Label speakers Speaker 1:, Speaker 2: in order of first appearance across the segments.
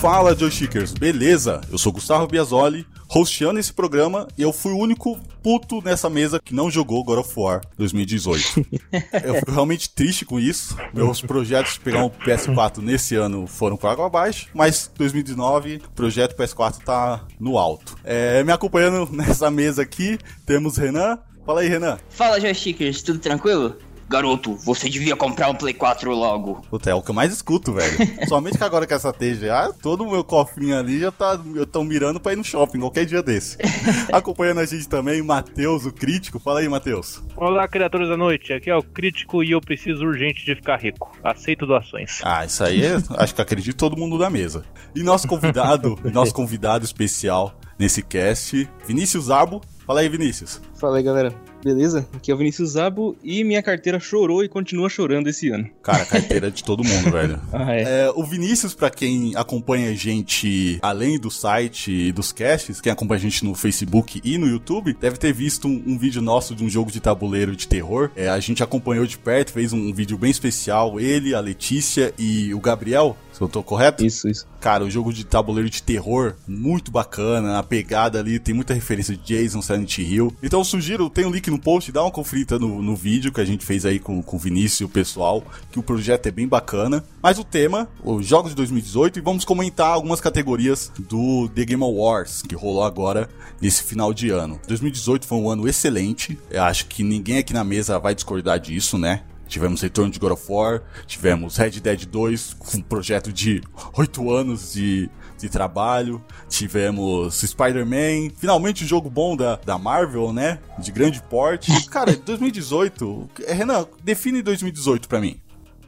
Speaker 1: Fala, Joystickers, beleza? Eu sou Gustavo Biasoli, hosteando esse programa e eu fui o único puto nessa mesa que não jogou God of War 2018. eu fico realmente triste com isso. Meus projetos de pegar um PS4 nesse ano foram para água abaixo, mas 2019, o projeto PS4 tá no alto. É, me acompanhando nessa mesa aqui, temos Renan. Fala aí, Renan.
Speaker 2: Fala, Joystickers, tudo tranquilo? Garoto, você devia comprar um Play 4 logo.
Speaker 1: Puta, é o que eu mais escuto, velho. Somente que agora com essa TGA, todo o meu cofrinho ali já tá. Eu tô mirando pra ir no shopping qualquer dia desse. Acompanhando a gente também, Matheus, o crítico. Fala aí, Matheus.
Speaker 3: Olá, criaturas da noite. Aqui é o crítico e eu preciso urgente de ficar rico. Aceito doações.
Speaker 1: Ah, isso aí é, acho que acredito todo mundo da mesa. E nosso convidado, nosso convidado especial nesse cast, Vinícius Zabo. Fala aí, Vinícius.
Speaker 4: Fala aí, galera. Beleza? Aqui é o Vinícius Zabo e minha carteira chorou e continua chorando esse ano.
Speaker 1: Cara, carteira de todo mundo, velho.
Speaker 4: Ah, é.
Speaker 1: É, o Vinícius, pra quem acompanha a gente além do site e dos casts, quem acompanha a gente no Facebook e no YouTube, deve ter visto um, um vídeo nosso de um jogo de tabuleiro de terror. É, a gente acompanhou de perto, fez um, vídeo bem especial, ele, a Letícia e o Gabriel. Se eu tô correto?
Speaker 4: Isso, isso.
Speaker 1: Cara, o jogo de tabuleiro de terror, muito bacana, a pegada ali, tem muita referência de Jason, Silent Hill. Então eu sugiro, tem um link no post, dá uma conferida no, no vídeo que a gente fez aí com, com o Vinícius e o pessoal, que o projeto é bem bacana. Mas o tema, os jogos de 2018, e vamos comentar algumas categorias do The Game Awards, que rolou agora nesse final de ano. 2018 foi um ano excelente, eu acho que ninguém aqui na mesa vai discordar disso, né? Tivemos Retorno de God of War, tivemos Red Dead 2, com um projeto de 8 anos de, de trabalho, tivemos Spider-Man, finalmente um jogo bom da, da Marvel, né? De grande porte. Cara, 2018, Renan, define 2018 pra mim.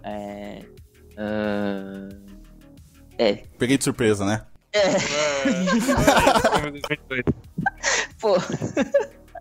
Speaker 2: É. ah, É.
Speaker 1: Peguei de surpresa, né?
Speaker 2: Pô.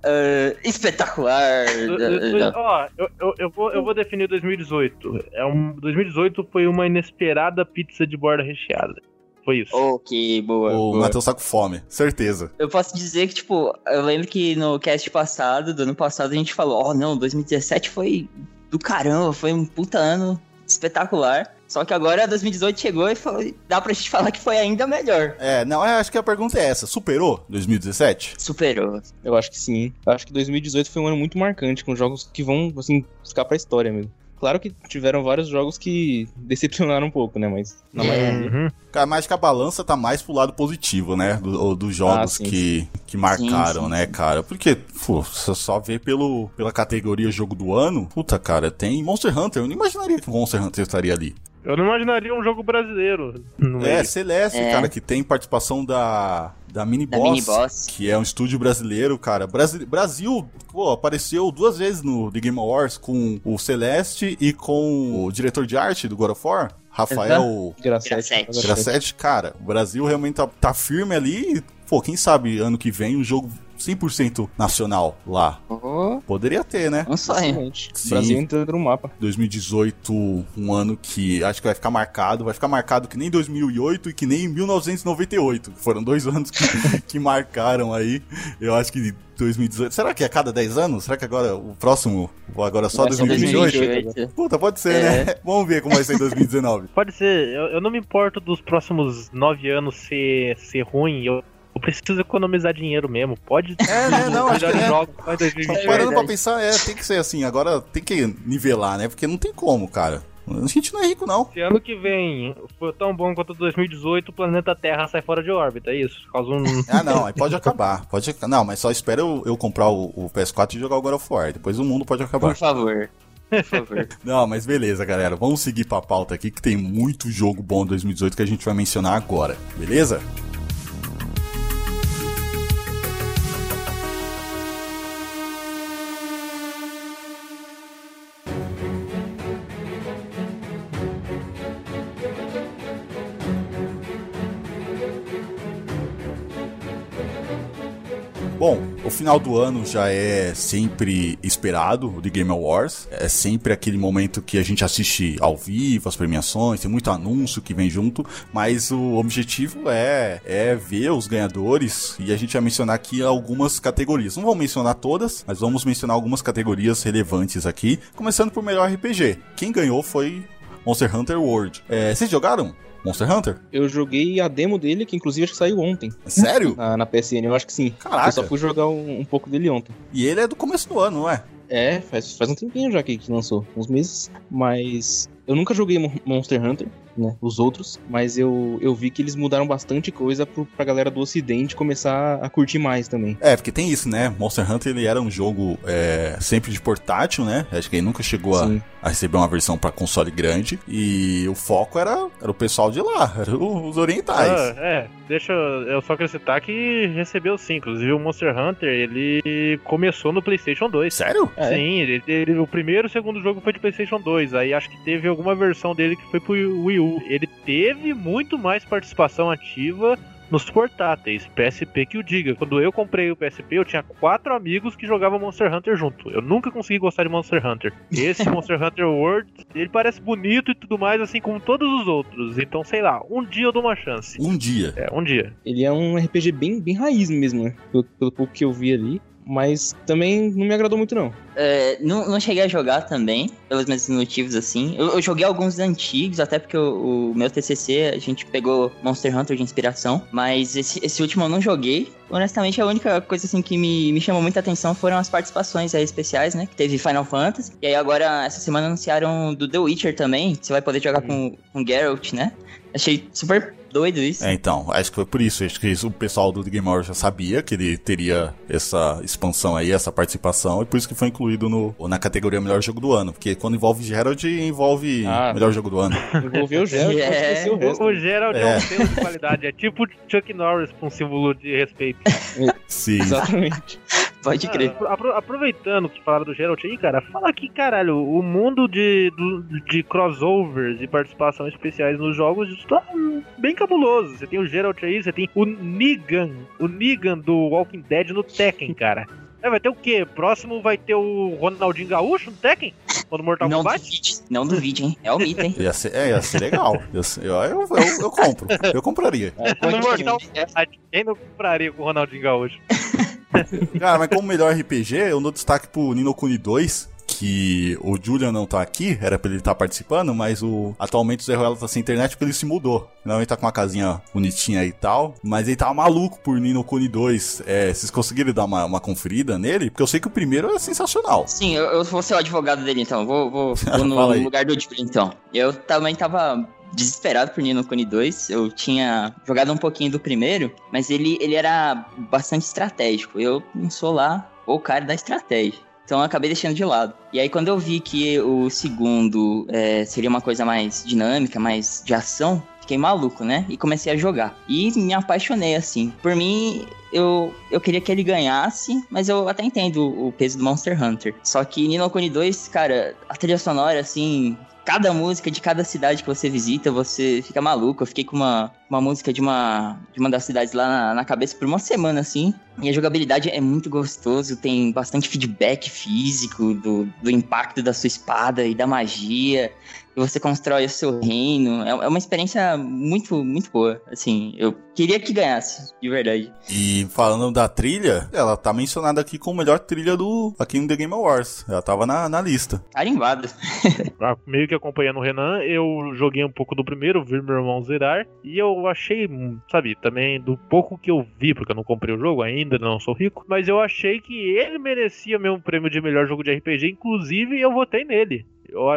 Speaker 2: Ah, espetacular.
Speaker 3: Do- do- do- Ó, eu, eu, eu vou, eu vou definir 2018. É um, 2018 foi uma inesperada pizza de borda recheada. Foi isso.
Speaker 2: Ok, boa.
Speaker 1: O
Speaker 2: boa.
Speaker 1: Matheus tá com fome, certeza.
Speaker 2: Eu posso dizer que, tipo, eu lembro que no cast passado, do ano passado, a gente falou: Ó, não, 2017 foi do caramba, foi um puta ano espetacular. Só que agora 2018 chegou e foi, dá pra gente falar que foi ainda melhor.
Speaker 1: É, não, eu acho que a pergunta é essa. Superou 2017?
Speaker 2: Superou.
Speaker 4: Eu acho que sim. Eu acho que 2018 foi um ano muito marcante, com jogos que vão, assim, ficar pra história mesmo. Claro que tiveram vários jogos que decepcionaram um pouco, né? Mas na maioria.
Speaker 3: Uhum.
Speaker 1: Cara, mas acho que a balança tá mais pro lado positivo, né? Do, ou dos jogos
Speaker 4: Ah, sim,
Speaker 1: que, que marcaram,
Speaker 2: Sim, sim,
Speaker 1: né, cara? Porque, pô, você só vê pelo, pela categoria jogo do ano. Puta, cara, tem Monster Hunter. Eu não imaginaria que o Monster Hunter estaria ali.
Speaker 3: Eu não imaginaria um jogo brasileiro. No
Speaker 1: É,
Speaker 3: meio.
Speaker 1: Celeste,
Speaker 2: É.
Speaker 1: cara, que tem participação da, da Mini
Speaker 2: Da
Speaker 1: Boss,
Speaker 2: Mini Boss.
Speaker 1: que é um estúdio brasileiro, cara. Brasi Brasil, pô, apareceu duas vezes no The Game Awards com o Celeste e com o diretor de arte do God of War, Rafael.
Speaker 4: Gracete.
Speaker 2: Gracete.
Speaker 1: Cara, o Brasil realmente tá, tá firme ali e, pô, quem sabe ano que vem um jogo 100% nacional lá.
Speaker 2: Oh,
Speaker 1: Poderia ter, né?
Speaker 2: um.
Speaker 1: Sim.
Speaker 4: Brasil entrando no mapa.
Speaker 1: 2018, um ano que acho que vai ficar marcado, vai ficar marcado que nem 2008 e que nem 1998, que foram dois anos que, que marcaram aí. Eu acho que 2018. Será que é a cada 10 anos? Será que agora o próximo, ou agora só
Speaker 4: Vai ser
Speaker 1: 2028?
Speaker 2: 2028.
Speaker 1: Puta, pode ser, né? Vamos ver como vai ser em 2019.
Speaker 3: Pode ser, eu, eu não me importo dos próximos nove anos ser, ser ruim. Eu preciso economizar dinheiro mesmo. Pode.
Speaker 1: É, né? Não, acho que é.
Speaker 3: jogos só em 2020.
Speaker 1: Parando pra pensar, é, tem que ser assim. Agora tem que nivelar, né? Porque não tem como, cara. A gente não é rico, não.
Speaker 3: Se ano que vem for tão bom quanto 2018, o planeta Terra sai fora de órbita, é isso? Causa um.
Speaker 1: Ah, não, aí pode acabar. Pode, não, mas só espera eu, eu comprar o, o PS4 e jogar o God of War. Depois o mundo pode acabar.
Speaker 2: Por favor. Por favor.
Speaker 1: Não, mas beleza, galera. Vamos seguir pra pauta aqui que tem muito jogo bom em 2018 que a gente vai mencionar agora. Beleza? Bom, o final do ano já é sempre esperado, o The Game Awards. É sempre aquele momento que a gente assiste ao vivo, as premiações, tem muito anúncio que vem junto, mas o objetivo é, é ver os ganhadores e a gente vai mencionar aqui algumas categorias. Não vamos mencionar todas, mas vamos mencionar algumas categorias relevantes aqui, começando por melhor RPG. Quem ganhou foi Monster Hunter World. É, vocês jogaram? Monster Hunter?
Speaker 4: Eu joguei a demo dele, que inclusive acho que saiu ontem.
Speaker 1: Sério?
Speaker 4: Na, na PSN, eu acho que sim.
Speaker 1: Caraca.
Speaker 4: Eu só fui jogar um, um pouco dele ontem.
Speaker 1: E ele é do começo do ano, não é?
Speaker 4: É, faz, faz um tempinho já que, que lançou, uns meses. Mas eu nunca joguei Mon- Monster Hunter, né? Os outros, mas eu, eu vi que eles mudaram bastante coisa pro, pra galera do ocidente começar a curtir mais também.
Speaker 1: É, porque tem isso, né? Monster Hunter ele era um jogo é, sempre de portátil, né? Acho que ele nunca chegou a, a receber uma versão pra console grande. E o foco era, era o pessoal de lá, era o- os orientais.
Speaker 3: Ah, é, deixa eu só acrescentar que recebeu sim. Inclusive o Monster Hunter, ele começou no PlayStation 2.
Speaker 1: Sério?
Speaker 4: É?
Speaker 3: Sim, ele, ele- o primeiro e o segundo jogo foi de PlayStation 2. Aí acho que teve alguma versão dele que foi pro Wii U. Ele teve muito mais participação ativa nos portáteis, PSP que o diga. Quando eu comprei o PSP, eu tinha quatro amigos que jogavam Monster Hunter junto. Eu nunca consegui gostar de Monster Hunter. Esse Monster Hunter World, ele parece bonito e tudo mais, assim como todos os outros. Então, sei lá, um dia eu dou uma chance.
Speaker 1: Um dia.
Speaker 3: É, um dia.
Speaker 4: Ele é um RPG bem, bem raiz mesmo, né? Pelo, pelo pouco que eu vi ali. Mas também não me agradou muito, não.
Speaker 2: É, não, não cheguei a jogar também, pelos mesmos motivos assim. Eu, eu joguei alguns antigos, até porque o, o meu TCC a gente pegou Monster Hunter de inspiração, mas esse, esse último eu não joguei. Honestamente, a única coisa assim que me, me chamou muita atenção foram as participações aí especiais, né? Que teve Final Fantasy. E aí agora, essa semana anunciaram do The Witcher também, que você vai poder jogar com, com Geralt, né? Achei super doido isso.
Speaker 1: É, então, acho que foi por isso. Acho que isso, o pessoal do The Game Awards já sabia que ele teria essa expansão aí, essa participação, e por isso que foi incluído no, na categoria Melhor Jogo do Ano. Porque quando envolve Gerald, envolve
Speaker 4: Ah.
Speaker 1: Melhor Jogo do Ano.
Speaker 4: Eu vou ver o Geralt pra
Speaker 2: É.
Speaker 4: o resto.
Speaker 3: O, o Gerald é.
Speaker 1: É.
Speaker 3: um selo de qualidade, é tipo Chuck Norris com um símbolo de respeito.
Speaker 1: Sim.
Speaker 4: Exatamente.
Speaker 2: Pode crer.
Speaker 3: Ah, apro- aproveitando que falaram do Geralt aí, cara, fala aqui, caralho, o mundo de, do- de crossovers e participação especiais nos jogos está bem cabuloso. Você tem o Geralt aí, você tem o Negan, o Negan do Walking Dead no Tekken, cara. É, vai ter o quê? Próximo vai ter o Ronaldinho Gaúcho no Tekken? Quando o Mortal
Speaker 2: Não
Speaker 3: Kombat?
Speaker 2: duvide, não duvide, hein? É o mito, hein?
Speaker 1: Ia ser, é, ia ser legal. Ia ser- eu, eu, eu, eu compro. Eu compraria.
Speaker 3: No Mortal Kombat, quem não compraria com o Ronaldinho Gaúcho?
Speaker 1: Cara, mas como melhor RPG, eu dou destaque pro Nino Kuni 2, que o Julian não tá aqui, era pra ele estar participando, mas o atualmente o Zé Ruela tá sem internet porque ele se mudou. Não, ele tá com uma casinha bonitinha e tal, mas ele tava maluco por Nino Kuni 2. É, vocês conseguiram dar uma, uma conferida nele? Porque eu sei que o primeiro é sensacional.
Speaker 2: Sim, eu, eu vou ser o advogado dele então. Vou, vou, vou no lugar do Julie então. Eu também tava desesperado por Nino Kuni 2. Eu tinha jogado um pouquinho do primeiro, mas ele, ele era bastante estratégico. Eu não sou lá o cara da estratégia. Então eu acabei deixando de lado. E aí quando eu vi que o segundo é, seria uma coisa mais dinâmica, mais de ação, fiquei maluco, né? E comecei a jogar. E me apaixonei, assim. Por mim, eu, eu queria que ele ganhasse, mas eu até entendo o peso do Monster Hunter. Só que Nino Kuni 2, cara, a trilha sonora, assim, cada música de cada cidade que você visita, você fica maluco. Eu fiquei com uma, uma música de uma, de uma das cidades lá na, na cabeça por uma semana, assim. E a jogabilidade é muito gostoso, tem bastante feedback físico do, do impacto da sua espada e da magia. E você constrói o seu reino. É, é uma experiência muito, muito boa. Assim, eu queria que ganhasse, de verdade.
Speaker 1: E falando da trilha, ela tá mencionada aqui como melhor trilha do aqui no The Game Awards. Ela tava na, na lista.
Speaker 2: Carimbado.
Speaker 3: Ah, meio que acompanhando o Renan, eu joguei um pouco do primeiro, vi meu irmão zerar, e eu achei, sabe, também do pouco que eu vi, porque eu não comprei o jogo ainda, não sou rico, mas eu achei que ele merecia mesmo o prêmio de melhor jogo de RPG, inclusive eu votei nele.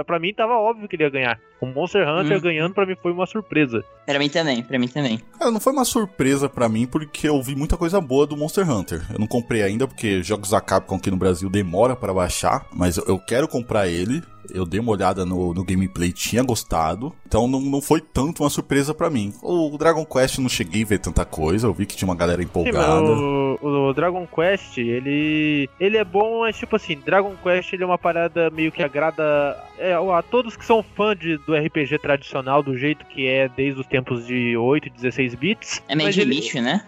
Speaker 3: Pra mim tava óbvio que ele ia ganhar. O Monster Hunter
Speaker 2: Hum.
Speaker 3: ganhando pra mim foi uma surpresa.
Speaker 2: Pra mim também, pra mim também.
Speaker 1: Cara, não foi uma surpresa pra mim porque eu vi muita coisa boa do Monster Hunter. Eu não comprei ainda porque jogos da Capcom aqui no Brasil demora pra baixar, mas eu, quero comprar ele. Eu dei uma olhada no, no gameplay, tinha gostado. Então não, não foi tanto uma surpresa pra mim. O Dragon Quest não cheguei a ver tanta coisa, eu vi que tinha uma galera
Speaker 3: Sim,
Speaker 1: empolgada.
Speaker 3: mas o, o Dragon Quest, ele ele é bom, mas tipo assim, Dragon Quest ele é uma parada meio que agrada é, a todos que são fã de, do RPG tradicional, do jeito que é desde os tempos de 8 e 16 bits.
Speaker 2: É meio de
Speaker 3: ele-
Speaker 2: lixo, né?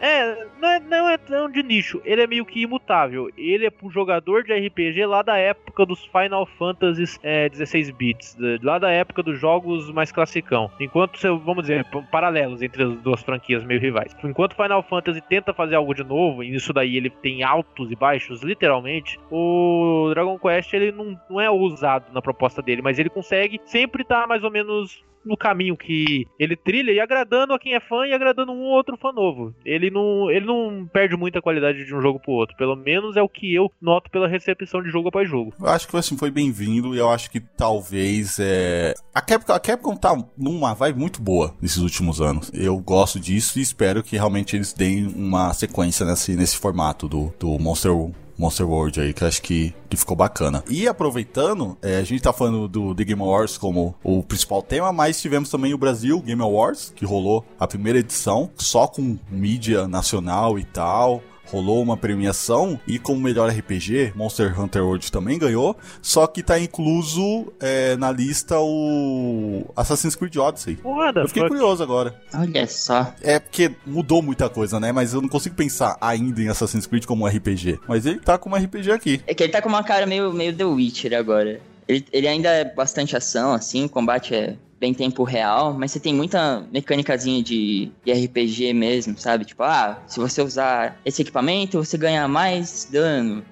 Speaker 3: É não, é, não é tão de nicho, ele é meio que imutável. Ele é pro jogador de RPG lá da época dos Final Fantasies é, 16 bits, lá da época dos jogos mais classicão. Enquanto, vamos dizer, paralelos entre as duas franquias meio rivais. Enquanto Final Fantasy tenta fazer algo de novo, e nisso daí ele tem altos e baixos, literalmente, o Dragon Quest ele não, não é ousado na proposta dele, mas ele consegue sempre estar mais ou menos no caminho que ele trilha e agradando a quem é fã e agradando um ou outro fã novo. Ele não, ele não perde muita qualidade de um jogo pro outro. Pelo menos é o que eu noto pela recepção de jogo após jogo.
Speaker 1: Eu acho que assim, foi bem-vindo e eu acho que talvez é... a, Capcom, a Capcom tá numa vibe muito boa nesses últimos anos. Eu gosto disso e espero que realmente eles deem uma sequência nesse, nesse formato do, do Monster Monster World aí, que acho que, que ficou bacana. E aproveitando, é, a gente tá falando do The Game Awards como o principal tema, mas tivemos também o Brasil Game Awards, que rolou a primeira edição, só com mídia nacional e tal rolou uma premiação e como melhor RPG, Monster Hunter World também ganhou, só que tá incluso é, na lista o Assassin's Creed Odyssey.
Speaker 3: Foda,
Speaker 1: eu fiquei curioso agora.
Speaker 2: Olha só.
Speaker 1: É porque mudou muita coisa, né? Mas eu não consigo pensar ainda em Assassin's Creed como RPG. Mas ele tá como RPG aqui.
Speaker 2: É que ele tá com uma cara meio, meio The Witcher agora. Ele, ele ainda é bastante ação, assim, o combate é bem tempo real, mas você tem muita mecânicazinha de, de RPG mesmo, sabe? Tipo, ah, se você usar esse equipamento, você ganha mais dano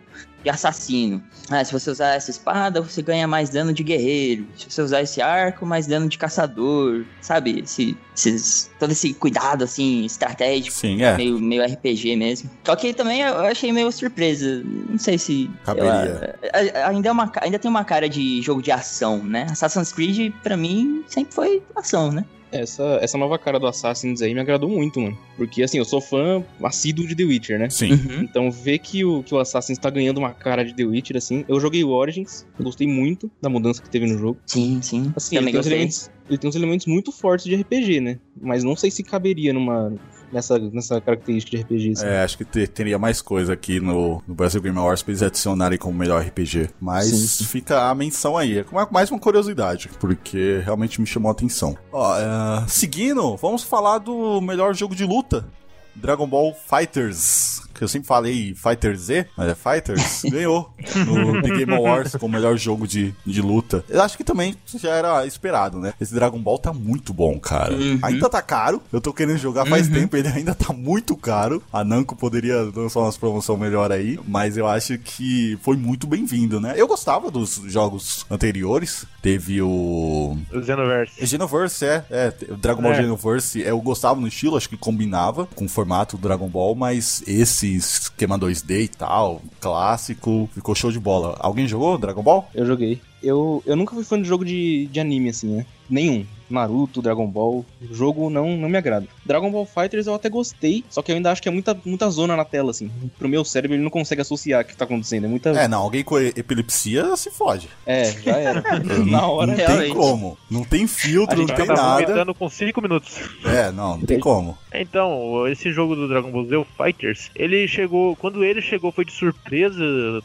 Speaker 2: de assassino. Ah, se você usar essa espada, você ganha mais dano de guerreiro. Se você usar esse arco, mais dano de caçador. Sabe? Esse, esses, todo esse cuidado, assim, estratégico.
Speaker 1: Sim, é.
Speaker 2: Meio, meio RPG mesmo. Só que também eu achei meio surpresa. Não sei se...
Speaker 1: Caberia.
Speaker 2: Ainda, é uma, ainda tem uma cara de jogo de ação, né? Assassin's Creed, pra mim, sempre foi ação, né?
Speaker 4: Essa, essa nova cara do Assassin's aí me agradou muito, mano. Porque, assim, eu sou fã assíduo de The Witcher, né?
Speaker 1: Sim.
Speaker 2: Uhum.
Speaker 4: Então, ver que o, que o Assassin's tá ganhando uma cara de The Witcher, assim. Eu joguei o Origins, gostei muito da mudança que teve no jogo.
Speaker 2: Sim, sim.
Speaker 4: Assim, ele tem, elementos, ele tem uns elementos muito fortes de RPG, né? Mas não sei se caberia numa, nessa, nessa característica de RPG. Assim.
Speaker 1: É, acho que ter, teria mais coisa aqui no, no Brasil Game Awards pra eles adicionarem como melhor RPG. Mas sim, sim. fica a menção aí. É mais uma curiosidade, porque realmente me chamou a atenção. Ó, é, seguindo, vamos falar do melhor jogo de luta. Dragon Ball Fighters que eu sempre falei Fighter Z, mas é Fighters, ganhou no The Game Awards como melhor jogo de, de luta. Eu acho que também já era esperado, né? Esse Dragon Ball tá muito bom, cara. Uhum. Ainda tá caro, eu tô querendo jogar faz uhum. tempo, ele ainda tá muito caro. A Namco poderia lançar umas promoção melhor aí, mas eu acho que foi muito bem-vindo, né? Eu gostava dos jogos anteriores, teve o...
Speaker 3: O Xenoverse.
Speaker 1: Xenoverse, é. é o Dragon Ball é. Xenoverse, eu gostava no estilo, acho que combinava com o formato do Dragon Ball, mas esse esquema 2D e tal, clássico, ficou show de bola. Alguém jogou Dragon Ball?
Speaker 4: Eu joguei. Eu, eu nunca fui fã de jogo de, de anime, assim, né? Nenhum. Naruto, Dragon Ball, o jogo não, não me agrada. Dragon Ball Fighters eu até gostei, só que eu ainda acho que é muita, muita zona na tela, assim. Pro meu cérebro ele não consegue associar o que tá acontecendo. É muita.
Speaker 1: É, não, alguém com epilepsia se fode.
Speaker 4: É, já era. na hora.
Speaker 1: Não tem como. Não tem filtro, não tem tá nada.
Speaker 3: com 5 minutos.
Speaker 1: É, não, não tem como.
Speaker 3: Então, esse jogo do Dragon Ball Z, o Fighters, ele chegou. Quando ele chegou foi de surpresa,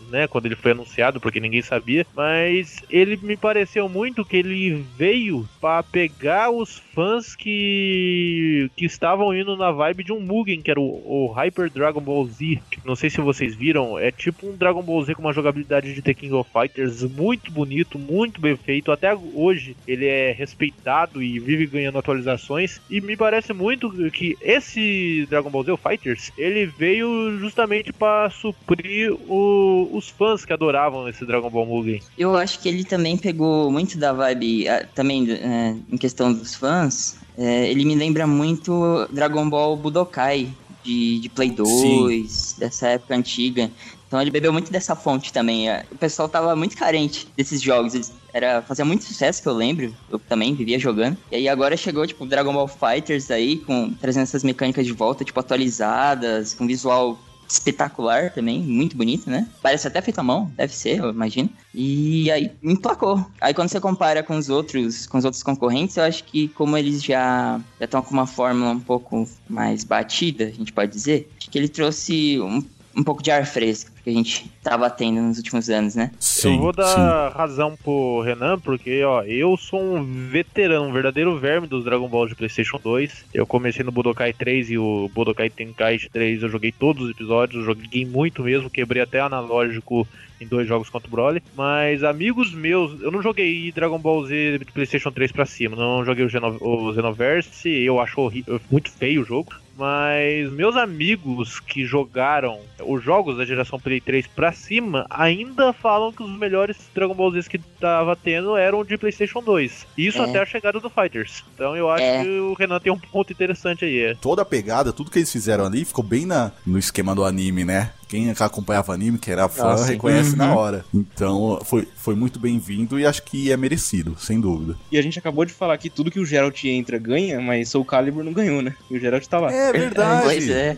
Speaker 3: né? Quando ele foi anunciado, porque ninguém sabia. Mas ele me pareceu muito que ele veio para pegar os fãs que, que estavam indo na vibe de um Mugen, que era o, o, Hyper Dragon Ball Z. Não sei se vocês viram, é tipo um Dragon Ball Z com uma jogabilidade de The King of Fighters muito bonito, muito bem feito. Até hoje ele é respeitado e vive ganhando atualizações. E me parece muito que esse Dragon Ball Z, Fighters, ele veio justamente para suprir o, os fãs que adoravam esse Dragon Ball Mugen.
Speaker 2: Eu acho que ele também pegou muito da vibe, também é, questão dos fãs é, ele me lembra muito Dragon Ball Budokai, de, de Play 2, Sim. dessa época antiga. Então ele bebeu muito dessa fonte também. É, o pessoal tava muito carente desses jogos. Eles, era, fazia muito sucesso, que eu lembro. Eu também vivia jogando. E aí agora chegou, tipo, Dragon Ball Fighters aí, com, trazendo essas mecânicas de volta, tipo, atualizadas, com visual espetacular também, muito bonito, né? Parece até feito à mão, deve ser, eu imagino. E aí emplacou. Aí quando você compara com os outros, com os outros concorrentes, eu acho que como eles já estão com uma fórmula um pouco mais batida, a gente pode dizer, acho que ele trouxe um um pouco de ar fresco que a gente tava tendo nos últimos anos, né?
Speaker 3: Sim, eu vou dar sim. razão pro Renan, porque, ó, eu sou um veterano, um verdadeiro verme dos Dragon Ball de PlayStation 2. Eu comecei no Budokai 3 e o Budokai Tenkaichi 3 eu joguei todos os episódios, joguei muito mesmo, quebrei até analógico em dois jogos contra o Broly. Mas amigos meus, eu não joguei Dragon Ball Z de PlayStation 3 pra cima, não joguei o, Geno, o Xenoverse, eu acho horrível, muito feio o jogo. Mas meus amigos que jogaram os jogos da geração Play 3 pra cima ainda falam que os melhores Dragon Ball Z que tava tendo eram de PlayStation 2. Isso
Speaker 2: É.
Speaker 3: até a chegada do Fighters. Então eu acho
Speaker 2: É.
Speaker 3: que o Renan tem um ponto interessante aí. é.
Speaker 1: Toda a pegada, tudo que eles fizeram ali ficou bem na, no esquema do anime, né? Quem acompanhava anime, que era fã,
Speaker 4: Ah,
Speaker 1: reconhece na
Speaker 2: Uhum.
Speaker 1: hora. Então foi, foi muito bem-vindo e acho que é merecido, sem dúvida.
Speaker 4: E a gente acabou de falar que tudo que o Geralt entra ganha, mas Soul Calibur não ganhou, né? E o Geralt tá lá.
Speaker 1: É
Speaker 2: Pois é.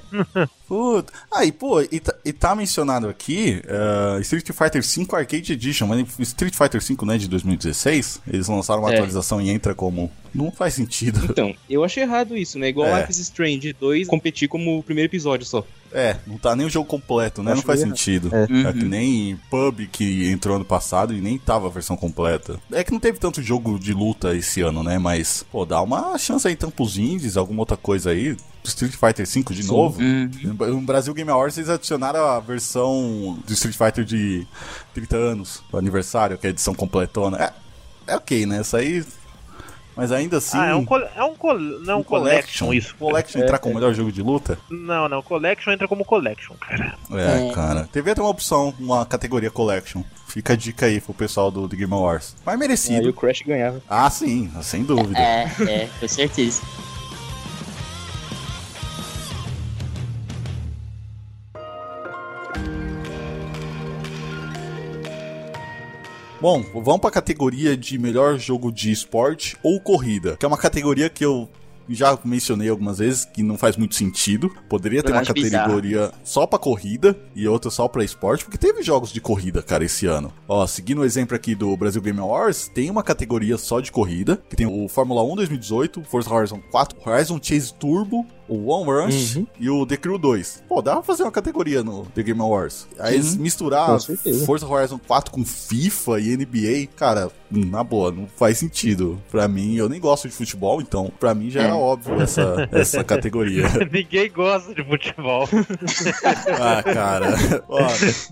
Speaker 1: Puta. Ah, e pô, e tá, e tá mencionado aqui uh, Street Fighter V Arcade Edition, mas Street Fighter V não é de 2016? Eles lançaram uma
Speaker 4: É.
Speaker 1: atualização e entra como. Não faz sentido.
Speaker 4: Então, eu achei errado isso, né? Igual
Speaker 1: É.
Speaker 4: Life is Strange 2 competir como o primeiro episódio só.
Speaker 1: É, não tá nem o jogo completo, né?
Speaker 4: Acho
Speaker 1: não faz
Speaker 4: errado.
Speaker 1: sentido.
Speaker 4: É.
Speaker 1: É. que nem Pub que entrou ano passado e nem tava a versão completa. É que não teve tanto jogo de luta esse ano, né? Mas, pô, dá uma chance aí pros indies, alguma outra coisa aí. Street Fighter V de
Speaker 4: Sim.
Speaker 1: novo.
Speaker 2: Uhum.
Speaker 1: No Brasil Game Awards eles adicionaram a versão do Street Fighter de 30 anos, o aniversário, que é a edição completona. É, é ok, né? Isso aí. Mas ainda assim.
Speaker 3: Ah, é um, col- é um, col- não é um collection, isso.
Speaker 1: Collection
Speaker 4: É,
Speaker 1: entrar
Speaker 4: é.
Speaker 1: como melhor jogo de luta?
Speaker 3: Não, não, collection entra como collection, cara.
Speaker 1: É,
Speaker 2: É.
Speaker 1: cara. Devia ter uma opção, uma categoria Collection. Fica a dica aí pro pessoal do, do Game Awards. Mas
Speaker 4: Aí
Speaker 1: merecido.
Speaker 4: o Crash ganhava.
Speaker 1: Ah, sim, sem dúvida.
Speaker 2: É, é, com certeza.
Speaker 1: Bom, vamos pra categoria de melhor jogo de esporte ou corrida, que é uma categoria que eu já mencionei algumas vezes que não faz muito sentido. Poderia ter uma categoria só pra corrida e outra só pra esporte, porque teve jogos de corrida, cara, esse ano. Ó, seguindo o exemplo aqui do Brasil Game Awards, tem uma categoria só de corrida, que tem o Fórmula 1 2018, Forza Horizon 4, Horizon Chase Turbo, o One Rush
Speaker 4: Uhum.
Speaker 1: e o The Crew 2. Pô, dá pra fazer uma categoria no The Game Awards. Aí eles misturar. Forza Horizon 4 com FIFA e NBA, cara, na boa, não faz sentido. Pra mim, eu nem gosto de futebol, então pra mim já era
Speaker 2: É.
Speaker 1: óbvio essa, essa categoria.
Speaker 3: Ninguém gosta de futebol.
Speaker 1: ah, cara. Ó,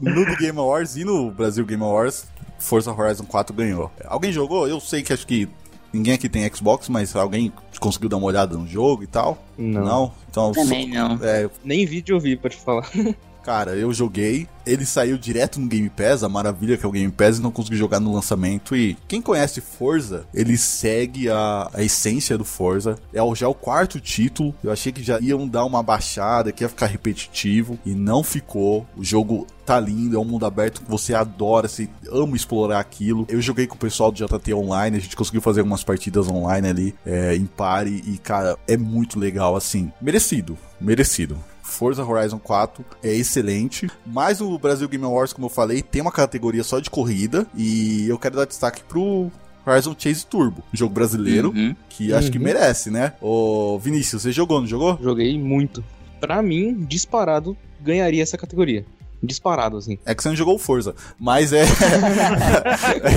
Speaker 1: no The Game Awards e no Brasil Game Awards, Forza Horizon 4 ganhou. Alguém jogou? Eu sei que acho que ninguém aqui tem Xbox, mas alguém conseguiu dar uma olhada no jogo e tal?
Speaker 4: Não.
Speaker 1: Então,
Speaker 2: Também não.
Speaker 1: é,
Speaker 4: Nem vídeo eu vi, pra te falar.
Speaker 1: Cara, eu joguei, ele saiu direto no Game Pass, a maravilha que é o Game Pass, e não consegui jogar no lançamento. E quem conhece Forza, ele segue a, a essência do Forza. É o- já o quarto título. Eu achei que já iam dar uma baixada, que ia ficar repetitivo, e não ficou. O jogo tá lindo, é um mundo aberto que você adora, você ama explorar aquilo. Eu joguei com o pessoal do JT Online, a gente conseguiu fazer algumas partidas online ali, é, em pare, e cara, é muito legal, assim. Merecido, merecido. Forza Horizon 4 é excelente. Mas o Brasil Game Awards, como eu falei, tem uma categoria só de corrida. E eu quero dar destaque pro Horizon Chase Turbo, jogo brasileiro,
Speaker 2: Uhum.
Speaker 1: que acho que
Speaker 4: Uhum.
Speaker 1: merece, né? Ô, Vinícius, você jogou, não jogou?
Speaker 4: Joguei muito. Pra mim, disparado, ganharia essa categoria. Disparado, assim.
Speaker 1: É que você não jogou o Forza. Mas é.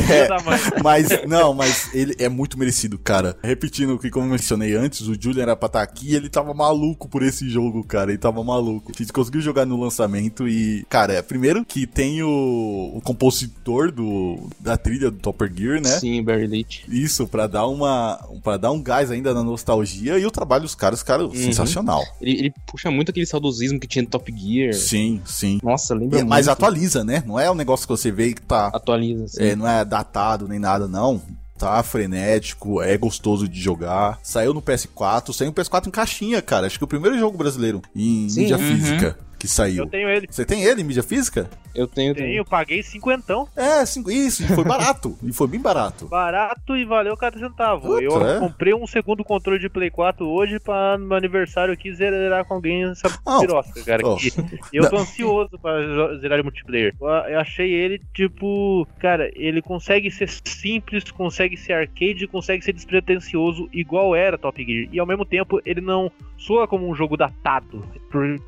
Speaker 1: É mas, não, mas ele é muito merecido, cara. Repetindo o que, como eu mencionei antes, o Julian era pra estar aqui e ele tava maluco por esse jogo, cara. Ele tava maluco. A gente conseguiu jogar no lançamento e, cara, é primeiro que tem o, o compositor do, da trilha do Topper Gear, né?
Speaker 4: Sim, Barry Leach.
Speaker 1: Isso, pra dar uma. para dar um gás ainda na nostalgia e o trabalho dos caras, cara, sensacional.
Speaker 4: Ele, ele puxa muito aquele saudosismo que tinha no Top Gear.
Speaker 1: Sim, sim.
Speaker 4: Nossa, lembra
Speaker 1: E-
Speaker 4: muito.
Speaker 1: mas atualiza, né? Não é um negócio que você vê que tá.
Speaker 4: Atualiza, assim.
Speaker 1: É, não é datado nem nada, não. Tá frenético, é gostoso de jogar. Saiu no PS4, saiu no PS4 em caixinha, cara. Acho que é o primeiro jogo brasileiro em
Speaker 4: Sim,
Speaker 1: mídia
Speaker 2: uhum.
Speaker 1: física que saiu.
Speaker 3: Eu tenho ele.
Speaker 1: Você tem ele em mídia física?
Speaker 4: Eu tenho.
Speaker 3: Tenho, paguei cinquentão.
Speaker 1: É, cinco, isso, e foi barato. e foi bem barato.
Speaker 3: Barato e valeu cada centavo.
Speaker 1: Puta,
Speaker 3: eu
Speaker 1: é?
Speaker 3: comprei um segundo controle de Play 4 hoje pra no meu aniversário aqui zerar com alguém essa pirosca, cara.
Speaker 1: oh.
Speaker 3: que eu tô ansioso pra zerar multiplayer. Eu, eu achei ele, tipo, cara, ele consegue ser simples, consegue ser arcade, consegue ser despretensioso, igual era Top Gear. E ao mesmo tempo, ele não soa como um jogo datado.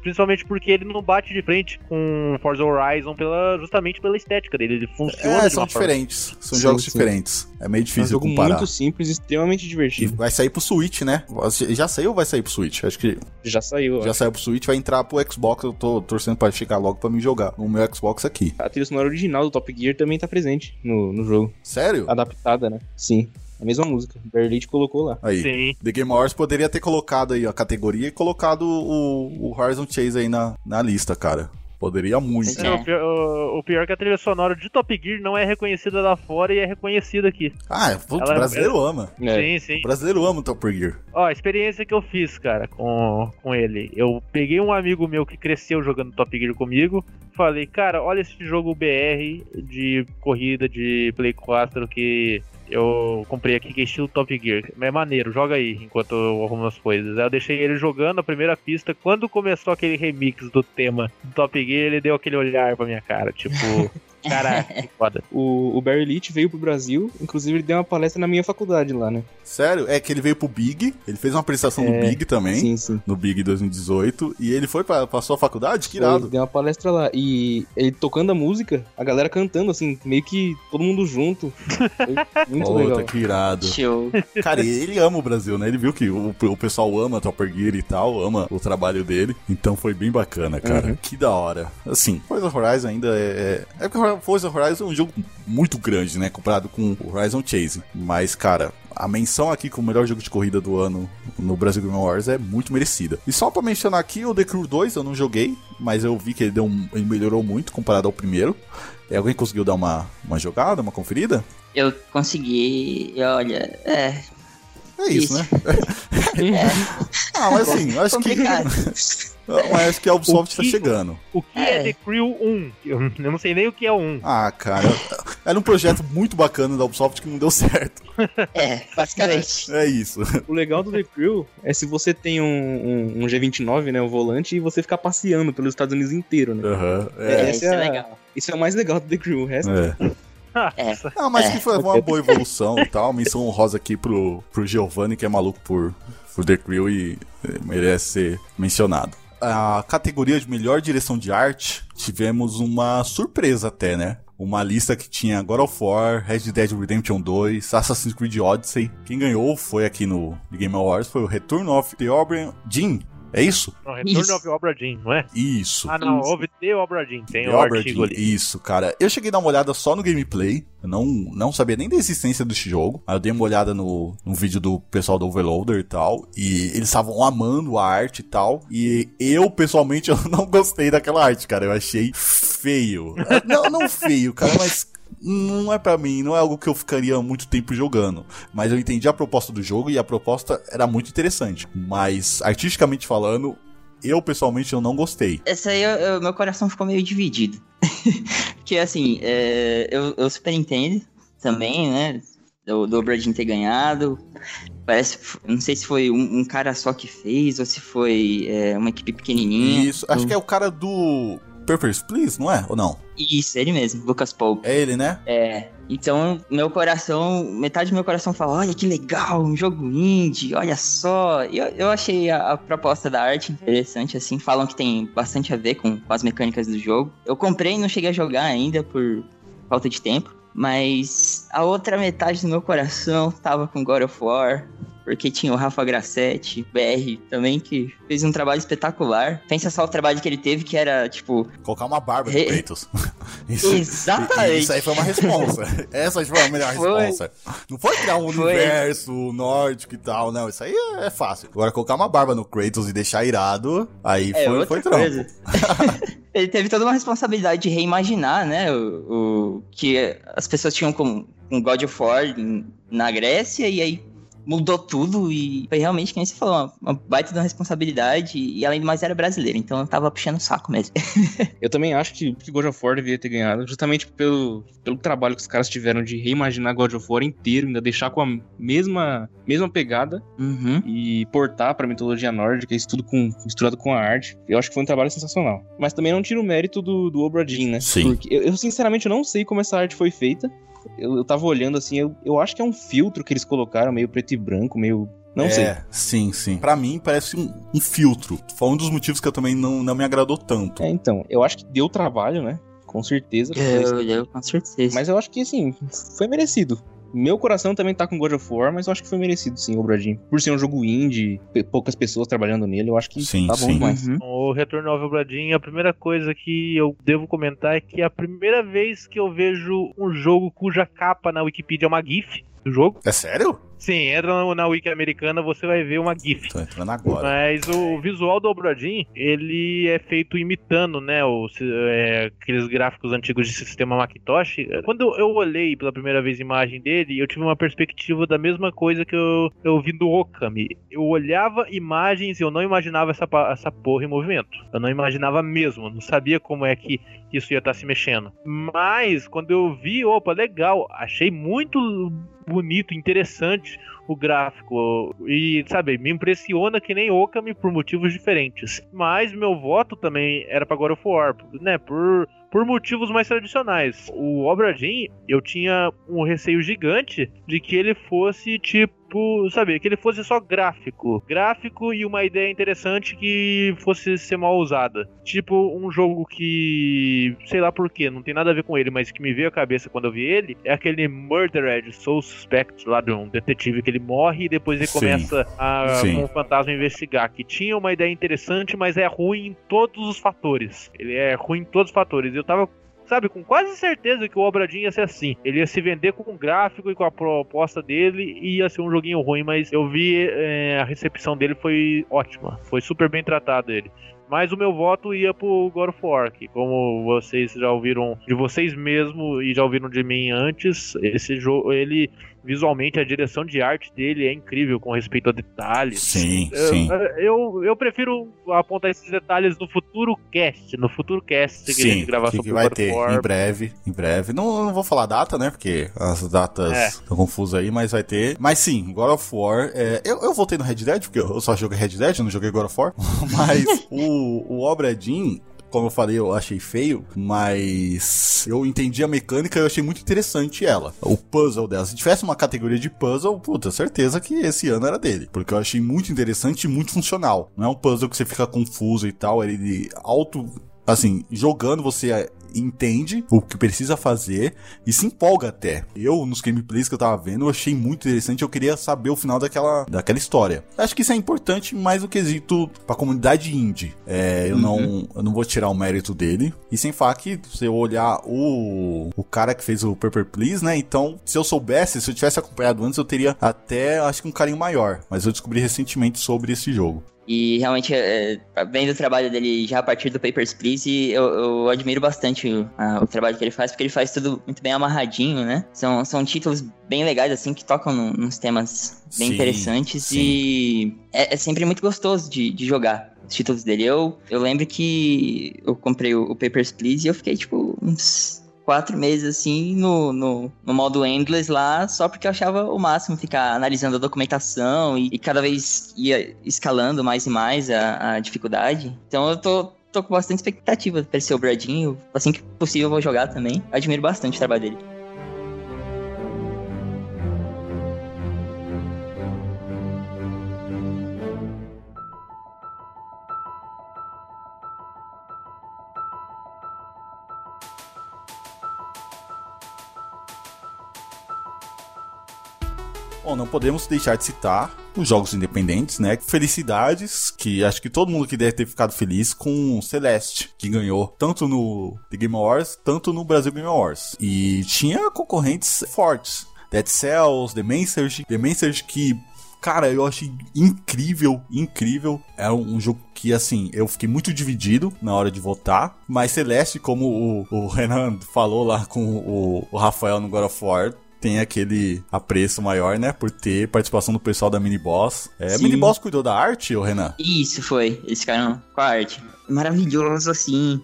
Speaker 3: Principalmente porque ele não bate de frente com Forza Horizon pela, justamente pela estética dele. Ele funciona
Speaker 1: É,
Speaker 3: de
Speaker 1: são
Speaker 3: uma forma
Speaker 1: diferentes. São
Speaker 4: Sim,
Speaker 1: jogos
Speaker 4: sim.
Speaker 1: diferentes. É meio
Speaker 4: É um
Speaker 1: difícil
Speaker 4: jogo
Speaker 1: comparar.
Speaker 4: muito simples e extremamente
Speaker 1: E
Speaker 4: divertido.
Speaker 1: vai sair pro Switch, né? Já saiu ou vai sair pro Switch? Acho que
Speaker 4: Já saiu.
Speaker 1: já
Speaker 4: acho.
Speaker 1: saiu pro Switch, vai entrar pro Xbox. Eu tô torcendo pra chegar logo pra mim jogar no meu Xbox aqui.
Speaker 4: A trilha sonora original do Top Gear também tá presente no, no jogo.
Speaker 1: Sério?
Speaker 4: Adaptada, né? Sim. A mesma música. Leach colocou lá.
Speaker 1: Aí.
Speaker 3: Sim.
Speaker 1: The Game Awards poderia ter colocado aí a categoria e colocado o, o Horizon Chase aí na, na lista, cara. Poderia muito.
Speaker 2: É.
Speaker 3: O, pior, o- o pior é que a trilha sonora de Top Gear não é reconhecida lá fora e é reconhecida aqui.
Speaker 1: Ah, o brasileiro ama.
Speaker 4: É.
Speaker 3: Sim, sim.
Speaker 1: O brasileiro ama o Top Gear.
Speaker 3: Ó, a experiência que eu fiz, cara, com, com ele. Eu peguei um amigo meu que cresceu jogando Top Gear comigo. Falei, cara, olha esse jogo BR de corrida de Play 4 que eu comprei aqui, que é estilo Top Gear. É maneiro, joga aí enquanto eu arrumo as coisas. Aí eu deixei ele jogando a primeira pista. Quando começou aquele remix do tema do Top Gear, ele deu aquele olhar pra minha cara, tipo, caraca, que foda.
Speaker 4: O, o Barry Leach veio pro Brasil, inclusive ele deu uma palestra na minha faculdade lá, né?
Speaker 1: Sério? É que ele veio pro Big, ele fez uma apresentação no
Speaker 4: É,
Speaker 1: Big também.
Speaker 4: Sim, sim.
Speaker 1: No Big 2018. E ele foi pra, pra sua faculdade? Que irado.
Speaker 4: deu uma palestra lá. E ele tocando a música, a galera cantando, assim, meio que todo mundo junto. Foi muito
Speaker 1: Puta,
Speaker 4: legal.
Speaker 1: que irado.
Speaker 2: Show.
Speaker 1: Cara, ele ama o Brasil, né? Ele viu que o, o pessoal ama Topper Gear e tal, ama o trabalho dele. Então foi bem bacana, cara.
Speaker 4: Uhum.
Speaker 1: Que da hora. Assim, Forza Horizon ainda é. É porque Forza Horizon é um jogo muito grande, né? Comparado com o Horizon Chase. Mas, cara. A menção aqui como o melhor jogo de corrida do ano no Brasil Game Awards é muito merecida. E só pra mencionar aqui, o The Crew 2 eu não joguei, mas eu vi que ele, deu um- ele melhorou muito comparado ao primeiro. É, alguém conseguiu dar uma, uma jogada, uma conferida?
Speaker 2: Eu consegui. e Olha, é.
Speaker 1: É isso,
Speaker 2: Isso.
Speaker 1: né? Ah, mas assim, eu acho que. Mas acho que a Ubisoft tá
Speaker 3: que-
Speaker 1: chegando.
Speaker 3: O que é,
Speaker 2: É.
Speaker 3: The Crew 1? Eu não sei nem o que é o 1.
Speaker 1: Ah, cara. Era um projeto muito bacana da Ubisoft que não deu certo.
Speaker 2: É, basicamente.
Speaker 1: É isso.
Speaker 4: O legal do The Crew é se você tem um, um- um G29, né, o volante, e você ficar passeando pelos Estados Unidos inteiro, né?
Speaker 1: Aham.
Speaker 2: É,
Speaker 1: É.
Speaker 2: isso é legal.
Speaker 4: Isso é o mais legal do The Crew. O resto
Speaker 1: é.
Speaker 2: É.
Speaker 1: Ah, mas
Speaker 2: É.
Speaker 1: que foi uma boa evolução e tal. Menção honrosa aqui pro, pro Giovanni, que é maluco por, por The Crew e merece ser mencionado. A categoria de melhor direção de arte, tivemos uma surpresa até, né? Uma lista que tinha God of War, Red Dead Redemption 2, Assassin's Creed Odyssey. Quem ganhou foi aqui no Game Awards, foi o Return of the Obra Dinn. É isso?
Speaker 3: Não, Return
Speaker 2: Isso.
Speaker 3: of Obra Dinn, não é?
Speaker 1: Isso.
Speaker 3: Ah, não,
Speaker 2: Isso.
Speaker 3: houve The Obra Dinn, tem
Speaker 1: The
Speaker 3: o
Speaker 1: Obra
Speaker 3: artigo
Speaker 1: Dinn,
Speaker 3: ali.
Speaker 1: Isso, cara. Eu cheguei a dar uma olhada só no gameplay. Eu não, não sabia nem da existência desse jogo. Aí eu dei uma olhada no, no vídeo do pessoal do Overloader e tal. E eles estavam amando a arte e tal. E eu, pessoalmente, eu não gostei daquela arte, cara. Eu achei feio. Não, não feio, cara, mas. Não é pra mim, não é algo que eu ficaria muito tempo jogando. Mas eu entendi a proposta do jogo e a proposta era muito interessante. Mas, artisticamente falando, eu pessoalmente eu não gostei.
Speaker 2: Essa aí, eu- eu- meu coração ficou meio dividido. Porque, assim, é, eu, eu super entendo também, né? Do, do Obradin ter ganhado. Parece, não sei se foi um, um cara só que fez ou se foi é, uma equipe pequenininha.
Speaker 1: Isso, acho que é o cara do Papers, Please, não é? Ou não?
Speaker 2: Isso, ele mesmo, Lucas Paul.
Speaker 1: É ele, né?
Speaker 2: É, então meu coração, metade do meu coração fala, olha que legal, um jogo indie, olha só. E Eu, eu achei a, a proposta da arte interessante, assim, falam que tem bastante a ver com, com as mecânicas do jogo. Eu comprei e não cheguei a jogar ainda por falta de tempo, mas a outra metade do meu coração tava com God of War, porque tinha o Rafa Grassetti, BR também, que fez um trabalho espetacular. Pensa só o trabalho que ele teve, que era, tipo,
Speaker 1: Colocar uma barba no
Speaker 2: Re-
Speaker 1: Kratos. Isso,
Speaker 2: Exatamente.
Speaker 1: Isso aí foi uma responsa. Essa foi a melhor
Speaker 2: Foi.
Speaker 1: responsa. Não foi criar um
Speaker 2: Foi.
Speaker 1: universo nórdico e tal, não. Isso aí é, é fácil. Agora, colocar uma barba no Kratos e deixar irado, aí
Speaker 2: É,
Speaker 1: foi, foi trampo.
Speaker 2: Ele teve toda uma responsabilidade de reimaginar, né? O, o que as pessoas tinham com, com God of War na Grécia e aí mudou tudo e foi realmente, como você falou, uma, uma baita de uma responsabilidade e além do mais era brasileiro, então eu tava puxando o saco mesmo.
Speaker 4: Eu também acho que, que God of War devia ter ganhado, justamente pelo, pelo trabalho que os caras tiveram de reimaginar God of War inteiro, ainda deixar com a mesma, mesma pegada
Speaker 2: Uhum.
Speaker 4: e portar pra mitologia nórdica, isso tudo com, misturado com a arte. Eu acho que foi um trabalho sensacional. Mas também não tiro o mérito do, do Obra Dinn, né?
Speaker 1: Sim.
Speaker 4: Porque eu, eu, sinceramente não sei como essa arte foi feita. Eu, eu tava olhando assim, eu, eu acho que é um filtro que eles colocaram, meio preto e branco, meio. Não
Speaker 1: é,
Speaker 4: sei.
Speaker 1: Sim, sim. Pra mim, parece um, um filtro. Foi um dos motivos que eu também não, não me agradou tanto.
Speaker 4: É, então, eu acho que deu trabalho, né? Com certeza.
Speaker 2: Eu, eu, com certeza.
Speaker 4: Mas eu acho que, assim, foi merecido. Meu coração também tá com God of War, mas eu acho que foi merecido, sim, o Bradinho. Por ser um jogo indie, poucas pessoas trabalhando nele, eu acho que
Speaker 1: Sim,
Speaker 4: tá bom
Speaker 1: sim.
Speaker 4: demais.
Speaker 2: Uhum.
Speaker 3: O Retorno ao Obradinho, a primeira coisa que eu devo comentar é que é a primeira vez que eu vejo um jogo cuja capa na Wikipedia é uma GIF. Do jogo.
Speaker 1: É sério?
Speaker 3: Sim, entra na, wiki americana, você vai ver uma GIF.
Speaker 1: Tô entrando agora.
Speaker 3: Mas o visual do Obradin, ele é feito imitando, né, os, é, aqueles gráficos antigos de sistema Macintosh. Quando eu olhei pela primeira vez a imagem dele, eu tive uma perspectiva da mesma coisa que eu, eu vi do Okami. Eu olhava imagens e eu não imaginava essa, essa porra em movimento. Eu não imaginava mesmo, não sabia como é que isso ia estar se mexendo. Mas, quando eu vi, opa, legal, achei muito bonito, interessante o gráfico. E, sabe, me impressiona que nem Okami por motivos diferentes. Mas meu voto também era pra God of War, né? Por, por motivos mais tradicionais. O Obra eu tinha um receio gigante de que ele fosse tipo. Sabe, que ele fosse só gráfico. Gráfico e uma ideia interessante que fosse ser mal usada. Tipo, um jogo que. Sei lá porquê, não tem nada a ver com ele, mas que me veio à cabeça quando eu vi ele é aquele Murdered Soul Suspect lá de um detetive que ele morre e depois ele
Speaker 1: Sim.
Speaker 3: começa a,
Speaker 1: Sim.
Speaker 3: com o fantasma investigar. Que tinha uma ideia interessante, mas é ruim em todos os fatores. Ele é ruim em todos os fatores. Eu tava sabe, com quase certeza que o Obradinho ia ser assim. Ele ia se vender com o gráfico e com a proposta dele e ia ser um joguinho ruim, mas eu vi é, a recepção dele foi ótima. Foi super bem tratado ele. Mas o meu voto ia pro God of War, que como vocês já ouviram de vocês mesmo e já ouviram de mim antes, esse jogo, ele visualmente a direção de arte dele é incrível com respeito a detalhes.
Speaker 1: Sim,
Speaker 3: Eu,
Speaker 1: sim.
Speaker 3: eu, eu prefiro apontar esses detalhes no futuro cast, no futuro cast que a
Speaker 1: Sim,
Speaker 3: gente gravar
Speaker 1: que, que vai ter em breve, em breve. Não, não vou falar data, né? Porque as datas
Speaker 3: É.
Speaker 1: estão confusas aí, mas vai ter. Mas sim, God of War. é, eu, eu voltei no Red Dead, porque eu só joguei Red Dead, eu não joguei God of War. Mas o, o Obra Dinn, como eu falei, eu achei feio, mas eu entendi a mecânica e eu achei muito interessante ela. O puzzle dela. Se tivesse uma categoria de puzzle, puta, certeza que esse ano era dele. Porque eu achei muito interessante e muito funcional. Não é um puzzle que você fica confuso e tal, ele auto. Assim, jogando você entende o que precisa fazer e se empolga até. Eu, nos gameplays que eu tava vendo, eu achei muito interessante. Eu queria saber o final daquela, daquela história. Acho que isso é importante mais no quesito pra comunidade indie. É, eu, não, eu não vou tirar o mérito dele. E sem falar que, se eu olhar o, o cara que fez o Paper Please, né? Então, se eu soubesse, se eu tivesse acompanhado antes, eu teria até, acho que um carinho maior. Mas eu descobri recentemente sobre esse jogo.
Speaker 2: E realmente, é, vendo o trabalho dele já a partir do Papers, Please, eu, eu admiro bastante o, a- o trabalho que ele faz, porque ele faz tudo muito bem amarradinho, né? São, são títulos bem legais, assim, que tocam num- nos temas bem
Speaker 1: Sim,
Speaker 2: interessantes
Speaker 1: sim.
Speaker 2: e é, é sempre muito gostoso de, de jogar os títulos dele. Eu, eu lembro que eu comprei o, o Papers, Please e eu fiquei, tipo, uns quatro meses assim no, no, no modo endless lá, só porque eu achava o máximo ficar analisando a documentação e, e cada vez ia escalando mais e mais a, a dificuldade. Então eu tô, tô com bastante expectativa pra esse Obradinho. Assim que possível eu vou jogar também. Admiro bastante o trabalho dele.
Speaker 1: Não podemos deixar de citar os jogos independentes, né? Felicidades, que acho que todo mundo que deve ter ficado feliz com Celeste, que ganhou tanto no The Game Awards, tanto no Brasil Game Awards. E tinha concorrentes fortes. Dead Cells, The Message, The Message que Cara, eu achei incrível, incrível. É um jogo que, assim, eu fiquei muito dividido na hora de votar. Mas Celeste, como o, o Renan falou lá com o, o Rafael no God of War, tem aquele apreço maior, né? Por ter participação do pessoal da Mini Boss. É,
Speaker 2: Sim.
Speaker 1: Mini Boss cuidou da arte, ô Renan?
Speaker 2: Isso foi, eles ficaram com a arte. Maravilhoso, assim.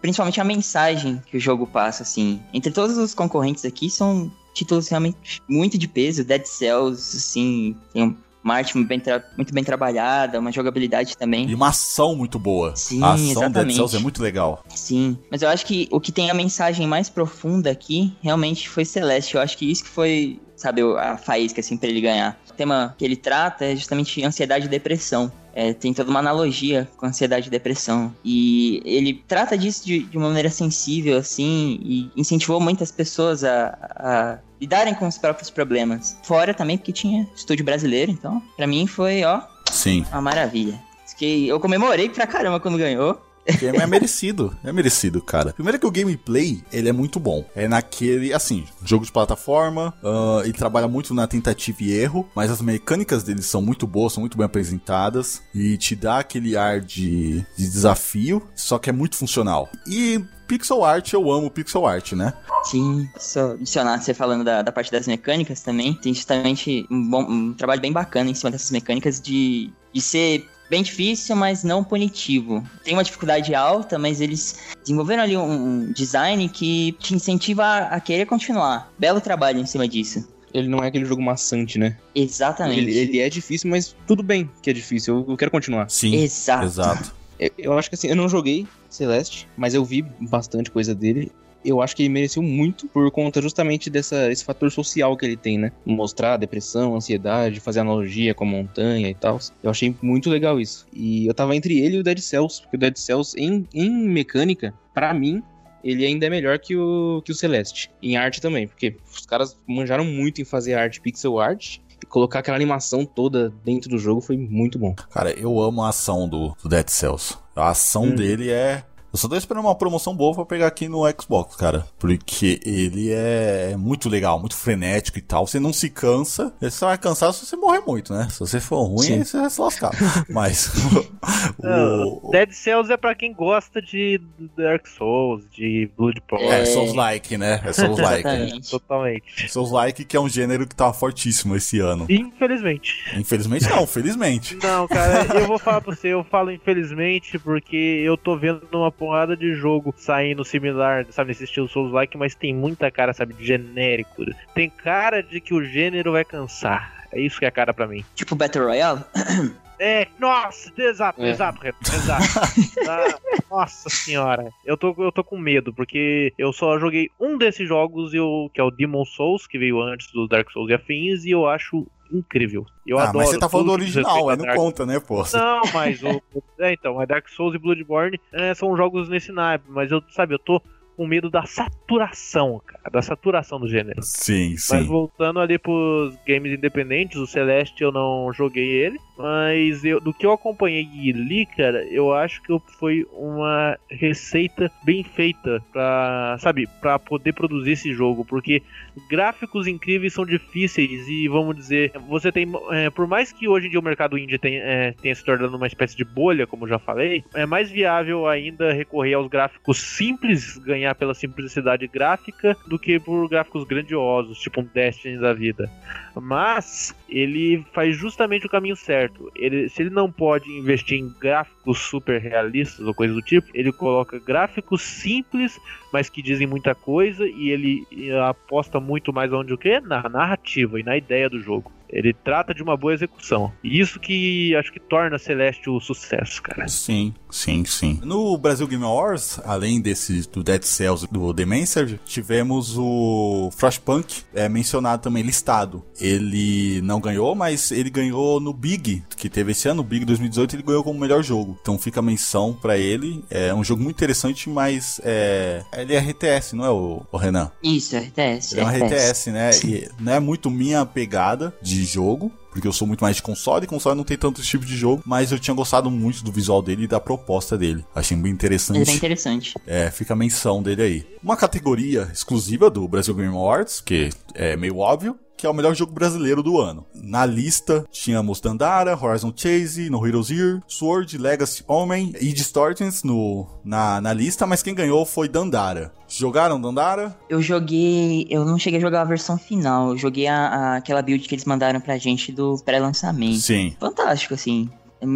Speaker 2: Principalmente a mensagem que o jogo passa, assim. Entre todos os concorrentes aqui, são títulos realmente muito de peso. Dead Cells, assim, tem uma arte muito bem, muito bem trabalhada, uma jogabilidade também.
Speaker 1: E uma ação muito boa.
Speaker 2: Sim,
Speaker 1: a ação Dead
Speaker 2: exatamente.
Speaker 1: Cells é muito legal.
Speaker 2: Sim, mas eu acho que o que tem a mensagem mais profunda aqui realmente foi Celeste. Eu acho que isso que foi, sabe, a faísca, assim, pra ele ganhar. O tema que ele trata é justamente ansiedade e depressão. É, tem toda uma analogia com ansiedade e depressão. E ele trata disso de, de uma maneira sensível, assim, e incentivou muitas pessoas a, a lidarem com os próprios problemas. Fora também porque tinha estúdio brasileiro, então, pra mim foi, ó,
Speaker 1: Sim.
Speaker 2: uma maravilha. Fiquei, eu comemorei pra caramba quando ganhou.
Speaker 1: É merecido, é merecido, cara. Primeiro que o gameplay, ele é muito bom. É naquele, assim, jogo de plataforma, uh, ele trabalha muito na tentativa e erro, mas as mecânicas dele são muito boas, são muito bem apresentadas e te dá aquele ar de, de desafio, só que é muito funcional. E pixel art, eu amo pixel art, né?
Speaker 2: Sim, só adicionar você falando da, da parte das mecânicas também, tem justamente um, bom, um trabalho bem bacana em cima dessas mecânicas de, de ser bem difícil, mas não punitivo. Tem uma dificuldade alta, mas eles desenvolveram ali um design que te incentiva a, a querer continuar. Belo trabalho em cima disso.
Speaker 4: Ele não é aquele jogo maçante, né?
Speaker 2: Exatamente.
Speaker 4: Ele, ele é difícil, mas tudo bem que é difícil. Eu, eu quero continuar.
Speaker 1: Sim.
Speaker 2: Exato.
Speaker 1: Exato.
Speaker 4: Eu, acho que assim, eu não joguei Celeste, mas eu vi bastante coisa dele eu acho que ele mereceu muito por conta justamente dessa, esse fator social que ele tem, né? Mostrar depressão, ansiedade, fazer analogia com a montanha e tal. Eu achei muito legal isso. E eu tava entre ele e o Dead Cells, porque o Dead Cells, em, em mecânica, para mim, ele ainda é melhor que o, que o Celeste. Em arte também, porque os caras manjaram muito em fazer arte pixel art. Colocar aquela animação toda dentro do jogo foi muito bom.
Speaker 1: Cara, eu amo a ação do, do Dead Cells. A ação
Speaker 4: Hum.
Speaker 1: dele é. Eu só tô esperando uma promoção boa pra pegar aqui no Xbox, cara. Porque ele é muito legal, muito frenético e tal. Você não se cansa. Você só vai cansar se você morrer muito, né? Se você for ruim,
Speaker 4: Sim.
Speaker 1: você vai se lascar. Mas. O,
Speaker 3: Dead Cells é pra quem gosta de Dark Souls, de Bloodborne.
Speaker 1: é, Souls like, né? É Souls like.
Speaker 2: Exatamente.
Speaker 3: Totalmente.
Speaker 1: Souls like que é um gênero que tá fortíssimo esse ano.
Speaker 3: Infelizmente.
Speaker 1: Infelizmente não, felizmente.
Speaker 3: Não, cara, eu vou falar pra você, eu falo infelizmente porque eu tô vendo uma porrada de jogo saindo similar, sabe, nesse estilo Souls-like, mas tem muita cara, sabe, de genérico. Tem cara de que o gênero vai cansar. É isso que é a cara pra mim.
Speaker 2: Tipo Battle Royale?
Speaker 3: É, nossa, exato,
Speaker 4: É.
Speaker 3: exato. Ah, nossa senhora, eu tô, eu tô com medo, porque eu só joguei um desses jogos, eu, que é o Demon Souls, que veio antes do Dark Souls e afins, e eu acho incrível. Eu
Speaker 1: ah,
Speaker 3: adoro.
Speaker 1: mas você tá falando do original,
Speaker 3: a
Speaker 1: não
Speaker 3: Dark
Speaker 1: conta, né, pô?
Speaker 3: não, mas o. É, então, mas Dark Souls e Bloodborne é, são jogos nesse naipe, mas eu, sabe, eu tô com medo da saturação, cara, da saturação do gênero.
Speaker 1: Sim,
Speaker 3: Mas
Speaker 1: sim.
Speaker 3: voltando ali pros games independentes, o Celeste eu não joguei ele, mas eu, do que eu acompanhei e li, cara, eu acho que foi uma receita bem feita pra, sabe, pra poder produzir esse jogo, porque gráficos incríveis são difíceis e vamos dizer, você tem, é, por mais que hoje em dia o mercado indie tenha, é, tenha se tornado uma espécie de bolha, como já falei, é mais viável ainda recorrer aos gráficos simples, ganhar pela simplicidade gráfica, do que por gráficos grandiosos, tipo um Destiny da vida. Mas ele faz justamente o caminho certo. Ele, se ele não pode investir em gráficos super realistas ou coisa do tipo, ele coloca gráficos simples, mas que dizem muita coisa, e ele eh, aposta muito mais onde o quê? Na narrativa e na ideia do jogo. Ele trata de uma boa execução. E isso que acho que torna Celeste o sucesso, cara.
Speaker 1: Sim, sim, sim. No Brasil Game Awards, além desse do Dead Cells e do The Messenger, tivemos o Frostpunk é, mencionado também, listado. Ele não ganhou, mas ele ganhou no Big, que teve esse ano, o Big 2018, ele ganhou como melhor jogo. Então fica a menção pra ele. É um jogo muito interessante, mas é, ele é RTS, não é o, o Renan?
Speaker 2: Isso, RTS.
Speaker 1: Ele é um RTS, né? E não é muito minha pegada de jogo, porque eu sou muito mais de console, e console não tem tanto esse tipo de jogo, mas eu tinha gostado muito do visual dele e da proposta dele. Achei bem
Speaker 2: Ele é bem
Speaker 1: interessante.
Speaker 2: interessante.
Speaker 1: É, fica a menção dele aí. Uma categoria exclusiva do Brasil Game Awards, que é meio óbvio, que é o melhor jogo brasileiro do ano. Na lista tínhamos Dandara, Horizon Chase, No Heroes Here, Sword, Legacy Homem e Distortions no, na, na lista, mas quem ganhou foi Dandara. Jogaram Dandara?
Speaker 2: Eu joguei. Eu não cheguei a jogar a versão final. Eu joguei a, a- aquela build que eles mandaram pra gente do pré-lançamento.
Speaker 1: Sim.
Speaker 2: Fantástico, assim.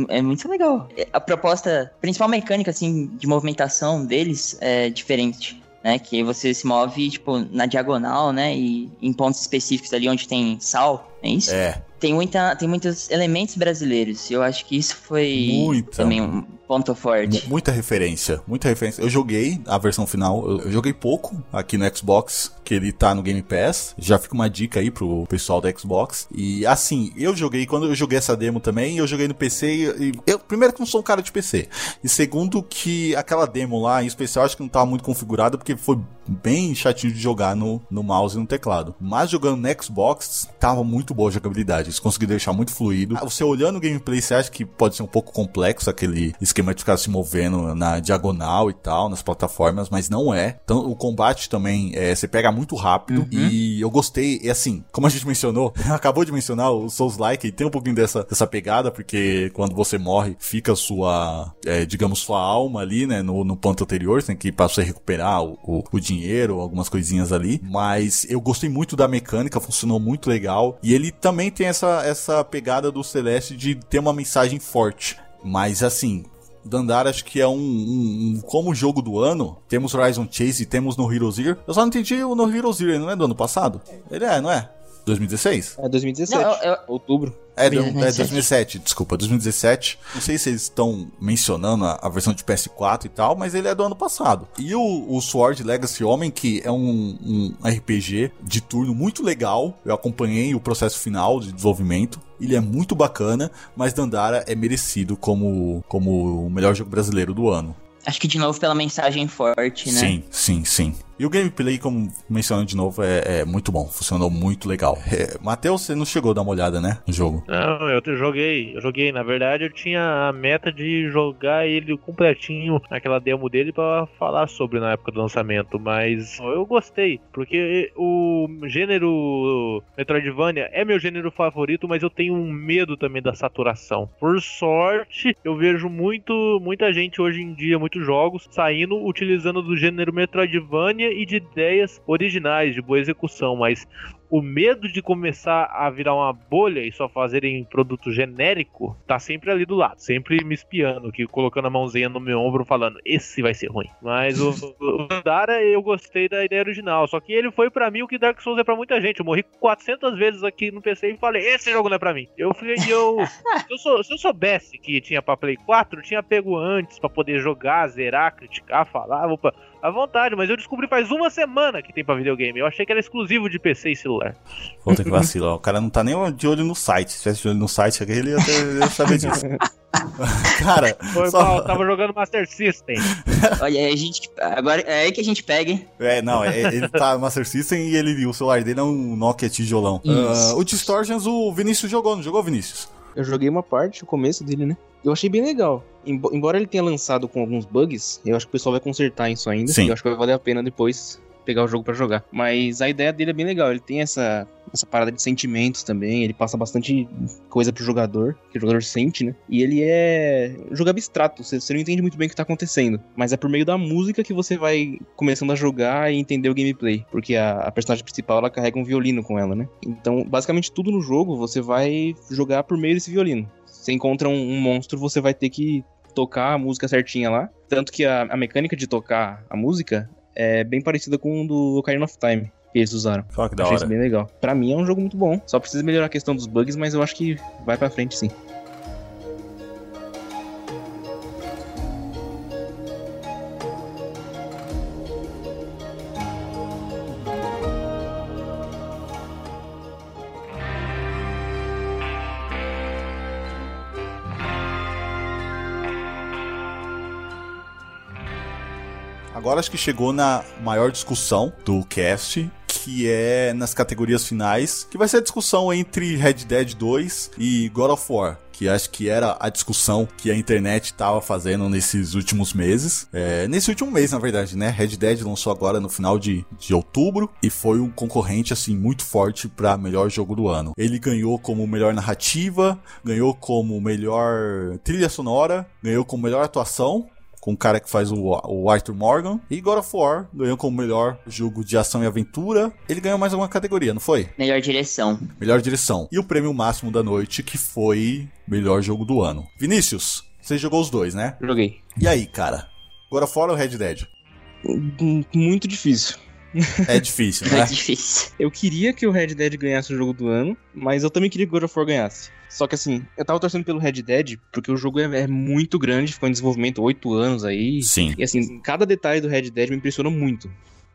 Speaker 2: É, é muito legal. É, A proposta, principal mecânica, assim, de movimentação deles é diferente. Né, que você se move, tipo, na diagonal, né? E em pontos específicos ali onde tem sal, é isso?
Speaker 1: É,
Speaker 2: Tem, muita, tem muitos elementos brasileiros. E eu acho que isso foi
Speaker 1: Muita.
Speaker 2: também um ponto forte.
Speaker 1: Mu- Muita referência, muita referência. Eu joguei a versão final, eu, eu joguei pouco aqui no Xbox, que ele tá no Game Pass. Já fica uma dica aí pro pessoal da Xbox. E assim, eu joguei, quando eu joguei essa demo também, eu joguei no PC e eu, primeiro que não sou um cara de PC. E segundo que aquela demo lá, em especial, acho que não tava muito configurada porque foi bem chatinho de jogar no, no mouse e no teclado. Mas jogando no Xbox, tava muito boa a jogabilidade. Eles conseguiram deixar muito fluido. Você olhando o gameplay, você acha que pode ser um pouco complexo aquele esquema de ficar se movendo na diagonal e tal, nas plataformas, mas não é. Então o combate também, é, você pega muito rápido. Uhum. E eu gostei, e assim, como a gente mencionou, acabou de mencionar o Souls-like, tem um pouquinho dessa, dessa pegada, porque quando você morre, fica sua, é, digamos, sua alma ali, né, no, no ponto anterior, você tem que ir pra você recuperar o, o, o dinheiro, algumas coisinhas ali. Mas eu gostei muito da mecânica, funcionou muito legal. E ele também tem essa, essa pegada do Celeste de ter uma mensagem forte. Mas assim, Dandara acho que é um, um, um, como jogo do ano. Temos Horizon Chase e temos No Hero Zero. Eu só não entendi o No Hero Zero, ele não é do ano passado? Ele é, não é? 2016?
Speaker 4: É 2017, não, eu, eu... outubro.
Speaker 1: É, 2017. é 2007, desculpa, 2017. Não sei se eles estão mencionando a, a, versão de PS4 e tal, mas ele é do ano passado. E o, o Sword Legacy Homem, que é um, um RPG de turno muito legal. Eu acompanhei o processo final de desenvolvimento. Ele é muito bacana, mas Dandara é merecido como, como o melhor jogo brasileiro do ano.
Speaker 2: Acho que de novo pela mensagem forte, né?
Speaker 1: Sim, sim, sim. E o gameplay, como mencionando de novo, é, é muito bom. Funcionou muito legal. É, Matheus, você não chegou a dar uma olhada, né? No jogo.
Speaker 3: Não, eu joguei. Eu joguei. Na verdade, eu tinha a meta de jogar ele completinho naquela demo dele para falar sobre na época do lançamento. Mas eu gostei. Porque o gênero Metroidvania é meu gênero favorito, mas eu tenho um medo também da saturação. Por sorte, eu vejo muito, muita gente hoje em dia, muitos jogos, saindo utilizando do gênero Metroidvania e de ideias originais, de boa execução, mas o medo de começar a virar uma bolha e só fazerem produto genérico tá sempre ali do lado, sempre me espiando, que colocando a mãozinha no meu ombro falando, esse vai ser ruim. Mas o, o Dara eu gostei da ideia original, só que ele foi para mim o que Dark Souls é para muita gente. Eu morri 400 vezes aqui no PC e falei, esse jogo não é para mim. Eu falei, eu se eu, sou, se eu soubesse que tinha para Play 4, eu tinha pego antes para poder jogar, zerar, criticar, falar, opa, à vontade, mas eu descobri faz uma semana que tem pra videogame. Eu achei que era exclusivo de PC e celular.
Speaker 1: Puta que vacilo, o cara não tá nem de olho no site. Se tivesse de olho no site, ele ia, ter, ia saber disso. cara,
Speaker 3: Foi só... mal, tava jogando Master System.
Speaker 2: Olha, a gente. Agora é aí que a gente pega, hein?
Speaker 1: É, não, é, ele tá Master System e ele, o celular dele é um Nokia tijolão. Uh, o Distortions, o Vinícius jogou, não jogou, Vinícius?
Speaker 4: Eu joguei uma parte, o começo dele, né? Eu achei bem legal. Embora ele tenha lançado com alguns bugs, eu acho que o pessoal vai consertar isso ainda. Sim. Eu acho que vai valer a pena depois pegar o jogo para jogar. Mas a ideia dele é bem legal. Ele tem essa, essa parada de sentimentos também. Ele passa bastante coisa pro jogador, que o jogador sente, né? E ele é um jogo abstrato. Você, você não entende muito bem o que tá acontecendo. Mas é por meio da música que você vai começando a jogar e entender o gameplay. Porque a, a personagem principal ela carrega um violino com ela, né? Então, basicamente, tudo no jogo você vai jogar por meio desse violino você encontra um, um, monstro, você vai ter que tocar a música certinha lá. Tanto que a, a mecânica de tocar a música é bem parecida com o do Ocarina of Time que eles usaram.
Speaker 1: Que da
Speaker 4: Achei
Speaker 1: hora.
Speaker 4: isso bem legal. Pra mim é um jogo muito bom. Só precisa melhorar a questão dos bugs, mas eu acho que vai pra frente sim.
Speaker 1: Agora acho que chegou na maior discussão do cast, que é nas categorias finais, que vai ser a discussão entre Red Dead 2 e God of War que acho que era a discussão que a internet estava fazendo nesses últimos meses. É, nesse último mês, na verdade, né? Red Dead lançou agora no final de, de outubro e foi um concorrente, assim, muito forte para melhor jogo do ano. Ele ganhou como melhor narrativa, ganhou como melhor trilha sonora, ganhou como melhor atuação com o cara que faz o, o Arthur Morgan. E God of War ganhou como melhor jogo de ação e aventura. Ele ganhou mais alguma categoria, não foi?
Speaker 2: Melhor direção.
Speaker 1: Melhor direção. E o prêmio máximo da noite, que foi melhor jogo do ano. Vinícius, você jogou os dois, né?
Speaker 4: Joguei.
Speaker 1: E aí, cara? God of War ou Red Dead?
Speaker 4: Muito difícil.
Speaker 1: É difícil, né?
Speaker 2: É difícil.
Speaker 4: Eu queria que o Red Dead ganhasse o jogo do ano, mas eu também queria que o God of War ganhasse. Só que assim, eu tava torcendo pelo Red Dead, porque o jogo é, é muito grande, ficou em desenvolvimento oito anos aí.
Speaker 1: Sim.
Speaker 4: E assim, cada detalhe do Red Dead me impressionou muito.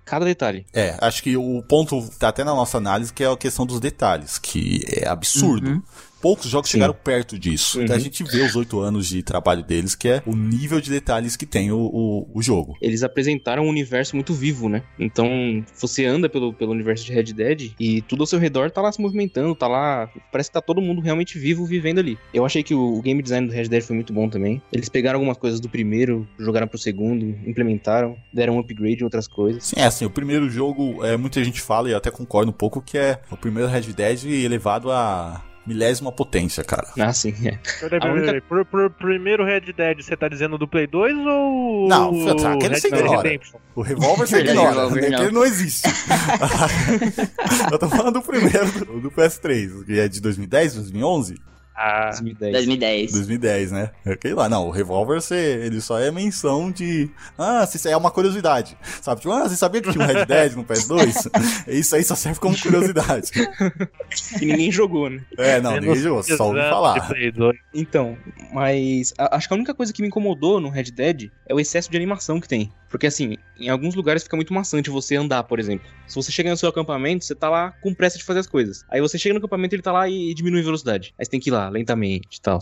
Speaker 4: cada detalhe.
Speaker 1: É, acho que o ponto tá até na nossa análise que é a questão dos detalhes, que é absurdo.
Speaker 2: Uhum.
Speaker 1: Poucos jogos
Speaker 4: Sim.
Speaker 1: chegaram perto disso.
Speaker 4: Uhum.
Speaker 1: Então a gente vê os oito anos de trabalho deles, que é o nível de detalhes que tem o, o, o jogo.
Speaker 4: Eles apresentaram um universo muito vivo, né? Então, você anda pelo, pelo universo de Red Dead e tudo ao seu redor tá lá se movimentando, tá lá. Parece que tá todo mundo realmente vivo vivendo ali. Eu achei que o, o game design do Red Dead foi muito bom também. Eles pegaram algumas coisas do primeiro, jogaram pro segundo, implementaram, deram um upgrade em outras coisas.
Speaker 1: Sim, é assim, o primeiro jogo, é, muita gente fala, e eu até concordo um pouco, que é o primeiro Red Dead elevado a milésima potência, cara.
Speaker 4: Ah, sim, é.
Speaker 3: Peraí,
Speaker 4: A
Speaker 3: peraí,
Speaker 4: única-
Speaker 3: peraí. Por, por primeiro Red Dead, você tá dizendo do Play 2 ou.
Speaker 1: Não,
Speaker 3: o
Speaker 1: tá, aquele
Speaker 3: Red
Speaker 1: você ignora. O revólver você ignora, né?
Speaker 2: não.
Speaker 1: Ele não existe. eu tô falando do primeiro, do, do PS3, que é de 2010, 2011?
Speaker 3: Ah,
Speaker 4: 2010.
Speaker 2: 2010.
Speaker 1: 2010, né? Aquele lá, não, o revólver você, ele só é menção de. Ah, isso aí é uma curiosidade. Sabe? Tipo, ah, você sabia que tinha um Red Dead no PS2? Isso aí só serve como curiosidade.
Speaker 4: Que ninguém jogou, né?
Speaker 1: É, não, ninguém jogou, só ouvi falar.
Speaker 3: de Play 2.
Speaker 4: Então, mas a- acho que a única coisa que me incomodou no Red Dead é o excesso de animação que tem. Porque assim, em alguns lugares fica muito maçante você andar, por exemplo. Se você chega no seu acampamento, você tá lá com pressa de fazer as coisas. Aí você chega no acampamento, ele tá lá e diminui a velocidade. Aí você tem que ir lá lentamente e tal.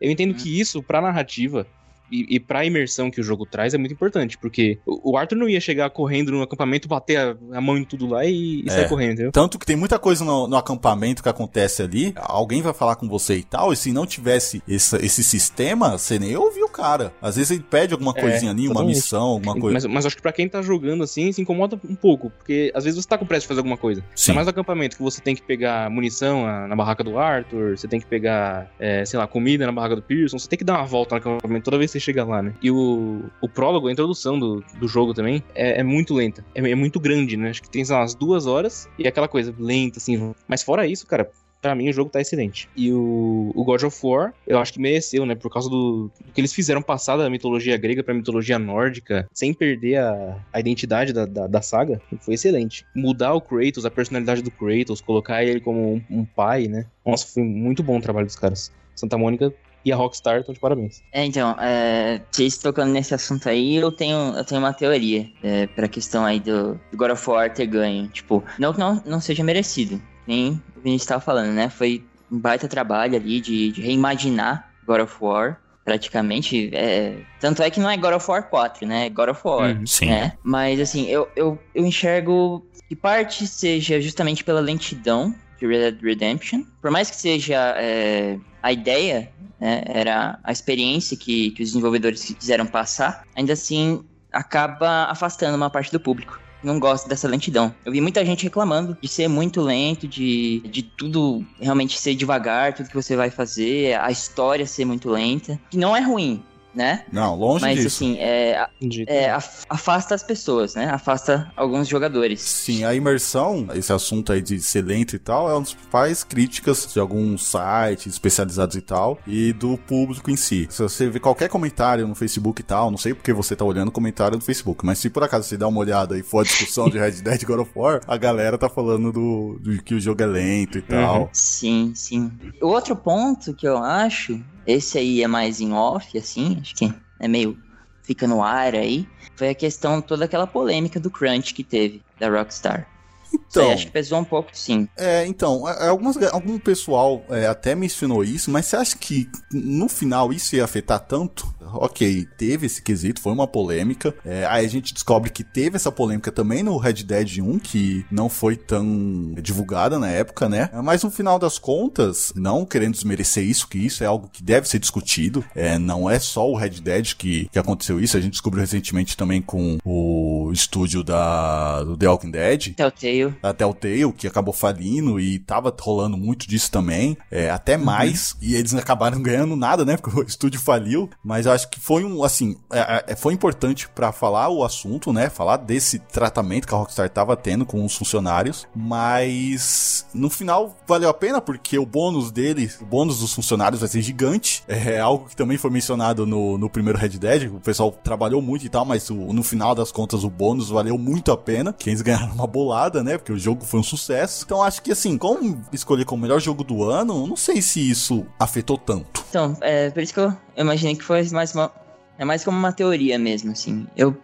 Speaker 4: Eu entendo que isso, pra narrativa, e, e pra imersão que o jogo traz é muito importante, porque o Arthur não ia chegar correndo no acampamento, bater a, a mão em tudo lá e, e
Speaker 1: É.
Speaker 4: sair correndo, entendeu?
Speaker 1: Tanto que tem muita coisa no, no acampamento que acontece ali, alguém vai falar com você e tal, e se não tivesse esse, esse sistema, você nem ouviu o cara. Às vezes ele pede alguma
Speaker 4: É,
Speaker 1: coisinha ali, uma missão, alguma coisa.
Speaker 4: Mas, mas acho que pra quem tá jogando assim, se incomoda um pouco, porque às vezes você tá com pressa de fazer alguma coisa.
Speaker 1: Sim.
Speaker 4: É mais no acampamento que você tem que pegar munição na, na barraca do Arthur, você tem que pegar, é, sei lá, comida na barraca do Pearson, você tem que dar uma volta no acampamento toda vez que você chega lá, né? E o, o prólogo, a introdução do, do jogo também, é, é muito lenta. É, é muito grande, né? Acho que tem, sei lá, umas duas horas e é aquela coisa lenta, assim. Mas fora isso, cara, Pra mim, o jogo tá excelente. E o, o God of War, eu acho que mereceu, né? Por causa do, do que eles fizeram passar da mitologia grega pra mitologia nórdica, sem perder a, a identidade da, da, da saga, foi excelente. Mudar o Kratos, a personalidade do Kratos, colocar ele como um, um pai, né? Nossa, foi muito bom o trabalho dos caras. Santa Mônica e a Rockstar estão de parabéns.
Speaker 2: É, então, é, vocês tocando nesse assunto aí, eu tenho, eu tenho uma teoria é, pra questão aí do, do God of War ter ganho. Tipo, não que não, não seja merecido, nem o Vinícius tava falando, né? Foi um baita trabalho ali de, de reimaginar God of War, praticamente. É, tanto é que não é God of War 4, né? É God of War.
Speaker 4: Uhum.
Speaker 1: Sim.
Speaker 2: né? Mas assim, eu, eu, eu enxergo que parte seja justamente pela lentidão de Red Dead Redemption. Por mais que seja é, a ideia, né, era a experiência que, que os desenvolvedores quiseram passar, ainda assim acaba afastando uma parte do público. Não gosta dessa lentidão. Eu vi muita gente reclamando de ser muito lento, de, de tudo realmente ser devagar, tudo que você vai fazer, a história ser muito lenta. Que não é ruim, né?
Speaker 1: Não, longe
Speaker 2: Mas
Speaker 1: disso.
Speaker 2: assim, é, é, af- afasta as pessoas, né? Afasta alguns jogadores.
Speaker 1: Sim, a imersão, esse assunto aí de ser lento e tal, é uma das principais críticas de alguns sites especializados e tal, e do público em si. Se você vê qualquer comentário no Facebook e tal, não sei porque você tá olhando o comentário do Facebook, mas se por acaso você dá uma olhada e for a discussão de Red Dead God of War, a galera tá falando do, do que o jogo é lento e tal.
Speaker 2: Sim, sim. O outro ponto que eu acho, esse aí é mais em off, assim, acho que é meio. fica no ar aí, foi a questão toda aquela polêmica do crunch que teve da Rockstar.
Speaker 1: Então,
Speaker 2: acho que pesou um pouco, sim.
Speaker 1: É, então, algumas, algum pessoal é, até mencionou isso, mas você acha que no final isso ia afetar tanto? Ok, teve esse quesito, foi uma polêmica. É, aí a gente descobre que teve essa polêmica também no Red Dead 1, que não foi tão divulgada na época, né? Mas no final das contas, não querendo desmerecer isso, que isso é algo que deve ser discutido. É, não é só o Red Dead que, que aconteceu isso, a gente descobriu recentemente também com o estúdio da, do The Walking Dead
Speaker 2: Telltale.
Speaker 1: a Telltale, que acabou falindo e tava rolando muito disso também, é, até mais, e eles acabaram ganhando nada, né, porque o estúdio faliu, mas eu acho que foi um, assim, é, é, foi importante pra falar o assunto, né, falar desse tratamento que a Rockstar tava tendo com os funcionários, mas no final valeu a pena, porque o bônus dele, o bônus dos funcionários vai ser gigante, é algo que também foi mencionado no, no primeiro Red Dead, o pessoal trabalhou muito e tal, mas o- no final das contas o bônus valeu muito a pena, que eles ganharam uma bolada, né, porque o jogo foi um sucesso, então acho que assim, como escolher como melhor jogo do ano, não sei se isso afetou tanto.
Speaker 2: Então, é por isso que eu, eu imaginei que foi mais uma. É mais como uma teoria mesmo, assim. Eu,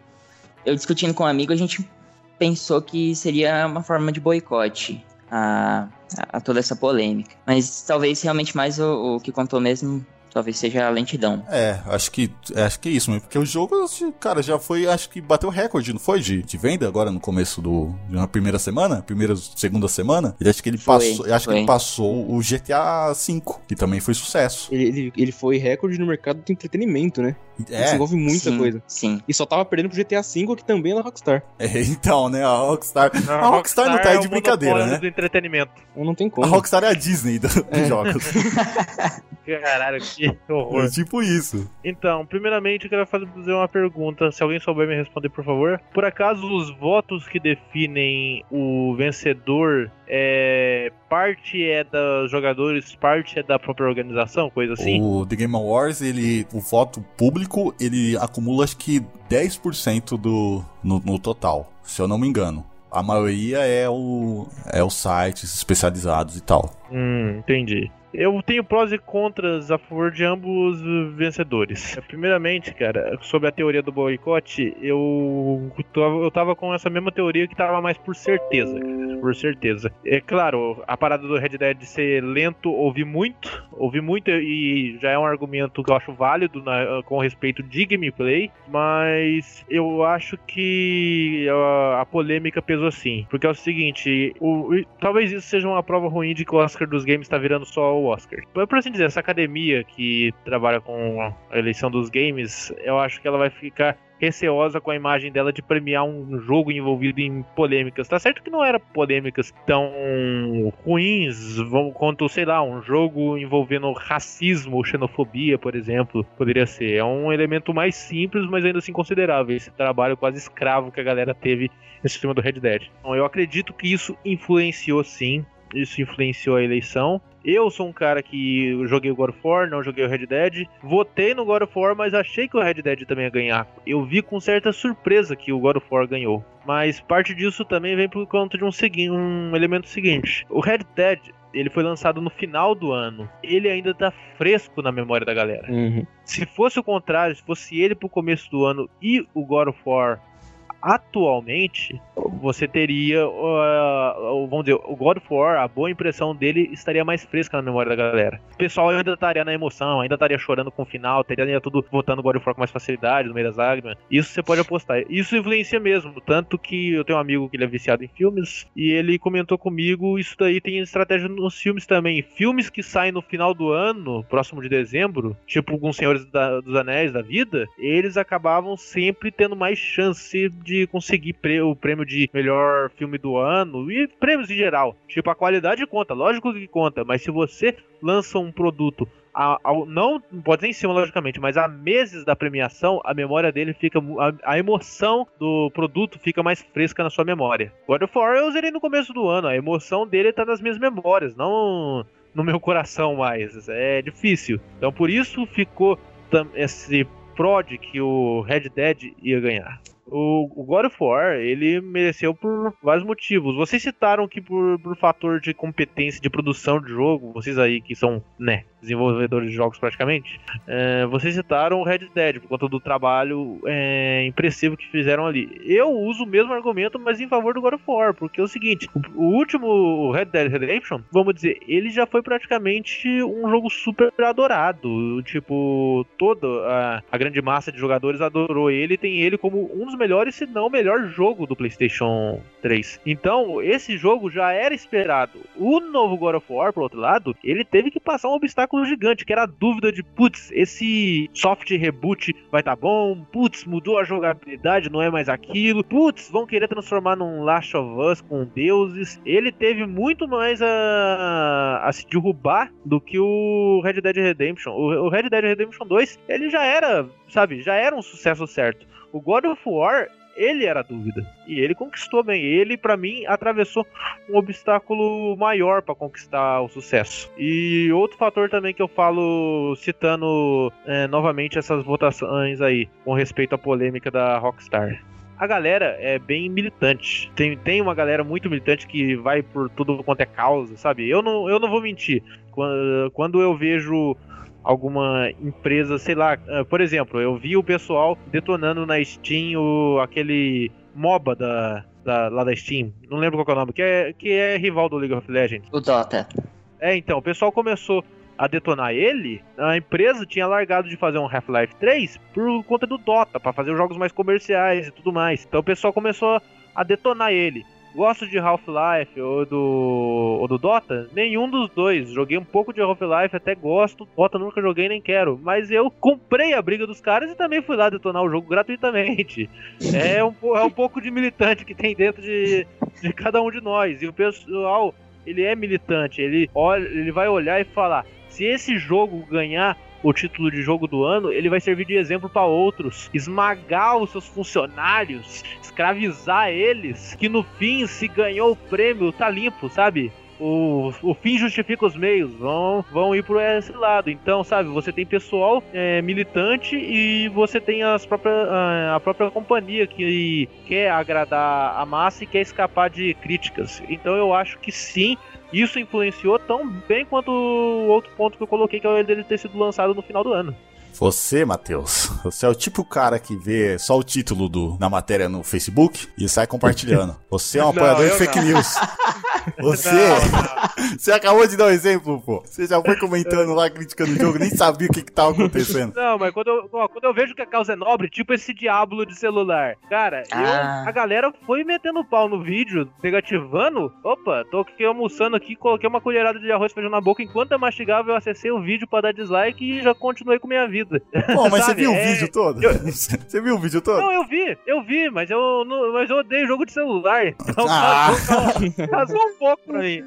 Speaker 2: eu discutindo com um amigo, a gente pensou que seria uma forma de boicote a, a toda essa polêmica. Mas talvez realmente mais o, o que contou mesmo talvez seja a lentidão.
Speaker 1: É, acho que acho que é isso, porque o jogo, cara, já foi, acho que bateu recorde, não foi de, de venda agora no começo do na primeira semana, primeira segunda semana. Ele acho que ele foi, passou, acho foi. que ele passou o GTA V, que também foi sucesso.
Speaker 4: Ele, ele, ele foi recorde no mercado de entretenimento, né? É. Isso envolve muita
Speaker 2: sim,
Speaker 4: coisa.
Speaker 2: Sim.
Speaker 4: E só tava perdendo pro GTA V, que também é da Rockstar.
Speaker 1: É, então, né? A Rockstar. Não, a Rockstar, não tá aí é de brincadeira, né?
Speaker 3: do entretenimento.
Speaker 4: Não tem como.
Speaker 1: A Rockstar é a Disney do, dos
Speaker 3: é.
Speaker 1: jogos.
Speaker 3: Caralho, que horror.
Speaker 1: É tipo isso.
Speaker 3: Então, primeiramente, eu quero fazer uma pergunta. Se alguém souber me responder, por favor. Por acaso, os votos que definem o vencedor é, parte é dos jogadores, parte é da própria organização, coisa assim?
Speaker 1: O The Game Awards, ele, o voto público, ele acumula acho que 10% do, no, no total, se eu não me engano. A maioria é o é os sites especializados e tal.
Speaker 3: Hum, entendi. Eu tenho prós e contras a favor de ambos vencedores. Primeiramente, cara, sobre a teoria do boicote, eu, eu tava com essa mesma teoria que tava mais por certeza, cara, por certeza. É claro, a parada do Red Dead ser lento, ouvi muito, ouvi muito e já é um argumento que eu acho válido na, com respeito de gameplay, mas eu acho que a, a polêmica pesou sim, porque é o seguinte, o, talvez isso seja uma prova ruim de que o Oscar dos games tá virando só o Oscar. Por assim dizer, essa academia que trabalha com a eleição dos games, eu acho que ela vai ficar receosa com a imagem dela de premiar um jogo envolvido em polêmicas. Tá certo que não era polêmicas tão ruins quanto, sei lá, um jogo envolvendo racismo ou xenofobia, por exemplo, poderia ser. É um elemento mais simples, mas ainda assim considerável. Esse trabalho quase escravo que a galera teve em cima do Red Dead. Então, eu acredito que isso influenciou sim isso influenciou a eleição. Eu sou um cara que joguei o God of War, não joguei o Red Dead. Votei no God of War, mas achei que o Red Dead também ia ganhar. Eu vi com certa surpresa que o God of War ganhou. Mas parte disso também vem por conta de um, um elemento seguinte. O Red Dead, ele foi lançado no final do ano. Ele ainda tá fresco na memória da galera.
Speaker 4: Uhum.
Speaker 3: Se fosse o contrário, se fosse ele pro começo do ano e o God of War atualmente você teria, uh, vamos dizer, o God of War, a boa impressão dele estaria mais fresca na memória da galera. O pessoal ainda estaria na emoção, ainda estaria chorando com o final, teria tudo votando God of War com mais facilidade, no meio das lágrimas. Isso você pode apostar. Isso influencia mesmo, tanto que eu tenho um amigo que ele é viciado em filmes e ele comentou comigo, isso daí tem estratégia nos filmes também. Filmes que saem no final do ano, próximo de dezembro, tipo alguns Senhores da, dos Anéis da vida, eles acabavam sempre tendo mais chance de conseguir o prêmio de melhor filme do ano e prêmios em geral. Tipo, a qualidade conta, lógico que conta, mas se você lança um produto a, a, não pode nem ser logicamente, mas há meses da premiação, a memória dele fica. A, a, emoção do produto fica mais fresca na sua memória. God of War eu usei no começo do ano, a emoção dele tá nas minhas memórias, não no meu coração mais. É difícil. Então por isso ficou esse prod que o Red Dead ia ganhar. O, God of War, ele mereceu por vários motivos. Vocês citaram que por, por fator de competência de produção de jogo, vocês aí que são, né, desenvolvedores de jogos praticamente, é, vocês citaram o Red Dead por conta do trabalho é, impressivo que fizeram ali. Eu uso o mesmo argumento, mas em favor do God of War, porque é o seguinte, o, último Red Dead Redemption, vamos dizer, ele já foi praticamente um jogo super adorado. Tipo, toda a, a grande massa de jogadores adorou ele, tem ele como um dos melhores, se não o melhor jogo do PlayStation 3. Então, esse jogo já era esperado. O novo God of War, por outro lado, ele teve que passar um obstáculo gigante, que era a dúvida de, putz, esse soft reboot vai tá bom, putz, mudou a jogabilidade, não é mais aquilo, putz, vão querer transformar num Last of Us com deuses. Ele teve muito mais a, a se derrubar do que o Red Dead Redemption. O, o Red Dead Redemption 2, ele já era, sabe, já era um sucesso certo. O God of War, ele era a dúvida. E ele conquistou bem. Ele, para mim, atravessou um obstáculo maior para conquistar o sucesso. E outro fator também que eu falo, citando é, novamente essas votações aí, com respeito à polêmica da Rockstar. A galera é bem militante. Tem, tem uma galera muito militante que vai por tudo quanto é causa, sabe? Eu não, eu não vou mentir. Quando, quando eu vejo alguma empresa, sei lá, uh, por exemplo, eu vi o pessoal detonando na Steam o, aquele MOBA da, da, lá da Steam, não lembro qual é o nome, que é, que é rival do League of Legends.
Speaker 2: O Dota.
Speaker 3: É, então, o pessoal começou a detonar ele, a empresa tinha largado de fazer um Half-Life 3 por conta do Dota, para fazer os jogos mais comerciais e tudo mais. Então o pessoal começou a detonar ele. Gosto de Half-Life ou do, ou do Dota? Nenhum dos dois. Joguei um pouco de Half-Life, até gosto. Dota nunca joguei nem quero. Mas eu comprei a briga dos caras e também fui lá detonar o jogo gratuitamente. É um, é um pouco de militante que tem dentro de, de cada um de nós. E o pessoal, ele é militante. Ele, olha, ele vai olhar e falar: se esse jogo ganhar o título de jogo do ano, ele vai servir de exemplo para outros, esmagar os seus funcionários, escravizar eles, que no fim, se ganhou o prêmio, tá limpo, sabe? O, o fim justifica os meios, vão, vão ir por esse lado. Então, sabe, você tem pessoal é, militante e você tem as próprias, a própria companhia que quer agradar a massa e quer escapar de críticas. Então, eu acho que sim, isso influenciou tão bem quanto o outro ponto que eu coloquei, que é o dele ter sido lançado no final do ano.
Speaker 1: Você, Matheus, você é o tipo cara que vê só o título do, na matéria no Facebook e sai compartilhando. Você é um apoiador de fake não. news. Você, não, você acabou de dar um exemplo, pô. Você já foi comentando lá, criticando o jogo, nem sabia o que, que tava acontecendo.
Speaker 3: Não, mas quando eu, ó, quando eu vejo que a causa é nobre, tipo esse diabo de celular, cara, ah. eu, a galera foi metendo pau no vídeo, negativando. Opa, tô aqui almoçando aqui, coloquei uma colherada de arroz e feijão na boca. Enquanto eu mastigava, eu acessei o vídeo pra dar dislike e já continuei com minha vida vida.
Speaker 1: Pô, mas você viu é... o vídeo todo? Eu... Você viu o vídeo todo?
Speaker 3: Não, eu vi, eu vi, mas eu, não, mas eu odeio jogo de celular. Então ah. casou, casou um pouco pra mim.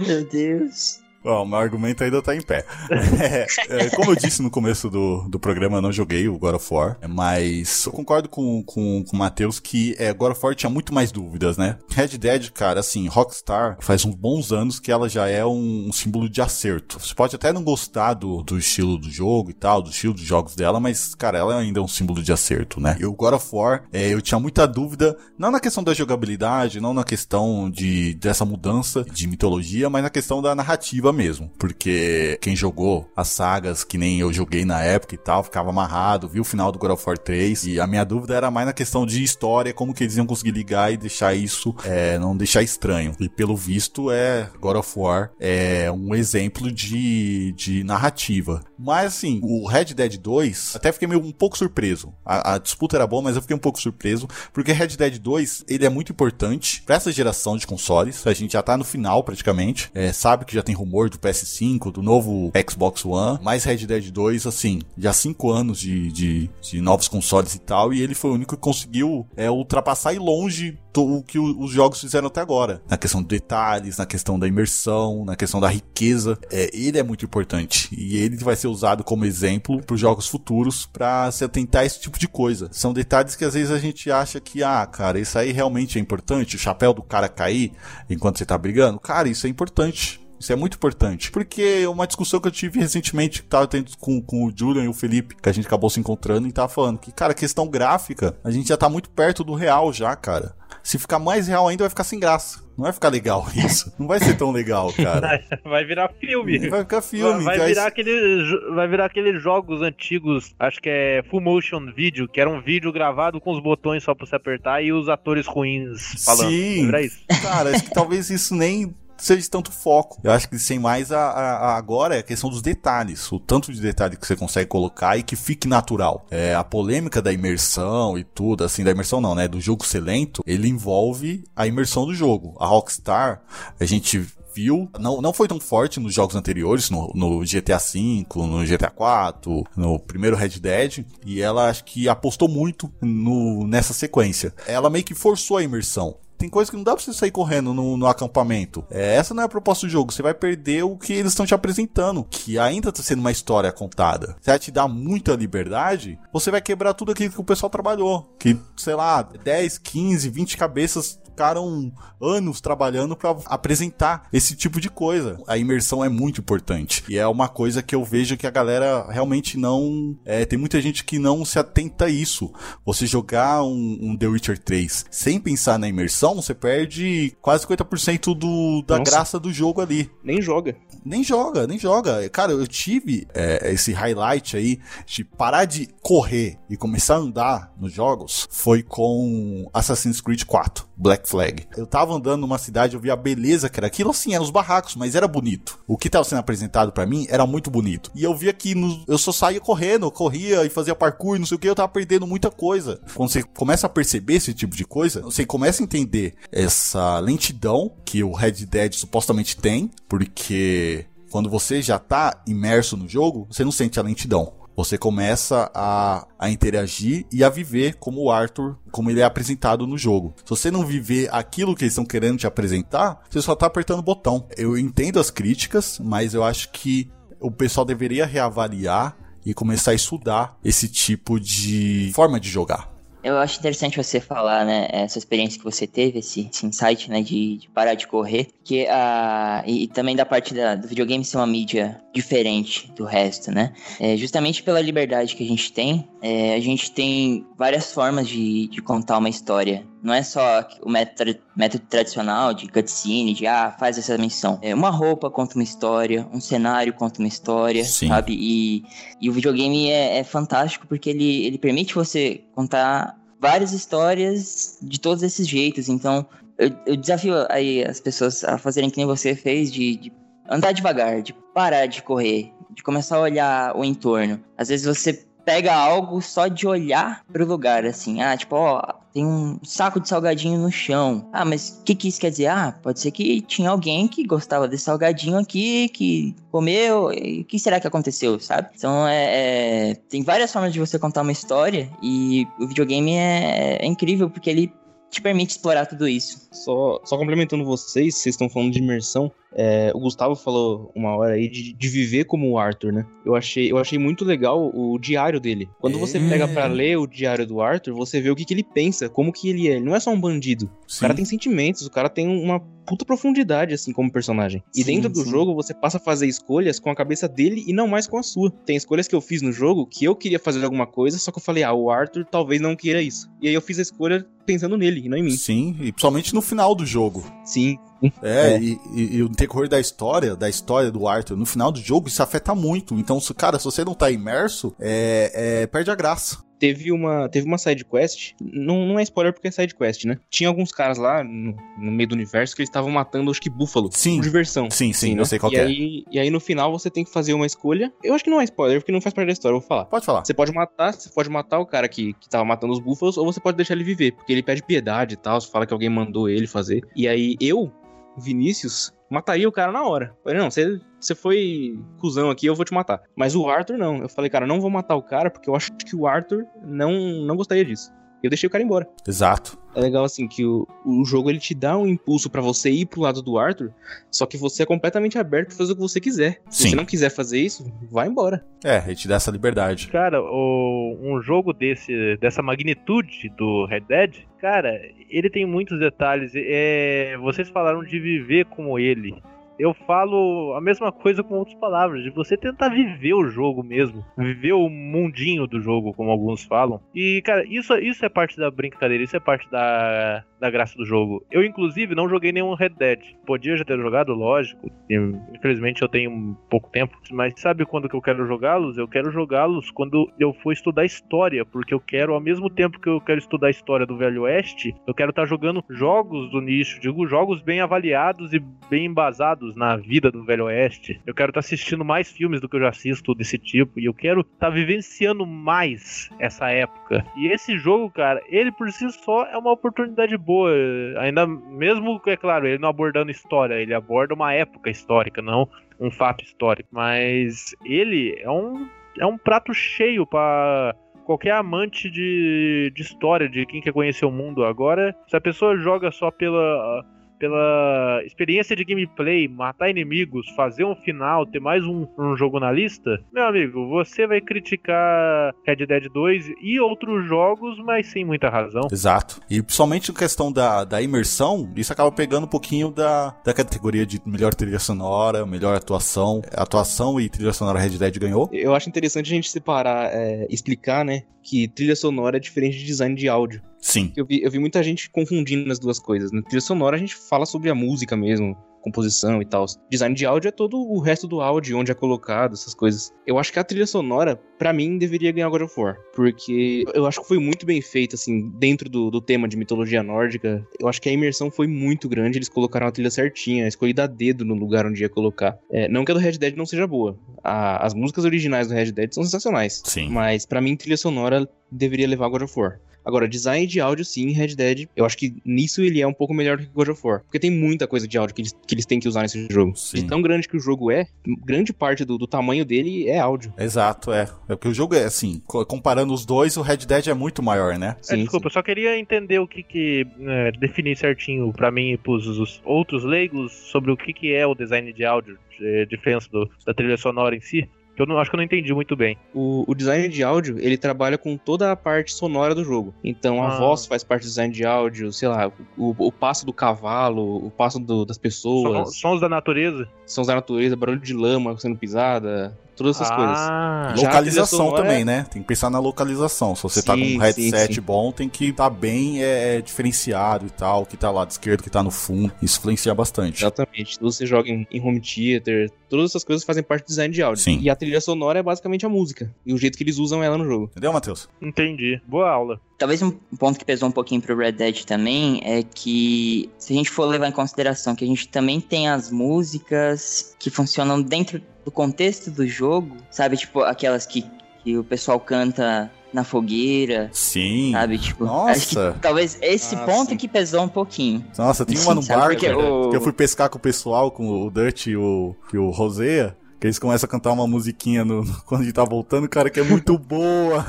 Speaker 2: Meu Deus.
Speaker 1: Bom, meu argumento ainda tá em pé. É, é, como eu disse no começo do, do programa, eu não joguei o God of War, mas eu concordo com, com, com o Matheus que é, God of War tinha muito mais dúvidas, né? Red Dead, cara, assim, Rockstar faz uns bons anos que ela já é um, um símbolo de acerto. Você pode até não gostar do, do estilo do jogo e tal, do estilo dos jogos dela, mas, cara, ela ainda é um símbolo de acerto, né? E o God of War, é, eu tinha muita dúvida, não na questão da jogabilidade, não na questão de, dessa mudança de mitologia, mas na questão da narrativa mesmo. Porque quem jogou as sagas, que nem eu joguei na época e tal, ficava amarrado, viu o final do God of War 3. E a minha dúvida era mais na questão de história, como que eles iam conseguir ligar e deixar isso, é, não deixar estranho. E pelo visto, é God of War é um exemplo de, de narrativa. Mas assim, o Red Dead 2, até fiquei meio um pouco surpreso. A, a disputa era boa, mas eu fiquei um pouco surpreso, porque Red Dead 2, ele é muito importante para essa geração de consoles. A gente já tá no final praticamente. É, sabe que já tem rumor do PS5, do novo Xbox One, mais Red Dead 2, assim, já cinco anos de, de, de novos consoles e tal, e ele foi o único que conseguiu é, ultrapassar e longe o que os jogos fizeram até agora. Na questão de detalhes, na questão da imersão, na questão da riqueza. É, ele é muito importante. E ele vai ser usado como exemplo para os jogos futuros para se atentar a esse tipo de coisa. São detalhes que às vezes a gente acha que, ah, cara, isso aí realmente é importante. O chapéu do cara cair enquanto você tá brigando. Cara, isso é importante. Isso é muito importante. Porque uma discussão que eu tive recentemente, que tava tendo com, com o Julian e o Felipe, que a gente acabou se encontrando e tava falando que, cara, questão gráfica, a gente já tá muito perto do real já, cara. Se ficar mais real ainda, vai ficar sem graça. Não vai ficar legal isso. Não vai ser tão legal, cara.
Speaker 3: Vai virar filme.
Speaker 1: Vai ficar filme.
Speaker 3: Vai, vai virar, aquele, vai virar aqueles jogos antigos, acho que é Full Motion Video, que era um vídeo gravado com os botões só pra você apertar e os atores ruins falando.
Speaker 1: Sim. Isso? Cara, acho que talvez isso nem seja tanto foco. Eu acho que sem mais a, a, agora é a questão dos detalhes, o tanto de detalhe que você consegue colocar e que fique natural. É, a polêmica da imersão e tudo, assim, da imersão não, né? Do jogo ser lento, ele envolve a imersão do jogo. A Rockstar, a gente viu, não, não foi tão forte nos jogos anteriores, no, no GTA V, no GTA 4, no primeiro Red Dead, e ela acho que apostou muito no, nessa sequência. Ela meio que forçou a imersão tem coisa que não dá pra você sair correndo no, no acampamento. É, essa não é a proposta do jogo. Você vai perder o que eles estão te apresentando, que ainda tá sendo uma história contada. Se ela te dá muita liberdade, você vai quebrar tudo aquilo que o pessoal trabalhou. Que, sei lá, 10, 15, 20 cabeças ficaram anos trabalhando para apresentar esse tipo de coisa. A imersão é muito importante. E é uma coisa que eu vejo que a galera realmente não. É, tem muita gente que não se atenta a isso. Você jogar um, um The Witcher 3 sem pensar na imersão, você perde quase 50% do, da Nossa. graça do jogo ali.
Speaker 4: Nem joga.
Speaker 1: Nem joga, nem joga. Cara, eu tive é, esse highlight aí de parar de correr e começar a andar nos jogos foi com Assassin's Creed 4 Black Flag. Eu tava andando numa cidade, eu vi a beleza que era aquilo, assim, eram os barracos, mas era bonito. O que tava sendo apresentado para mim era muito bonito. E eu vi aqui, no, eu só saía correndo, corria e fazia parkour, não sei o que, eu tava perdendo muita coisa. Quando você começa a perceber esse tipo de coisa, você começa a entender essa lentidão que o Red Dead supostamente tem, porque quando você já tá imerso no jogo, você não sente a lentidão. Você começa a, a interagir e a viver como o Arthur, como ele é apresentado no jogo. Se você não viver aquilo que eles estão querendo te apresentar, você só tá apertando o botão. Eu entendo as críticas, mas eu acho que o pessoal deveria reavaliar e começar a estudar esse tipo de forma de jogar.
Speaker 2: Eu acho interessante você falar, né, essa experiência que você teve, esse, esse insight, né, de, de, parar de correr, que a e, e, também da parte da, do videogame ser uma mídia diferente do resto, né? É, justamente pela liberdade que a gente tem, é, a gente tem várias formas de, de contar uma história. Não é só o método, método tradicional de cutscene, de ah, faz essa missão. É, uma roupa conta uma história, um cenário conta uma história, Sim. sabe? E, e o videogame é, é fantástico porque ele, ele permite você contar várias histórias de todos esses jeitos. Então, eu, eu, desafio aí as pessoas a fazerem que nem você fez, de, de, andar devagar, de parar de correr, de começar a olhar o entorno. Às vezes você pega algo só de olhar pro lugar, assim. Ah, tipo, ó, tem um saco de salgadinho no chão. Ah, mas o que, que isso quer dizer? Ah, pode ser que tinha alguém que gostava desse salgadinho aqui, que comeu. E o que será que aconteceu, sabe? Então, é, é, tem várias formas de você contar uma história e o videogame é, é incrível porque ele te permite explorar tudo isso.
Speaker 4: Só, só complementando vocês, vocês estão falando de imersão. É, o Gustavo falou uma hora aí de, de, viver como o Arthur, né? Eu achei, eu achei muito legal o diário dele. Quando você é. pega para ler o diário do Arthur, você vê o que, que ele pensa, como que ele é. Ele não é só um bandido. Sim. O cara tem sentimentos, o cara tem uma puta profundidade, assim, como personagem. E sim, dentro do sim. jogo, você passa a fazer escolhas com a cabeça dele e não mais com a sua. Tem escolhas que eu fiz no jogo que eu queria fazer alguma coisa, só que eu falei, ah, o Arthur talvez não queira isso. E aí eu fiz a escolha pensando nele, e não em mim.
Speaker 1: Sim, e principalmente no final do jogo.
Speaker 4: Sim,
Speaker 1: é, é. E, e, e, o decorrer da história, da história do Arthur, no final do jogo, isso afeta muito. Então, se, cara, se você não tá imerso, é, é, perde a graça
Speaker 4: teve uma, teve uma side quest, não, não é spoiler porque é side quest, né? Tinha alguns caras lá no, no meio do universo que eles estavam matando, acho que búfalo.
Speaker 1: Sim.
Speaker 4: Por diversão.
Speaker 1: Sim, sim, né? eu sei qual
Speaker 4: e
Speaker 1: é.
Speaker 4: Aí, e aí no final você tem que fazer uma escolha. Eu acho que não é spoiler, porque não faz parte da história, eu vou falar.
Speaker 1: Pode falar.
Speaker 4: Você pode matar, você pode matar o cara que, que tava matando os búfalos, ou você pode deixar ele viver, porque ele pede piedade e tal, fala que alguém mandou ele fazer. E aí eu, Vinícius, mataria o cara na hora. Eu falei, não, você, você foi cuzão aqui, eu vou te matar. Mas o Arthur não. Eu falei, cara, não vou matar o cara porque eu acho que o Arthur não, não gostaria disso eu deixei o cara embora.
Speaker 1: Exato.
Speaker 4: É legal assim que o, o jogo ele te dá um impulso para você ir pro lado do Arthur, só que você é completamente aberto pra fazer o que você quiser. Se Sim. você não quiser fazer isso, vai embora.
Speaker 1: É, ele te dá essa liberdade.
Speaker 3: Cara, o, um jogo desse, dessa magnitude do Red Dead, cara, ele tem muitos detalhes. É, vocês falaram de viver como ele eu falo a mesma coisa com outras palavras, de você tentar viver o jogo mesmo, viver o mundinho do jogo, como alguns falam. E, cara, isso, isso é parte da brincadeira, isso é parte da, da graça do jogo. Eu, inclusive, não joguei nenhum Red Dead. Podia já ter jogado, lógico. Infelizmente eu tenho pouco tempo. Mas sabe quando que eu quero jogá-los? Eu quero jogá-los quando eu for estudar história, porque eu quero, ao mesmo tempo que eu quero estudar a história do Velho Oeste, eu quero estar tá jogando jogos do nicho, digo, jogos bem avaliados e bem embasados na vida do Velho Oeste. Eu quero estar tá assistindo mais filmes do que eu já assisto desse tipo, e eu quero estar tá vivenciando mais essa época. E esse jogo, cara, ele por si só é uma oportunidade boa boa. Ainda mesmo, é claro, ele não abordando história, ele aborda uma época histórica, não um fato histórico. Mas ele é um, é um prato cheio para qualquer amante de, de história, de quem quer conhecer o mundo. Agora, se a pessoa joga só pela pela experiência de gameplay, matar inimigos, fazer um final, ter mais um, um, jogo na lista, meu amigo, você vai criticar Red Dead 2 e outros jogos, mas sem muita razão.
Speaker 1: Exato. E principalmente em questão da, da imersão, isso acaba pegando um pouquinho da, da categoria de melhor trilha sonora, melhor atuação. Atuação e trilha sonora Red Dead ganhou.
Speaker 4: Eu acho interessante a gente separar, é, explicar, né, que trilha sonora é diferente de design de áudio.
Speaker 1: Sim.
Speaker 4: Eu vi, eu vi muita gente confundindo as duas coisas. Na trilha sonora a gente fala sobre a música mesmo, composição e tal. Design de áudio é todo o resto do áudio, onde é colocado, essas coisas. Eu acho que a trilha sonora, para mim, deveria ganhar God of War. Porque eu acho que foi muito bem feito, assim, dentro do, do tema de mitologia nórdica. Eu acho que a imersão foi muito grande, eles colocaram a trilha certinha, escolhida a dedo no lugar onde ia colocar. É, não que a do Red Dead não seja boa. A, as músicas originais do Red Dead são sensacionais.
Speaker 1: Sim.
Speaker 4: Mas para mim, trilha sonora deveria levar God of War. Agora, design de áudio, sim, Red Dead, eu acho que nisso ele é um pouco melhor do que God of War. Porque tem muita coisa de áudio que eles, que eles têm que usar nesse jogo.
Speaker 1: Sim.
Speaker 4: De tão grande que o jogo é, grande parte do, do tamanho dele é áudio.
Speaker 1: Exato, é. É porque o jogo é assim, co- comparando os dois, o Red Dead é muito maior, né?
Speaker 3: É, desculpa, eu só queria entender o que que. É, definir certinho pra mim e pros os outros leigos sobre o que que é o design de áudio, de diferença do- da trilha sonora em si. Eu não, acho que eu não entendi muito bem.
Speaker 4: O, o design de áudio, ele trabalha com toda a parte sonora do jogo. Então, a
Speaker 3: Ah.
Speaker 4: voz faz parte do design de áudio, sei lá, o, o passo do cavalo, o passo do- das
Speaker 3: Som-
Speaker 4: pessoas,
Speaker 3: Sons da natureza.
Speaker 4: sons da natureza, barulho de lama sendo pisada, todas essas coisas.
Speaker 3: ah,
Speaker 4: a
Speaker 1: Localização
Speaker 4: trilha sonora
Speaker 1: também, né? Tem que pensar na localização. Se você tá com
Speaker 4: Sim,
Speaker 1: um headset
Speaker 4: sim, sim.
Speaker 1: bom, tem que estar bem é, é, diferenciado e tal. O que tá lá de esquerdo, o que tá no fundo. Isso influencia bastante.
Speaker 4: Exatamente. Tudo você joga em, em home theater, todas essas coisas fazem parte do design de áudio.
Speaker 1: Sim.
Speaker 4: E a trilha sonora é basicamente a música. E o jeito que eles usam ela no jogo.
Speaker 1: Entendeu, Matheus?
Speaker 3: entendi. Boa aula.
Speaker 2: Talvez um ponto que pesou um pouquinho pro Red Dead também é que, se a gente for levar em consideração que a gente também tem as músicas que funcionam dentro do contexto do jogo, sabe? Tipo, aquelas que, que o pessoal canta na fogueira,
Speaker 1: Sim.
Speaker 2: sabe? Tipo,
Speaker 1: Nossa.
Speaker 2: acho que talvez esse
Speaker 4: Ah,
Speaker 2: ponto
Speaker 4: sim.
Speaker 2: que pesou um pouquinho.
Speaker 1: Nossa, tem uma no né,
Speaker 2: o-
Speaker 1: que eu fui pescar com o pessoal, com o Dutch e o, e o Rosea. Que eles começam a cantar uma musiquinha no, quando a gente tá voltando, cara, que é muito boa.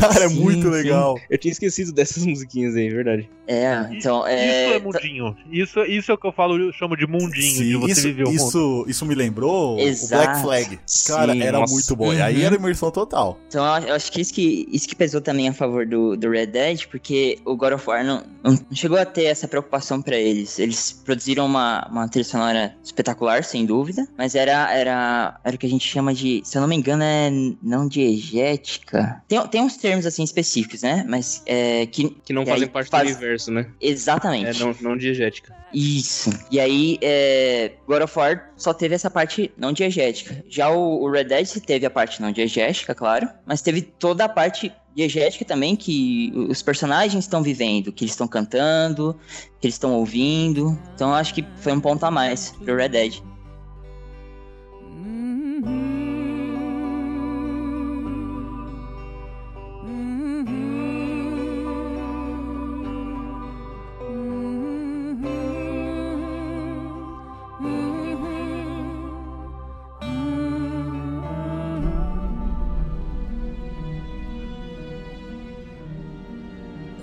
Speaker 1: Cara, é
Speaker 2: Sim,
Speaker 1: muito
Speaker 2: sim.
Speaker 1: legal.
Speaker 4: Eu tinha esquecido dessas musiquinhas aí, verdade.
Speaker 2: É, então,
Speaker 3: Isso
Speaker 2: é...
Speaker 3: é mundinho. Isso, isso é o que eu falo, eu chamo de mundinho, de
Speaker 1: Sim,
Speaker 3: você
Speaker 1: isso,
Speaker 3: viver o mundo.
Speaker 1: isso, isso me lembrou
Speaker 2: Exato.
Speaker 1: o Black Flag. Cara,
Speaker 4: Sim,
Speaker 1: era
Speaker 4: nossa.
Speaker 1: muito bom. E aí
Speaker 2: Uhum.
Speaker 1: era imersão total.
Speaker 2: Então eu eu acho que isso que, isso que pesou também a favor do, do Red Dead, porque o God of War não, não chegou a ter essa preocupação pra eles. Eles produziram uma, uma trilha sonora espetacular, sem dúvida, mas era, era, era o que a gente chama de, se eu não me engano, é não diegética. Tem, tem uns termos assim específicos, né? Mas é, que.
Speaker 4: Que não
Speaker 2: aí
Speaker 4: fazem parte
Speaker 2: faz-
Speaker 4: do universo, né?
Speaker 2: Exatamente.
Speaker 4: É, não, não diegética.
Speaker 2: Isso. E aí, é, God of War só teve essa parte não diegética. Já o, o Red Dead teve a parte não diegética, claro, mas teve toda a parte diegética também que os personagens estão vivendo, que eles estão cantando, que eles estão ouvindo. Então eu acho que foi um ponto a mais pro Red Dead. Mm.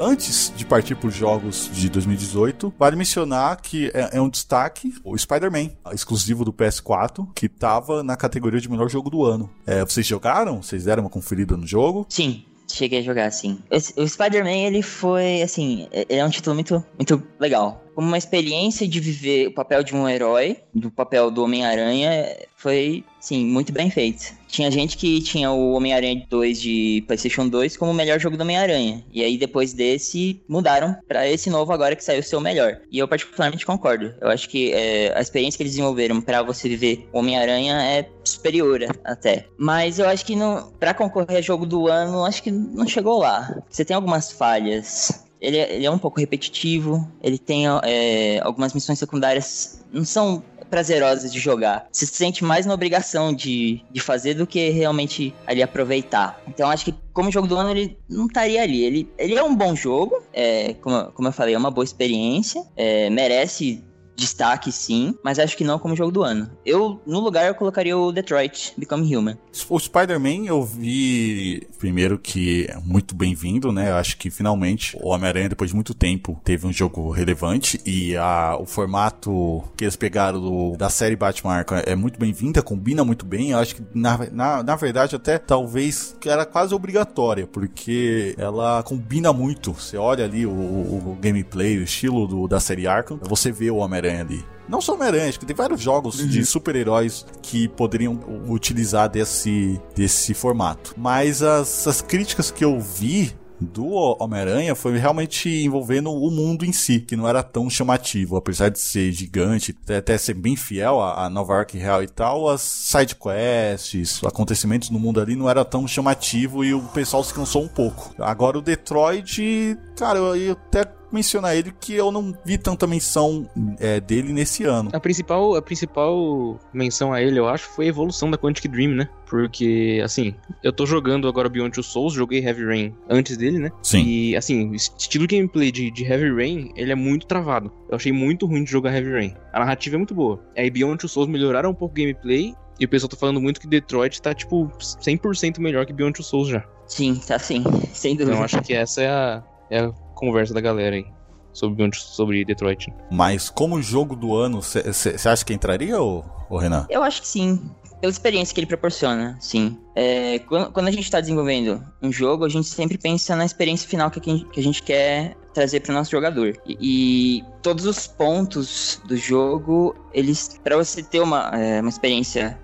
Speaker 1: Antes de partir para os jogos de 2018, vale mencionar que é, é um destaque o Spider-Man, exclusivo do PS4, que tava na categoria de melhor jogo do ano. É, vocês jogaram? Vocês deram uma conferida no jogo?
Speaker 2: Sim, cheguei a jogar assim. O Spider-Man, ele foi, assim, ele é um título muito, muito legal. Como uma experiência de viver o papel de um herói, do papel do Homem-Aranha, foi, sim, muito bem feito. Tinha gente que tinha o Homem-Aranha 2 de PlayStation 2 como o melhor jogo do Homem-Aranha. E aí, depois desse, mudaram pra esse novo agora que saiu ser o melhor. E eu particularmente concordo. Eu acho que é, a experiência que eles desenvolveram pra você viver Homem-Aranha é superior até. Mas eu acho que não, pra concorrer a jogo do ano, acho que não chegou lá. Você tem algumas falhas. Ele é, ele é um pouco repetitivo. Ele tem é, algumas missões secundárias não são prazerosas de jogar. Você se sente mais na obrigação de, de fazer do que realmente ali aproveitar. Então acho que como jogo do ano ele não estaria ali. Ele, ele é um bom jogo, é, como, como eu falei, é uma boa experiência, é, merece destaque sim, mas acho que não como jogo do ano. Eu, no lugar, eu colocaria o Detroit Become Human.
Speaker 1: O Spider-Man eu vi primeiro que é muito bem-vindo, né? Eu acho que finalmente o Homem-Aranha, depois de muito tempo, teve um jogo relevante e a, o formato que eles pegaram do- da série Batman é muito bem-vinda, combina muito bem. Eu acho que, na, na, na verdade, até talvez era quase obrigatória, porque ela combina muito. Você olha ali o, o- o gameplay, o estilo do, da série Arkham, você vê o Homem-Aranha ali. Não só Homem-Aranha, acho que tem vários jogos de super-heróis que poderiam utilizar desse, desse formato. Mas as, as críticas que eu vi do Homem-Aranha foi realmente envolvendo o mundo em si, que não era tão chamativo, apesar de ser gigante, até ser bem fiel a, Nova York real e tal, as side quests, acontecimentos no mundo ali não era tão chamativo e o pessoal se cansou um pouco. Agora o Detroit, cara, eu, eu até mencionar ele que eu não vi tanta menção é, dele nesse ano.
Speaker 4: A principal, a principal menção a ele, eu acho, foi a evolução da Quantic Dream, né? Porque, assim, eu tô jogando agora Beyond Two Souls, joguei Heavy Rain antes dele, né?
Speaker 1: Sim.
Speaker 4: E, assim, o estilo gameplay de, de Heavy Rain, ele é muito travado. Eu achei muito ruim de jogar Heavy Rain. A narrativa é muito boa. Aí Beyond Two Souls melhoraram um pouco o gameplay, e o pessoal tá falando muito que Detroit tá, tipo, 100% melhor que Beyond Two Souls já.
Speaker 2: Sim, tá sim, sem dúvida.
Speaker 4: Então acho que essa é a, é a conversa da galera aí sobre, sobre Detroit.
Speaker 1: Mas como jogo do ano, você acha que entraria, ou, ou Renan?
Speaker 2: Eu acho que sim. Pela experiência que ele proporciona, sim. É, quando, quando, a gente está desenvolvendo um jogo, a gente sempre pensa na experiência final que a gente, que a gente quer trazer para o nosso jogador. E, e, todos os pontos do jogo, eles, para você ter uma, é, uma experiência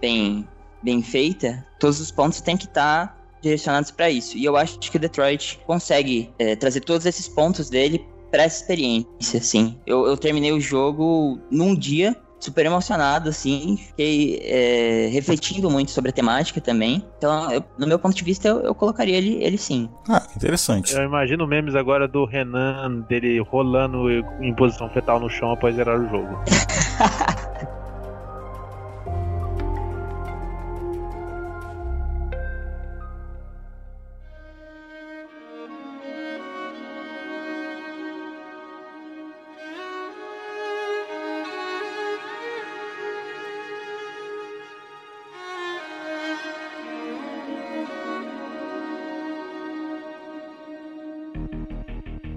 Speaker 2: bem, bem feita, todos os pontos têm que estar tá direcionados para isso. E eu acho que o Detroit consegue é, trazer todos esses pontos dele para essa experiência, assim. Eu, eu terminei o jogo num dia, super emocionado, assim. Fiquei é, refletindo muito sobre a temática também. Então, eu, no meu ponto de vista, eu, eu, colocaria ele, ele sim.
Speaker 1: Ah, interessante.
Speaker 3: Eu imagino memes agora do Renan, dele rolando em posição fetal no chão após zerar o jogo.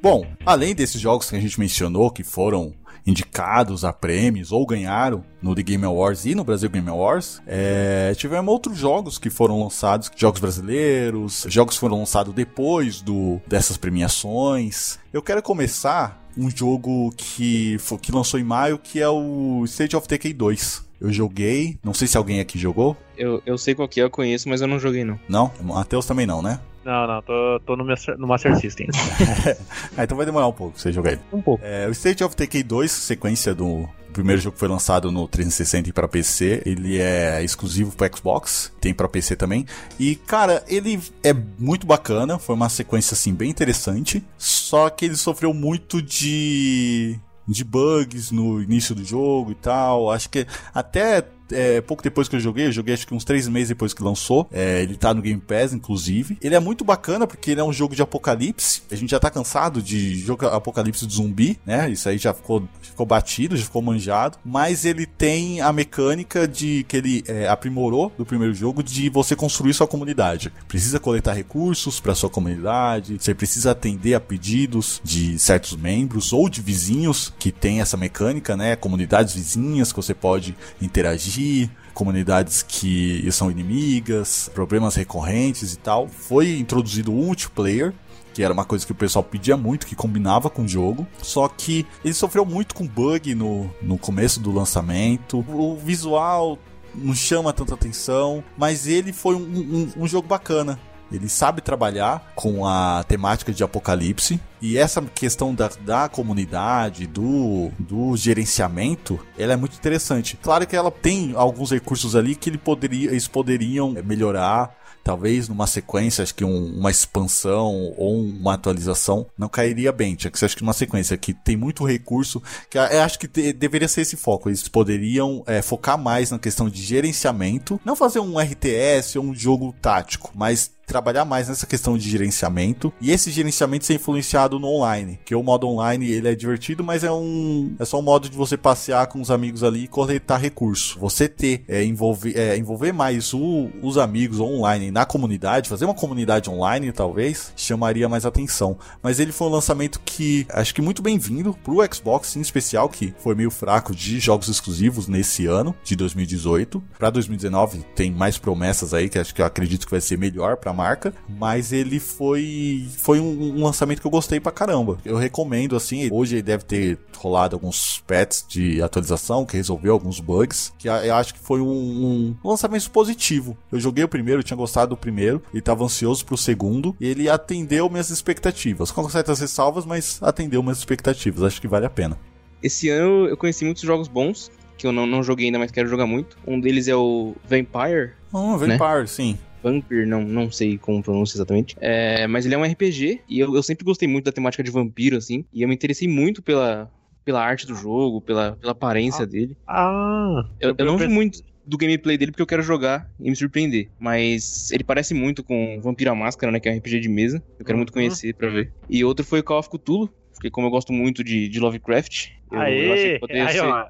Speaker 1: Bom, além desses jogos que a gente mencionou, que foram indicados a prêmios ou ganharam no The Game Awards e no Brasil Game Awards, é, tivemos outros jogos que foram lançados, jogos brasileiros, jogos que foram lançados depois do, dessas premiações. Eu quero começar um jogo que, que lançou em maio, que é o State of Decay 2. Eu joguei, não sei se alguém aqui jogou.
Speaker 4: Eu, eu sei qual que é, eu conheço, mas eu não joguei não.
Speaker 1: Não? Matheus também não, né?
Speaker 3: Não, não, tô, tô no, Master, no Master System.
Speaker 1: ah, então vai demorar um pouco pra você jogar ele.
Speaker 4: Um pouco.
Speaker 1: É, o State of Decay 2, sequência do primeiro jogo que foi lançado no 360 e para PC, ele é exclusivo para Xbox, tem para PC também. E cara, ele é muito bacana, foi uma sequência assim bem interessante, só que ele sofreu muito de de bugs no início do jogo e tal. Acho que até é, pouco depois que eu joguei, eu joguei acho que uns três meses depois que lançou. É, ele tá no Game Pass, inclusive. Ele é muito bacana porque ele é um jogo de apocalipse. A gente já tá cansado de jogo apocalipse de zumbi, né? Isso aí já ficou, ficou batido, já ficou manjado. Mas ele tem a mecânica de que ele é, aprimorou do primeiro jogo de você construir sua comunidade. Precisa coletar recursos para sua comunidade, você precisa atender a pedidos de certos membros ou de vizinhos que tem essa mecânica, né? Comunidades vizinhas que você pode interagir comunidades que são inimigas, problemas recorrentes e tal. Foi introduzido o multiplayer, que era uma coisa que o pessoal pedia muito, que combinava com o jogo. Só que ele sofreu muito com bug no, no começo do lançamento. O visual não chama tanta atenção, mas ele foi um, um, um jogo bacana. Ele sabe trabalhar com a temática de apocalipse. E essa questão da, da comunidade, do, do gerenciamento, ela é muito interessante. Claro que ela tem alguns recursos ali que ele poderia, eles poderiam melhorar talvez numa sequência, acho que um, uma expansão ou uma atualização não cairia bem. Tinha que ser, acho que numa sequência que tem muito recurso, que acho que te, deveria ser esse foco. Eles poderiam é, focar mais na questão de gerenciamento, não fazer um RTS ou um jogo tático, mas trabalhar mais nessa questão de gerenciamento e esse gerenciamento ser influenciado no online, que o modo online ele é divertido, mas é um é só um modo de você passear com os amigos ali e coletar recurso. Você ter é, envolver é, envolver mais o, os amigos online na comunidade, fazer uma comunidade online talvez chamaria mais atenção. Mas ele foi um lançamento que acho que muito bem-vindo pro Xbox em especial que foi meio fraco de jogos exclusivos nesse ano de 2018 para 2019 tem mais promessas aí que acho que eu acredito que vai ser melhor para marca, mas ele foi foi um, um lançamento que eu gostei pra caramba. Eu recomendo, assim, hoje ele deve ter rolado alguns patches de atualização que resolveu alguns bugs, que eu acho que foi um, um, lançamento positivo. Eu joguei o primeiro, tinha gostado do primeiro e tava ansioso pro segundo, e ele atendeu minhas expectativas, com certas ressalvas, mas atendeu minhas expectativas, acho que vale a pena.
Speaker 4: Esse ano eu conheci muitos jogos bons, que eu não, não joguei ainda, mas quero jogar muito. Um deles é o Vampire.
Speaker 1: Oh, Vampire, né? sim.
Speaker 4: Vampire, não, não sei como pronuncia exatamente. É, mas ele é um RPG e eu, eu sempre gostei muito da temática de vampiro, assim. E eu me interessei muito pela, pela arte do jogo, pela, pela aparência
Speaker 3: ah,
Speaker 4: dele.
Speaker 3: Ah!
Speaker 4: Eu, eu não vi muito do gameplay dele porque eu quero jogar e me surpreender. Mas ele parece muito com Vampiro à Máscara, né? Que é um RPG de mesa. Eu quero uhum. muito conhecer pra ver. E outro foi o Call of Cthulhu, porque como eu gosto muito de, de Lovecraft, eu,
Speaker 3: Aê, eu achei que poderia aí, ser... Ó,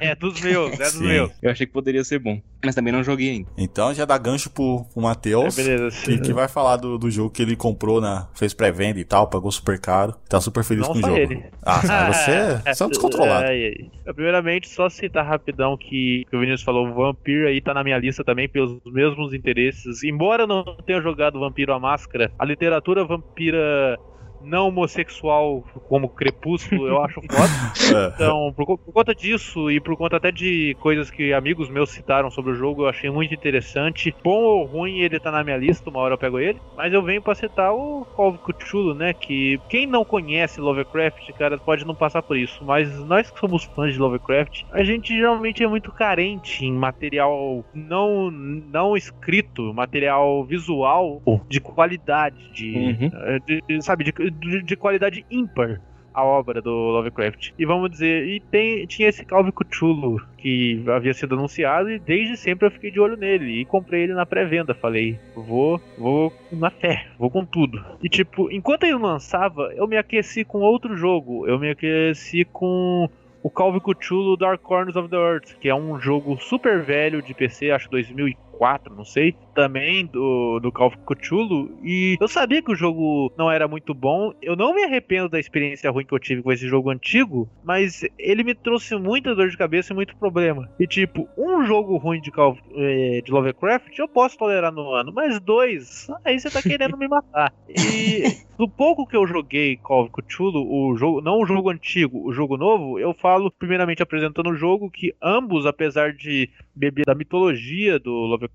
Speaker 3: é dos meus, é dos Sim. meus.
Speaker 4: Eu achei que poderia ser bom, mas também não joguei ainda.
Speaker 1: Então já dá gancho pro, pro Matheus, é, que, que, vai falar do, do jogo que ele comprou, na, fez pré-venda e tal, pagou super caro, tá super feliz
Speaker 3: não
Speaker 1: com o jogo.
Speaker 3: Ele.
Speaker 1: Ah, você, você é um descontrolado. É,
Speaker 3: é, Primeiramente, só citar rapidão que, que o Vinícius falou, o Vampiro aí tá na minha lista também pelos mesmos interesses. Embora eu não tenha jogado Vampiro à Máscara, a literatura vampira não homossexual como Crepúsculo, eu acho foda. É. Então, por, por, conta disso e por conta até de coisas que amigos meus citaram sobre o jogo, eu achei muito interessante. Bom ou ruim, ele tá na minha lista, uma hora eu pego ele. Mas eu venho pra citar o Call of Cthulhu, né? Que quem não conhece Lovecraft, cara, pode não passar por isso. Mas nós que somos fãs de Lovecraft, a gente geralmente é muito carente em material não, não escrito, material visual de qualidade, de, uhum. de, de sabe, de, de, de qualidade ímpar a obra do Lovecraft. E vamos dizer, e tem, tinha esse Calvin Cthulhu que havia sido anunciado e desde sempre eu fiquei de olho nele e comprei ele na pré-venda. Falei, vou, vou na fé, vou com tudo. E tipo, enquanto ele lançava, eu me aqueci com outro jogo. Eu me aqueci com o Calvin Cthulhu Dark Corners of the Earth, que é um jogo super velho de PC, acho 2004 4, não sei, também do, do Call of Cthulhu, e eu sabia que o jogo não era muito bom, eu não me arrependo da experiência ruim que eu tive com esse jogo antigo, mas ele me trouxe muita dor de cabeça e muito problema. E tipo, um jogo ruim de, Call of, eh, de Lovecraft eu posso tolerar no ano, mas dois, aí você tá querendo me matar. E do pouco que eu joguei Call of Cthulhu, o jogo, não o jogo antigo, o jogo novo, eu falo primeiramente apresentando o jogo que ambos, apesar de beber da mitologia do Lovecraft,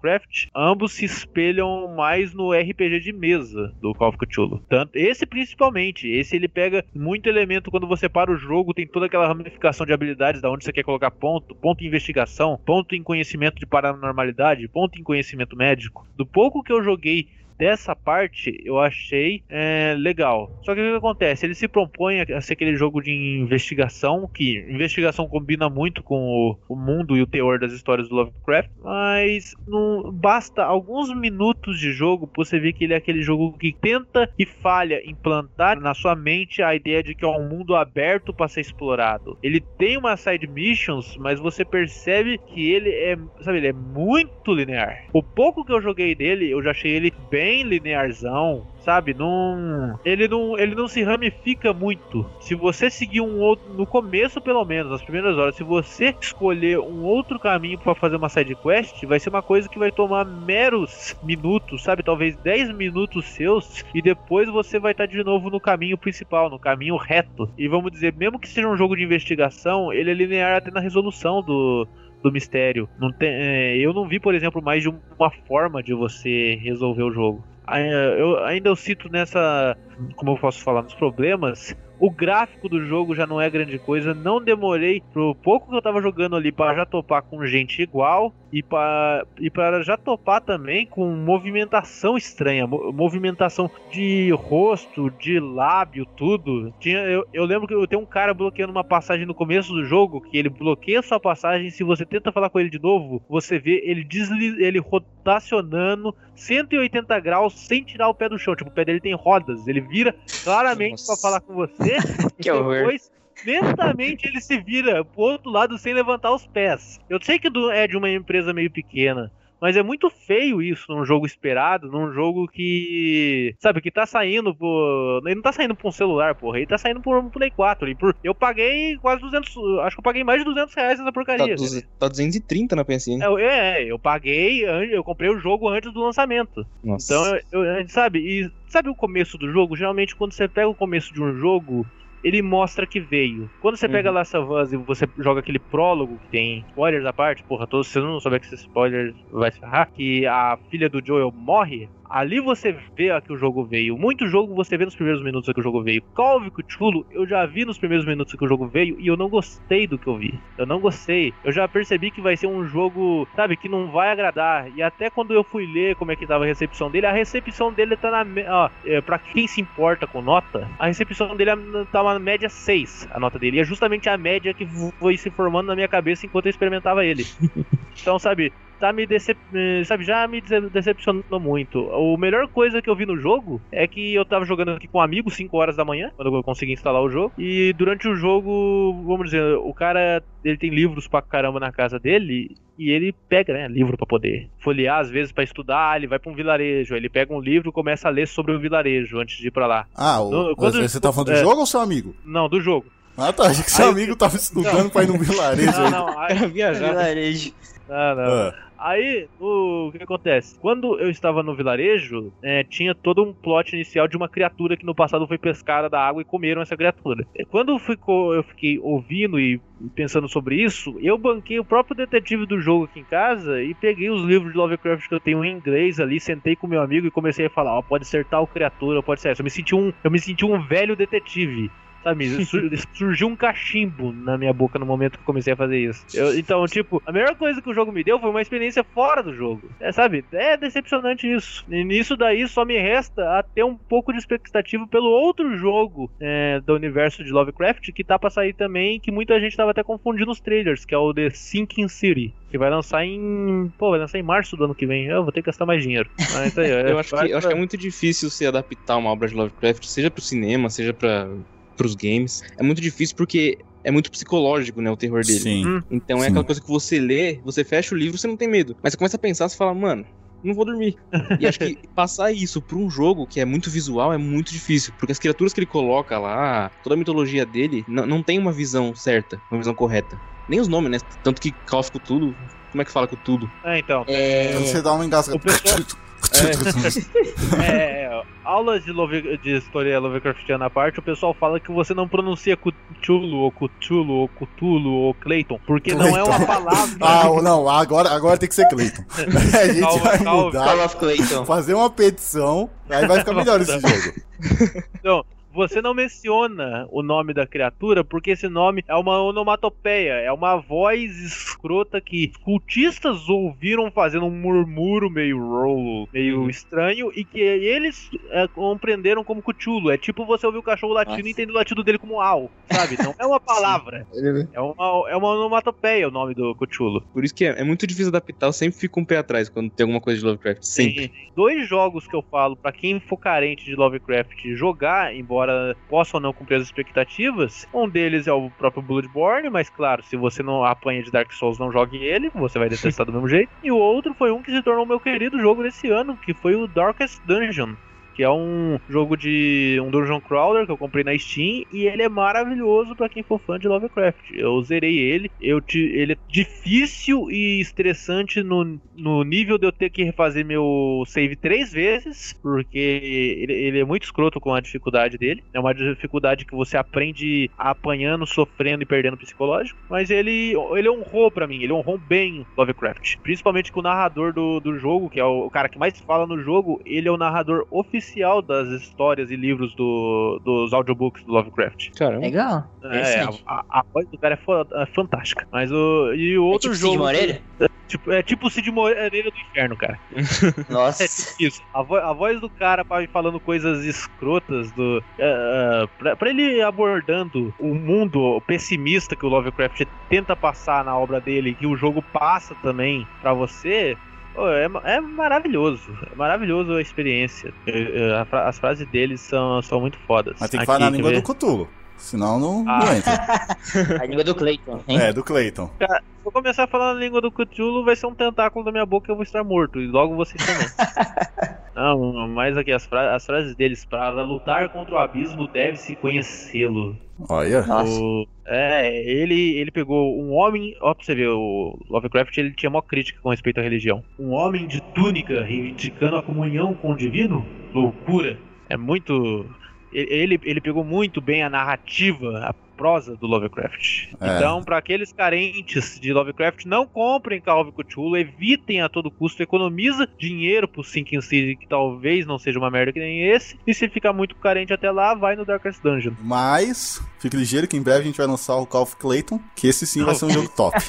Speaker 3: ambos se espelham mais no RPG de mesa do Call of Cthulhu. Tanto esse principalmente, esse ele pega muito elemento quando você para o jogo, tem toda aquela ramificação de habilidades da onde você quer colocar ponto, ponto em investigação, ponto em conhecimento de paranormalidade, ponto em conhecimento médico. Do pouco que eu joguei dessa parte eu achei é, legal. Só que o que acontece? Ele se propõe a ser aquele jogo de investigação, que investigação combina muito com o, o mundo e o teor das histórias do Lovecraft, mas não basta alguns minutos de jogo pra você ver que ele é aquele jogo que tenta e falha em plantar na sua mente a ideia de que é um mundo aberto para ser explorado. Ele tem uma side missions, mas você percebe que ele é, sabe, ele é muito linear. O pouco que eu joguei dele, eu já achei ele bem bem linearzão, sabe? Não, ele não, ele não se ramifica muito. Se você seguir um outro no começo, pelo menos, nas primeiras horas, se você escolher um outro caminho para fazer uma side quest, vai ser uma coisa que vai tomar meros minutos, sabe? Talvez 10 minutos seus e depois você vai estar de novo no caminho principal, no caminho reto. E vamos dizer, mesmo que seja um jogo de investigação, ele é linear até na resolução do do mistério. Não tem, é, eu não vi, por exemplo, mais de uma forma de você resolver o jogo. Eu ainda eu cito nessa, como eu posso falar, nos problemas o gráfico do jogo já não é grande coisa. Não demorei pro pouco que eu tava jogando ali para já topar com gente igual e para e para já topar também com movimentação estranha, movimentação de rosto, de lábio, tudo. Tinha eu, eu lembro que eu tenho um cara bloqueando uma passagem no começo do jogo que ele bloqueia sua passagem, se você tenta falar com ele de novo, você vê ele ele rotacionando 180 graus sem tirar o pé do chão, tipo, o pé dele tem rodas, ele vira claramente para falar com você
Speaker 2: que depois,
Speaker 3: lentamente ele se vira pro outro lado sem levantar os pés. Eu sei que é de uma empresa meio pequena, Mas é muito feio isso num jogo esperado, num jogo que. Sabe, que tá saindo por. Ele não tá saindo por um celular, porra. Ele tá saindo por um Play 4 ali. Por... Eu paguei quase 200. Acho que eu paguei mais de 200 reais nessa
Speaker 4: Tá,
Speaker 3: porcaria.
Speaker 4: duze- tá 230 na PSN.
Speaker 3: É, é, eu paguei, eu comprei o jogo antes do lançamento.
Speaker 4: Nossa.
Speaker 3: Então, eu, eu- sabe, e sabe o começo do jogo? Geralmente, quando você pega o começo de um jogo, ele mostra que veio. Quando você pega
Speaker 4: Uhum.
Speaker 3: Last of Us e você joga aquele prólogo que tem spoilers à parte, porra, todo, se você não souber que esse spoiler vai se ferrar, que a filha do Joel morre, ali você vê a que o jogo veio. Muito jogo você vê nos primeiros minutos a que o jogo veio. Call of Cthulhu, eu já vi nos primeiros minutos a que o jogo veio e eu não gostei do que eu vi. Eu não gostei. Eu já percebi que vai ser um jogo, sabe, que não vai agradar. E até quando eu fui ler como é que tava a recepção dele, a recepção dele tá na. me- Ó, é, pra quem se importa com nota, a recepção dele é- tá uma média 6, a nota dele. E é justamente a média que foi se formando na minha cabeça enquanto eu experimentava ele. Então, sabe, tá me decep... eh, sabe, já me dece- decepcionou muito. A melhor coisa que eu vi no jogo é que eu tava jogando aqui com um amigo 5 horas da manhã, quando eu consegui instalar o jogo, e durante o jogo, vamos dizer, o cara, ele tem livros pra caramba na casa dele, e ele pega, né, livro pra poder folhear, às vezes pra estudar, ele vai pra um vilarejo, aí ele pega um livro e começa a ler sobre o vilarejo antes de ir pra lá.
Speaker 1: Ah, o,
Speaker 3: Não, quando-
Speaker 1: você tá falando do
Speaker 3: é.
Speaker 1: jogo ou seu amigo?
Speaker 3: Não, do jogo.
Speaker 1: Ah, tá. Achei que seu
Speaker 3: Aí-
Speaker 1: amigo tava estudando pra ir num vilarejo
Speaker 3: Não,
Speaker 1: aí.
Speaker 3: não, aí,
Speaker 4: Era viajar.
Speaker 2: Vilarejo.
Speaker 3: Não, não.
Speaker 1: Ah,
Speaker 3: Aí, o que acontece? Quando eu estava no vilarejo, é, tinha todo um plot inicial de uma criatura que no passado foi pescada da água e comeram essa criatura. Quando ficou, eu fiquei ouvindo e pensando sobre isso, eu banquei o próprio detetive do jogo aqui em casa e peguei os livros de Lovecraft que eu tenho em inglês ali, sentei com meu amigo e comecei a falar, ó, pode ser tal criatura, pode ser essa. Eu me senti um, eu me senti um velho detetive. Sabe, Sur- surgiu um cachimbo na minha boca no momento que eu comecei a fazer isso. Eu- então, tipo, a melhor coisa que o jogo me deu foi uma experiência fora do jogo. É, sabe? É decepcionante isso. E nisso daí só me resta a ter um pouco de expectativa pelo outro jogo é, do universo de Lovecraft que tá pra sair também, que muita gente tava até confundindo os trailers, que é o The Sinking City. Que vai lançar em. Pô, vai lançar em março do ano que vem. Eu vou ter que gastar mais dinheiro. Mas aí,
Speaker 4: Eu acho, que, eu acho que é muito difícil se adaptar uma obra de Lovecraft, seja pro cinema, seja para os games. É muito difícil porque é muito psicológico, né, o terror dele.
Speaker 1: sim.
Speaker 3: Hum.
Speaker 4: Então é
Speaker 1: Sim.
Speaker 4: aquela coisa que você lê, você fecha o livro, você não tem medo. Mas você começa a pensar, você fala, mano, não vou dormir. E acho que passar isso pra um jogo que é muito visual é muito difícil. Porque as criaturas que ele coloca lá, toda a mitologia dele, não, tem uma visão certa, uma visão correta. Nem os nomes, né? Tanto que Call of Cthulhu, como é que fala Cthulhu?
Speaker 3: É, então.
Speaker 2: É,
Speaker 1: Você dá uma engasgada.
Speaker 3: O pessoal- É, é, aulas de, Love, de história Lovecraftiana à parte, o pessoal fala que você não pronuncia Cthulhu, ou Cthulhu, ou Cthulhu, ou Clayton, porque não é uma
Speaker 1: Clayton.
Speaker 3: palavra.
Speaker 1: Ah, não, agora, agora tem que ser Cleiton. A gente
Speaker 3: Calma,
Speaker 1: vai
Speaker 3: calma,
Speaker 1: mudar,
Speaker 2: Call of Clayton.
Speaker 1: fazer uma petição, aí vai ficar melhor esse jogo.
Speaker 3: Não, você não menciona o nome da criatura porque esse nome é uma onomatopeia, é uma voz escrota que cultistas ouviram fazendo um murmúrio meio roll, meio
Speaker 4: Uhum.
Speaker 3: estranho e que eles é, compreenderam como Cthulhu. É tipo você ouvir o cachorro latindo
Speaker 2: Nossa.
Speaker 3: e entender o latido dele como au, sabe? Não é uma palavra, é uma, é uma onomatopeia o nome do Cthulhu.
Speaker 4: Por isso que é, é muito difícil adaptar, eu sempre fico um pé atrás quando tem alguma coisa de Lovecraft. Sempre.
Speaker 3: Tem dois jogos que eu falo pra quem for carente de Lovecraft jogar, embora possa ou não cumprir as expectativas. Um deles é o próprio Bloodborne, mas claro, se você não apanha de Dark Souls, não jogue ele, você vai detestar do mesmo jeito. E o outro foi um que se tornou meu querido jogo desse ano, que foi o Darkest Dungeon. Que é um jogo de um dungeon crawler que eu comprei na Steam e ele é maravilhoso pra quem for fã de Lovecraft. Eu zerei ele, eu te, ele é difícil e estressante no, no nível de eu ter que refazer meu save três vezes, porque ele, ele é muito escroto com a dificuldade dele. É uma dificuldade que você aprende apanhando, sofrendo e perdendo psicológico. Mas ele, ele honrou pra mim, ele honrou bem Lovecraft. Principalmente com o narrador do, do jogo, que é o, o cara que mais fala no jogo, ele é o narrador oficial das histórias e livros do, dos audiobooks do Lovecraft.
Speaker 4: Caramba.
Speaker 2: Legal.
Speaker 3: É, a, a- a voz do cara é, é fantástica. Mas o. E o
Speaker 2: É
Speaker 3: outro
Speaker 2: tipo
Speaker 3: jogo.
Speaker 2: Cid Moreira?
Speaker 3: Tipo, é tipo o Cid Moreira do inferno, cara.
Speaker 2: Nossa.
Speaker 3: É tipo isso. A, vo- a voz do cara falando coisas escrotas do. é, é, pra, pra ele abordando o mundo pessimista que o Lovecraft tenta passar na obra dele, que o jogo passa também pra você. É, é maravilhoso, é maravilhoso a experiência. As frases deles são, são muito fodas.
Speaker 1: Mas tem que
Speaker 3: Aqui,
Speaker 1: falar na língua
Speaker 3: ver?
Speaker 1: do Cthulhu. Senão não,
Speaker 3: Ah.
Speaker 1: não entra.
Speaker 2: A língua do Clayton, hein?
Speaker 1: É, do Clayton.
Speaker 3: Se eu começar falando a língua do Cthulhu, vai ser um tentáculo da minha boca e eu vou estar morto. E logo vocês também. Não, mas aqui as, fra- as frases deles. Para lutar contra o abismo, deve-se conhecê-lo.
Speaker 1: Olha.
Speaker 2: Nossa.
Speaker 3: O- é, ele, ele pegou um homem. Ó, pra você ver, o Lovecraft ele tinha uma crítica com respeito à religião. Um homem de túnica reivindicando a comunhão com o divino? Loucura. É muito. Ele, ele pegou muito bem a narrativa, a prosa do Lovecraft.
Speaker 1: É.
Speaker 3: Então, para aqueles carentes de Lovecraft, não comprem Call of Cthulhu, evitem a todo custo, economiza dinheiro pro Sinking City, que talvez não seja uma merda que nem esse. E se ficar muito carente até lá, vai no Darkest Dungeon.
Speaker 1: Mas, fique ligeiro que em breve a gente vai lançar o Call of Clayton, que esse sim vai ser um jogo top.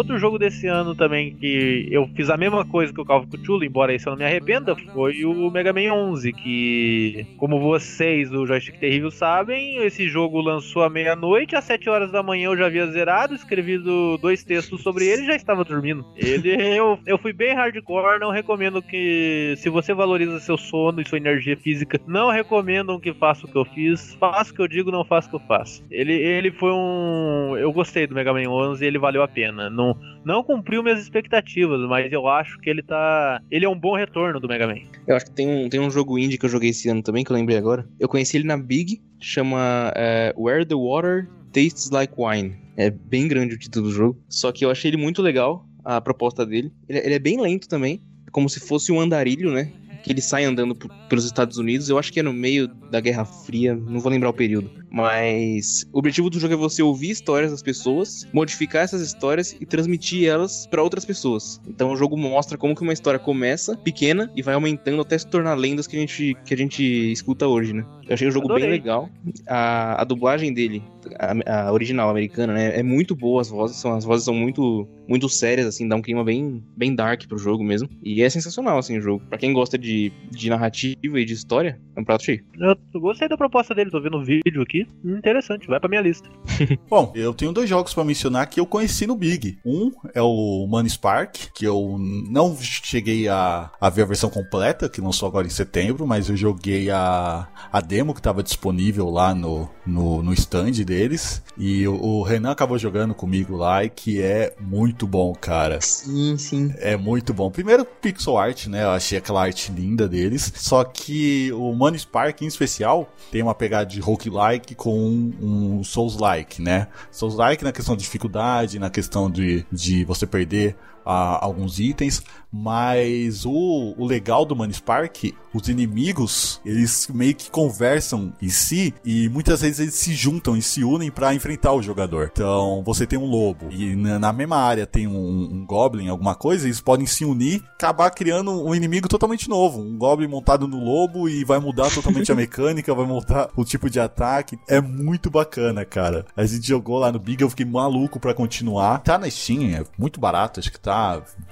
Speaker 3: outro jogo desse ano também que eu fiz a mesma coisa que o Call of Cthulhu, embora esse eu não me arrependa, foi o Mega Man 11, que como vocês do Joystick Terrível sabem, esse jogo lançou à meia-noite, às 7 horas da manhã eu já havia zerado, escrevido dois textos sobre ele e já estava dormindo. Ele eu, eu fui bem hardcore, não recomendo que se você valoriza seu sono e sua energia física, não recomendam que faça o que eu fiz, faça o que eu digo, não faça o que eu faço. Ele ele foi um eu gostei do Mega Man 11 e ele valeu a pena. Não, não cumpriu minhas expectativas, mas eu acho que ele tá. Ele é um bom retorno do Mega Man.
Speaker 4: Eu acho que tem um, tem um jogo indie que eu joguei esse ano também, que eu lembrei agora. Eu conheci ele na Big, chama é, Where the Water Tastes Like Wine. É bem grande o título do jogo. Só que eu achei ele muito legal, a proposta dele. Ele, ele é bem lento também, como se fosse um andarilho, né? Que ele sai andando pelos Estados Unidos. Eu acho que é no meio da Guerra Fria, não vou lembrar o período. Mas o objetivo do jogo é você ouvir histórias das pessoas, modificar essas histórias e transmitir elas pra outras pessoas. Então o jogo mostra como que uma história começa pequena e vai aumentando até se tornar lendas que a gente, que a gente escuta hoje, né? Eu achei o jogo
Speaker 3: Adorei.
Speaker 4: bem legal. A, a dublagem dele, a, a original americana, né? É muito boa as vozes, são, as vozes são muito, muito sérias, assim, dá um clima bem, bem dark pro jogo mesmo. E é sensacional, assim, o jogo. Pra quem gosta de, de narrativa e de história, é um prato cheio.
Speaker 3: Eu gostei da proposta dele, tô vendo o vídeo aqui. Interessante, vai pra minha lista.
Speaker 1: Bom, eu tenho dois jogos pra mencionar que eu conheci no Big. Um é o Money Spark, que eu não cheguei a, a ver a versão completa, que lançou agora em setembro, mas eu joguei a, a demo que tava disponível lá no, no, no stand deles. E o, o Renan acabou jogando comigo lá e que é muito bom, cara.
Speaker 2: Sim, sim.
Speaker 1: É muito bom. Primeiro, pixel art, né? Eu achei aquela arte linda deles. Só que o Money Spark, em especial, tem uma pegada de roguelike com um, um Souls-like, né? Souls-like na questão de dificuldade, na questão de, de você perder ah, alguns itens. Mas o, o legal do Money Spark, os inimigos, eles meio que conversam em si e muitas vezes eles se juntam e se unem pra enfrentar o jogador. Então, você tem um lobo e na, na mesma área tem um, um goblin, alguma coisa, eles podem se unir, acabar criando um inimigo totalmente novo. Um goblin montado no lobo e vai mudar totalmente a mecânica, vai mudar o tipo de ataque. É muito bacana, cara. A gente jogou lá no Big, eu fiquei maluco pra continuar. Tá na Steam, é muito barato, acho que tá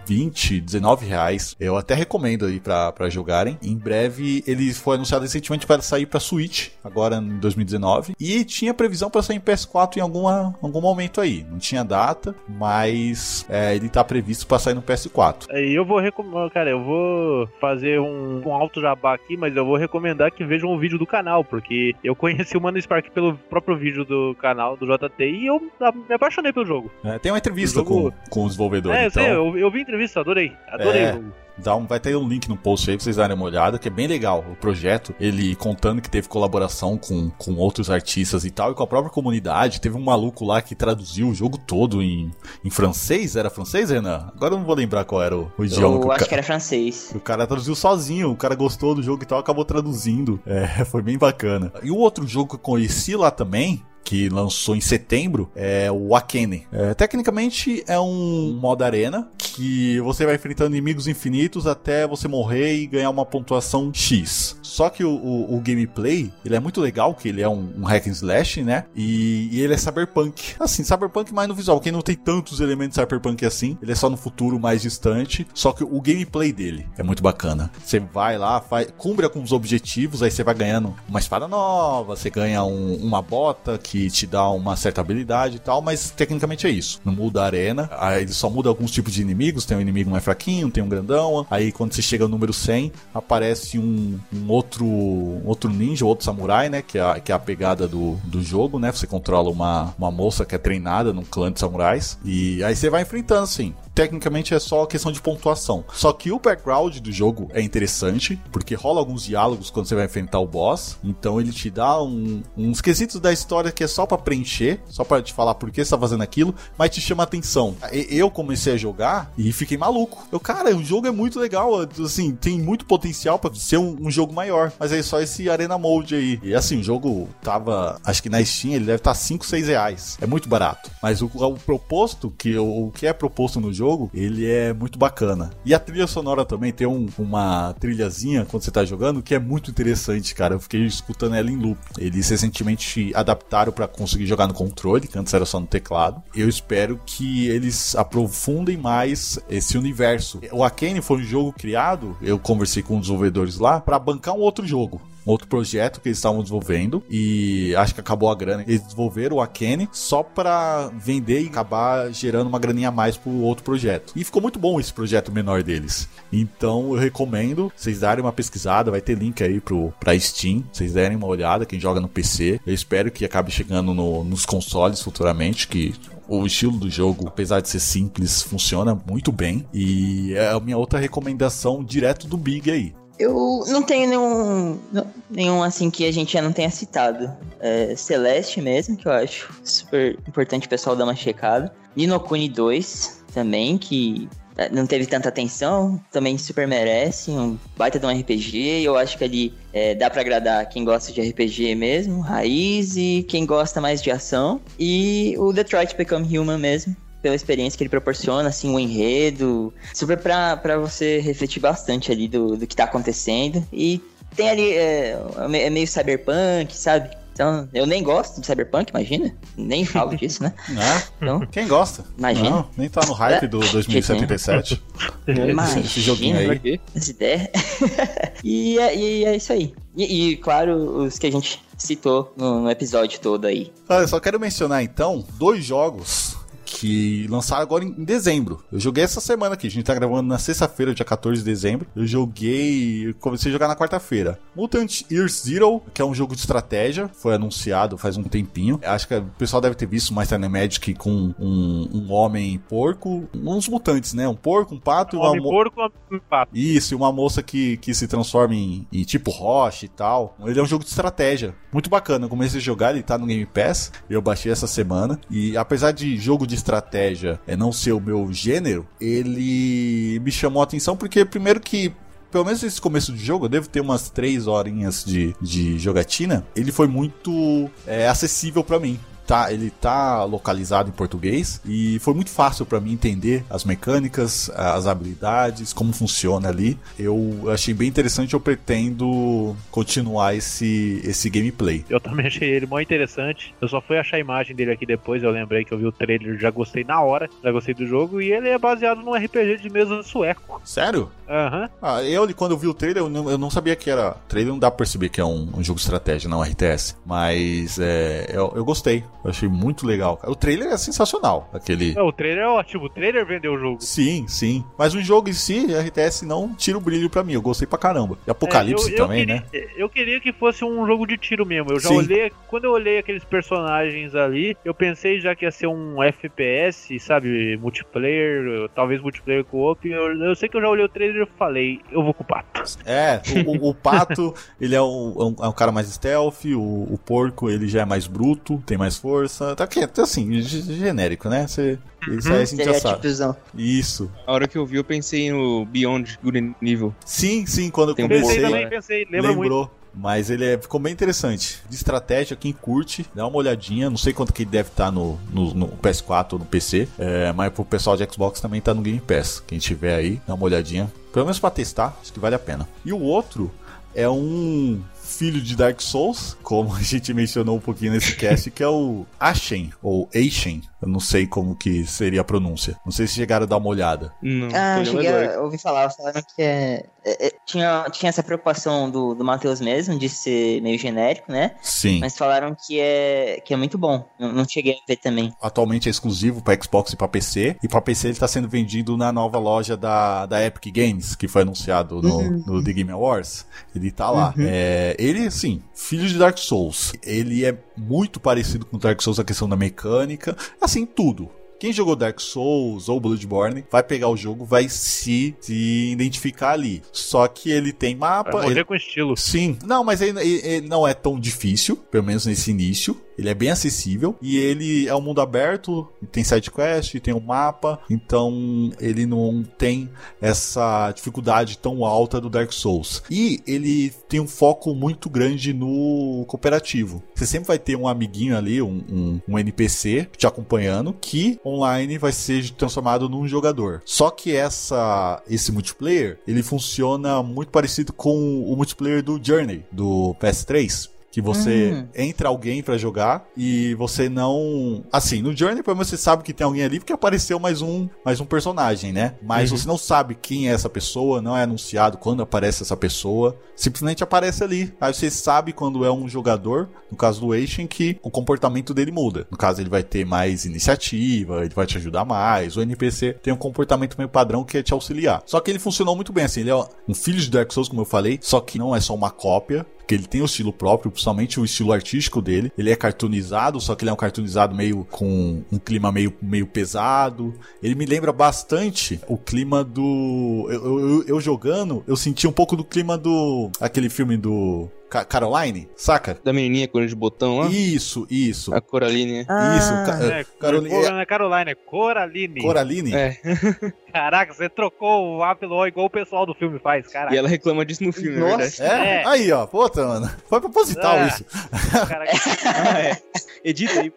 Speaker 1: 20, 19 reais. Eu até recomendo aí pra, pra jogarem. Em breve, ele foi anunciado recentemente para sair pra Switch, agora em 2019. E tinha previsão pra sair em PS4 em alguma, algum momento aí. Não tinha data, mas é, ele tá previsto pra sair no PS4.
Speaker 3: Aí eu vou recomendar, cara, eu vou fazer um, um alto jabá aqui, mas eu vou recomendar que vejam o vídeo do canal, porque eu conheci o Mano Spark pelo próprio vídeo do canal do JT e eu me apaixonei pelo jogo.
Speaker 1: É, tem uma entrevista
Speaker 3: jogo-
Speaker 1: com, com o desenvolvedor,
Speaker 3: é,
Speaker 1: então.
Speaker 3: Sei, eu, eu vi a entrevista, adorei. Adorei
Speaker 1: É.
Speaker 3: o.
Speaker 1: Dá um, vai ter um link no post aí pra vocês darem uma olhada, que é bem legal o projeto. Ele contando que teve colaboração com, com outros artistas e tal, e com a própria comunidade. Teve um maluco lá que traduziu o jogo todo em, em francês. Era francês, Renan? Agora eu não vou lembrar qual era o, o idioma. que
Speaker 2: Eu
Speaker 1: o
Speaker 2: acho
Speaker 1: ca-
Speaker 2: que era francês.
Speaker 1: o cara traduziu sozinho, o cara gostou do jogo e tal, acabou traduzindo. É, foi bem bacana. E o outro jogo que eu conheci lá também, que lançou em setembro, é o Akene. É, tecnicamente é um modo arena que você vai enfrentando inimigos infinitos infinitos até você morrer e ganhar uma pontuação X. Só que o, o, o gameplay, ele é muito legal, que ele é um, um hack and slash, né? E, e, ele é cyberpunk. Assim, cyberpunk mais no visual, quem não tem tantos elementos cyberpunk assim, ele é só no futuro mais distante, só que o gameplay dele é muito bacana. Você vai lá, faz, cumpre alguns objetivos, aí você vai ganhando uma espada nova, você ganha um, uma bota que te dá uma certa habilidade e tal, mas tecnicamente é isso. Não muda a arena, aí ele só muda alguns tipos de inimigos, tem um inimigo mais fraquinho, tem um grandão, aí quando você chega no número 100, aparece um, um outro outro ninja, outro samurai, né, que é a, que é a pegada do, do jogo, né, você controla uma, uma moça que é treinada num clã de samurais, e aí você vai enfrentando, assim, tecnicamente é só questão de pontuação. Só que o background do jogo é interessante, porque rola alguns diálogos quando você vai enfrentar o boss. Então ele te dá um, uns quesitos da história que é só para preencher, só para te falar por que você tá fazendo aquilo, mas te chama atenção. Eu comecei a jogar e fiquei maluco. Eu, cara, o jogo é muito legal, assim, tem muito potencial para ser um, um, jogo maior. Mas é só esse Arena Mode aí. E assim, o jogo tava, acho que na Steam ele deve estar tá 5, 6 reais. É muito barato. Mas o, o proposto, que o, o que é proposto no jogo, ele é muito bacana. E a trilha sonora também tem um, uma trilhazinha quando você tá jogando que é muito interessante, cara. Eu fiquei escutando ela em loop. Eles recentemente adaptaram para conseguir jogar no controle, que antes era só no teclado. Eu espero que eles aprofundem mais esse universo. O Akane foi um jogo criado, eu conversei com os desenvolvedores lá, para bancar um outro jogo outro projeto que eles estavam desenvolvendo e acho que acabou a grana. Eles desenvolveram o Akene só para vender e acabar gerando uma graninha a mais pro outro projeto. E ficou muito bom esse projeto menor deles. Então eu recomendo vocês darem uma pesquisada, vai ter link aí pro, pra Steam, vocês derem uma olhada, quem joga no PC. Eu espero que acabe chegando no, nos consoles futuramente, que o estilo do jogo, apesar de ser simples, funciona muito bem. E é a minha outra recomendação direto do Big aí.
Speaker 2: Eu não tenho nenhum, nenhum assim que a gente já não tenha citado. É Celeste mesmo, que eu acho super importante o pessoal dar uma checada. Ninokuni 2 também, que é, não teve tanta atenção, também super merece, um baita de um RPG, eu acho que ali é, dá para agradar quem gosta de RPG mesmo, raiz, e quem gosta mais de ação, e o Detroit Become Human mesmo, pela experiência que ele proporciona, assim, o enredo, super pra, pra você refletir bastante ali do, do que tá acontecendo. E tem ali, é, é meio cyberpunk, sabe? Então, eu nem gosto de Cyberpunk, imagina. Nem falo disso, né?
Speaker 1: Não. Então, Quem gosta?
Speaker 2: Imagina.
Speaker 1: Não, nem tá no hype do 2077.
Speaker 2: Imagina, esse joguinho aí. Essa ideia. e, é, e é isso aí. E, e, claro, os que a gente citou no, no episódio todo aí.
Speaker 1: Ah, eu só quero mencionar então dois jogos que lançaram agora em dezembro. Eu joguei essa semana aqui, a gente tá gravando na sexta-feira, dia 14 de dezembro. Eu joguei, comecei a jogar na quarta-feira. Mutant Year Zero, que é um jogo de estratégia, foi anunciado faz um tempinho. Acho que o pessoal deve ter visto mais Time Magic com um, um homem porco, uns mutantes, né? Um porco, um pato
Speaker 3: um
Speaker 1: e uma
Speaker 3: homem porco, um pato.
Speaker 1: Isso, e uma moça que, que se transforma em, em tipo rocha e tal. Ele é um jogo de estratégia, muito bacana. Eu comecei a jogar, ele tá no Game Pass. Eu baixei essa semana e apesar de jogo de estratégia é não ser o meu gênero, ele me chamou a atenção porque, primeiro, que pelo menos esse começo de jogo, eu devo ter umas três horinhas de, de jogatina. Ele foi muito é, acessível para mim tá, ele tá localizado em português e foi muito fácil para mim entender as mecânicas, as habilidades, como funciona ali. Eu achei bem interessante, eu pretendo continuar esse, esse gameplay.
Speaker 3: Eu também achei ele muito interessante. Eu só fui achar a imagem dele aqui depois, eu lembrei que eu vi o trailer, já gostei na hora, já gostei do jogo e ele é baseado num RPG de mesa sueco.
Speaker 1: Sério?
Speaker 3: Uhum.
Speaker 1: Ah, eu, quando eu vi o trailer, eu não, eu não sabia que era. Trailer não dá pra perceber que é um, um jogo de estratégia, não RTS. Mas é, eu, eu gostei. Eu achei muito legal. O trailer é sensacional. Aquele.
Speaker 3: É, o trailer é ótimo. O trailer vendeu o jogo.
Speaker 1: Sim, sim. Mas o jogo em si, RTS, não tira o brilho pra mim. Eu gostei pra caramba. E Apocalipse é, eu também,
Speaker 3: queria,
Speaker 1: né?
Speaker 3: Eu queria que fosse um jogo de tiro mesmo. Eu já sim. olhei. Quando eu olhei aqueles personagens ali, eu pensei já que ia ser um FPS, sabe? Multiplayer, talvez multiplayer co-op. Eu, eu sei que eu já olhei o trailer e falei, eu vou com o pato.
Speaker 1: É, o, o, o pato, ele é um, é um, cara mais stealth. O, o porco, ele já é mais bruto, tem mais força. Tá aqui, tá assim, genérico, né? Você, isso aí a gente já sabe. Isso.
Speaker 4: A hora que eu vi, eu pensei no Beyond Good Evil.
Speaker 1: Sim, sim, quando eu comecei.
Speaker 3: Pensei também, pensei, lembra
Speaker 1: lembrou.
Speaker 3: muito.
Speaker 1: Mas ele é, ficou bem interessante. De estratégia, quem curte, dá uma olhadinha. Não sei quanto que ele deve estar no, no, no PS4 ou no PC. É, mas pro pessoal de Xbox também tá no Game Pass. Quem tiver aí, dá uma olhadinha. Pelo menos pra testar, acho que vale a pena. E o outro é um filho de Dark Souls, como a gente mencionou um pouquinho nesse cast, que é o Ashen, ou Ashen. Eu não sei como que seria a pronúncia. Não sei se chegaram a dar uma olhada.
Speaker 4: Não,
Speaker 2: Ah, cheguei a ouvir falar, falaram que é, é- é- tinha, tinha essa preocupação do, do Matheus mesmo, de ser meio genérico, né?
Speaker 1: Sim.
Speaker 2: Mas falaram que é, que é muito bom. Não, não cheguei a ver também.
Speaker 1: Atualmente é exclusivo para Xbox e para PC. E para PC ele está sendo vendido na nova loja da, da Epic Games, que foi anunciado no,
Speaker 2: Uhum.
Speaker 1: no The Game Awards. Ele tá lá. É, ele, assim, filho de Dark Souls. Ele é muito parecido com Dark Souls na questão da mecânica. Assim, tudo. Quem jogou Dark Souls ou Bloodborne vai pegar o jogo, vai se, se identificar ali. Só que ele tem mapa.
Speaker 3: Vai morrer
Speaker 1: ele-
Speaker 3: com estilo.
Speaker 1: Sim, não, mas ele, ele- ele não é tão difícil, pelo menos nesse início. Ele é bem acessível e ele é um mundo aberto, tem side quest, tem um mapa, então ele não tem essa dificuldade tão alta do Dark Souls. E ele tem um foco muito grande no cooperativo. Você sempre vai ter um amiguinho ali, um, um, um NPC te acompanhando, que online vai ser transformado num jogador. Só que essa esse multiplayer, ele funciona muito parecido com o multiplayer do Journey, do PS3. Que você
Speaker 2: Hum.
Speaker 1: entra alguém pra jogar e você não. Assim, no Journey, pelo menos você sabe que tem alguém ali porque apareceu mais um, mais um personagem, né? Mas
Speaker 4: Uhum.
Speaker 1: você não sabe quem é essa pessoa, não é anunciado quando aparece essa pessoa. Simplesmente aparece ali. Aí você sabe quando é um jogador, no caso do Ashen, que o comportamento dele muda. No caso, ele vai ter mais iniciativa, ele vai te ajudar mais. O NPC tem um comportamento meio padrão que é te auxiliar. Só que ele funcionou muito bem, assim. Ele é um filho de Dark Souls, como eu falei, só que não é só uma cópia porque ele tem o estilo próprio, principalmente o estilo artístico dele. Ele é cartoonizado, só que ele é um cartoonizado meio com um clima meio, meio pesado. Ele me lembra bastante o clima do. Eu- eu- eu jogando, eu senti um pouco do clima do. aquele filme do. Ca- Caroline, saca?
Speaker 4: Da menininha com de botão lá.
Speaker 1: Isso, isso.
Speaker 4: A Coraline.
Speaker 1: Isso, ca-
Speaker 3: É,
Speaker 1: Caroline-
Speaker 3: Cor- não é Caroline, é Coraline.
Speaker 1: Coraline?
Speaker 4: É.
Speaker 3: Caraca, você trocou o A pelo O igual o pessoal do filme faz, caraca.
Speaker 4: E ela reclama disso no filme,
Speaker 2: Nossa.
Speaker 4: é verdade.
Speaker 1: É?
Speaker 3: É.
Speaker 1: Aí, ó. Puta, mano. Foi proposital
Speaker 3: É.
Speaker 1: isso.
Speaker 3: Caraca,
Speaker 4: Ah, é. Edita aí.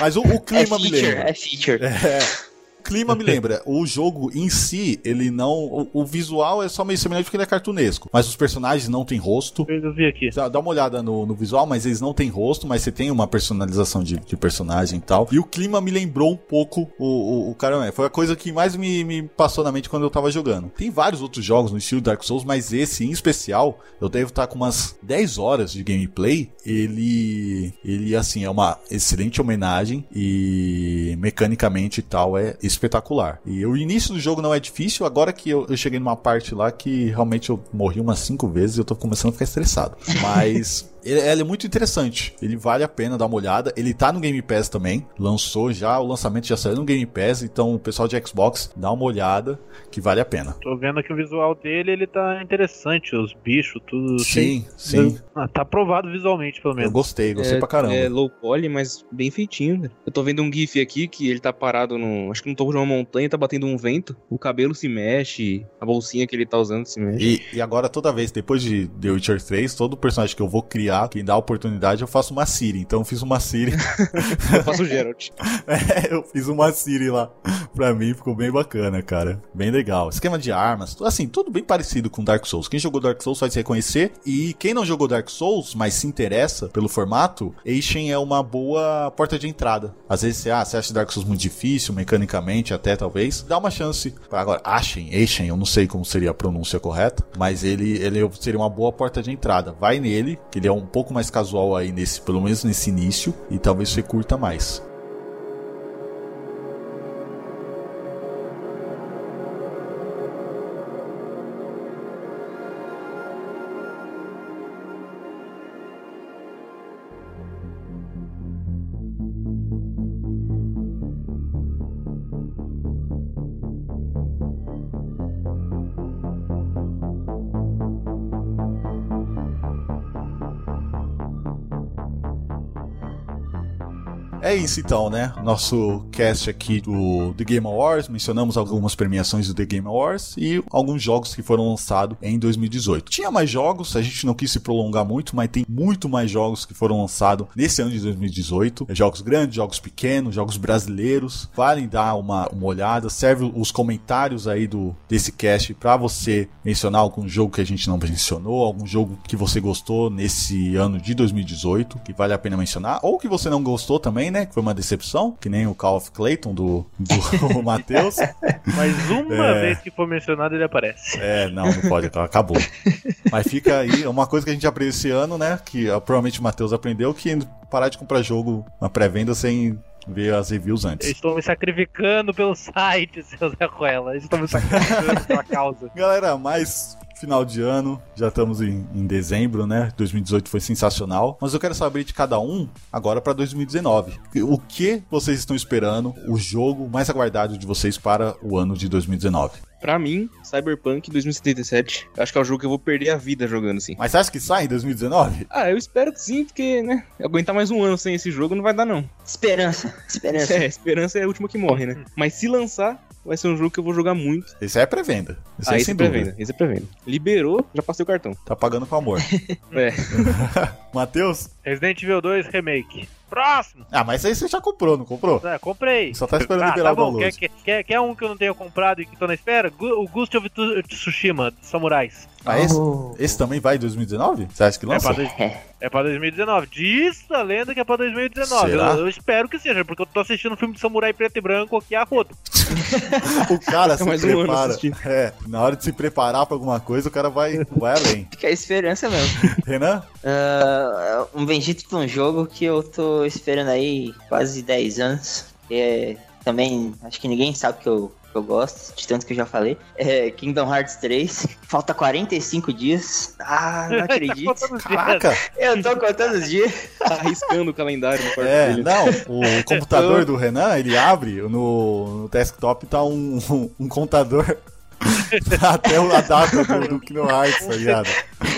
Speaker 1: Mas o, o
Speaker 2: É
Speaker 1: clima me
Speaker 2: feature,
Speaker 1: lembra.
Speaker 2: é feature.
Speaker 1: É. O clima me lembra. O jogo em si, ele não. O, o visual é só meio semelhante porque ele é cartunesco. Mas os personagens não têm rosto.
Speaker 3: eu vi aqui.
Speaker 1: Dá uma olhada no, no visual, mas eles não têm rosto, mas você tem uma personalização de, de personagem e tal. E o clima me lembrou um pouco o, o, o Caramé. Foi a coisa que mais me, me passou na mente quando eu tava jogando. Tem vários outros jogos no estilo Dark Souls, mas esse em especial, eu devo estar com umas 10 horas de gameplay. Ele, ele assim, é uma excelente homenagem e mecanicamente e tal é espetacular. E o início do jogo não é difícil, agora que eu, eu cheguei numa parte lá que realmente eu morri umas 5 vezes e eu tô começando a ficar estressado. Mas ele, ele é muito interessante. Ele vale a pena dar uma olhada. Ele tá no Game Pass também. Lançou já, o lançamento já saiu no Game Pass. Então o pessoal de Xbox dá uma olhada que vale a pena.
Speaker 3: Tô vendo aqui o visual dele, ele tá interessante, os bichos, tudo.
Speaker 1: Sim, sim.
Speaker 3: Ah, tá aprovado visualmente, pelo
Speaker 1: Eu
Speaker 3: menos.
Speaker 1: gostei, gostei
Speaker 4: é,
Speaker 1: pra caramba.
Speaker 4: É low poly, mas bem feitinho, velho. Eu tô vendo um GIF aqui que ele tá parado no. Acho que no topo de uma montanha, tá batendo um vento. O cabelo se mexe, a bolsinha que ele tá usando se mexe.
Speaker 1: E, e agora, toda vez, depois de The Witcher 3, todo personagem que eu vou criar, quem dá a oportunidade, eu faço uma Siri. Então eu fiz uma Siri.
Speaker 4: Eu faço o Geralt.
Speaker 1: É, eu fiz uma Siri lá. Pra mim ficou bem bacana, cara. Bem legal. Esquema de armas, assim, tudo bem parecido com Dark Souls. Quem jogou Dark Souls vai se reconhecer. E quem não jogou Dark Souls, mas se interessa pelo formato, Ashen é uma boa porta de entrada. Às vezes você, ah, você acha Dark Souls muito difícil, mecanicamente até talvez. Dá uma chance. Agora, Ashen, Ashen, eu não sei como seria a pronúncia correta, mas ele, ele seria uma boa porta de entrada. Vai nele, que ele é um pouco mais casual aí nesse, pelo menos nesse início, e talvez você curta mais. É isso então, né? Nosso cast aqui do The Game Awards, mencionamos algumas premiações do The Game Awards e alguns jogos que foram lançados em 2018. Tinha mais jogos, a gente não quis se prolongar muito, mas tem muito mais jogos que foram lançados nesse ano de 2018. Jogos grandes, jogos pequenos, jogos brasileiros. Valem dar uma, uma olhada, serve os comentários aí do desse cast para você mencionar algum jogo que a gente não mencionou, algum jogo que você gostou nesse ano de 2018, que vale a pena mencionar, ou que você não gostou também, né? Que foi uma decepção, que nem o Call of Clayton do, do Matheus.
Speaker 3: Mas uma
Speaker 1: É.
Speaker 3: vez que for mencionado, ele aparece.
Speaker 1: É, não, não pode, acabou. Mas fica aí, uma coisa que a gente aprendeu esse ano, né? Que ah, provavelmente o Matheus aprendeu, que parar de comprar jogo na pré-venda sem ver as reviews
Speaker 3: Eu
Speaker 1: antes.
Speaker 3: estou me sacrificando pelo site, seu Zé Ruela. Eu Estou me sacrificando pela causa.
Speaker 1: Galera, mais final de ano, já estamos em, em dezembro, né? 2018 foi sensacional, mas eu quero saber de cada um agora para 2019. O que vocês estão esperando, o jogo mais aguardado de vocês para o ano de 2019?
Speaker 4: Pra mim, Cyberpunk 2077, acho que é o jogo que eu vou perder a vida jogando, assim.
Speaker 1: Mas você acha que sai em 2019?
Speaker 4: Ah, eu espero que sim, porque, né, aguentar mais um ano sem esse jogo não vai dar, não.
Speaker 2: Esperança, esperança.
Speaker 4: É, esperança é a última que morre, né? Mas se lançar, vai ser um jogo que eu vou jogar muito.
Speaker 1: Esse aí é pré-venda. Esse
Speaker 4: Ah,
Speaker 1: aí
Speaker 4: esse
Speaker 1: sem
Speaker 4: é pré-venda, esse é pré-venda. Liberou, já passei o cartão.
Speaker 1: Tá pagando com amor.
Speaker 4: É.
Speaker 1: Matheus?
Speaker 3: Resident Evil 2 Remake. Próximo!
Speaker 1: Ah, mas aí você já comprou, não comprou?
Speaker 3: É, comprei.
Speaker 1: Só tá esperando
Speaker 3: Ah,
Speaker 1: liberar
Speaker 3: tá
Speaker 1: o
Speaker 3: bom.
Speaker 1: download.
Speaker 3: Quer, quer, quer, um que eu não tenho comprado e que tô na espera? O Ghost of Tsushima, de Samurais.
Speaker 1: Ah, esse,
Speaker 2: Oh.
Speaker 1: esse também vai em 2019? Você acha que
Speaker 3: É
Speaker 1: lança?
Speaker 3: pra, dois- é pra 2019. Diz a lenda que é pra 2019. Eu,
Speaker 1: Será?
Speaker 3: eu espero que seja, porque eu tô assistindo um filme de samurai preto e branco aqui a rodo.
Speaker 1: O cara se
Speaker 4: mais um
Speaker 1: prepara.
Speaker 4: assistindo.
Speaker 1: é, na hora de se preparar pra alguma coisa, o cara vai, vai além.
Speaker 2: Fica a esperança mesmo.
Speaker 1: Renan?
Speaker 2: Ah, um bendito pra um jogo que eu tô esperando aí quase 10 anos. É, também, acho que ninguém sabe que eu, que eu gosto, de tanto que eu já falei. É Kingdom Hearts 3. Falta 45 dias. Ah, não
Speaker 3: Tá
Speaker 2: acredito.
Speaker 3: dias.
Speaker 1: Caraca!
Speaker 2: eu tô contando os dias.
Speaker 4: Tá arriscando o calendário no quarto
Speaker 1: É,
Speaker 4: dele.
Speaker 1: não, o computador do Renan, ele abre, no, no desktop tá um, um, um contador até a data do, do Kingdom Hearts, tá ligado?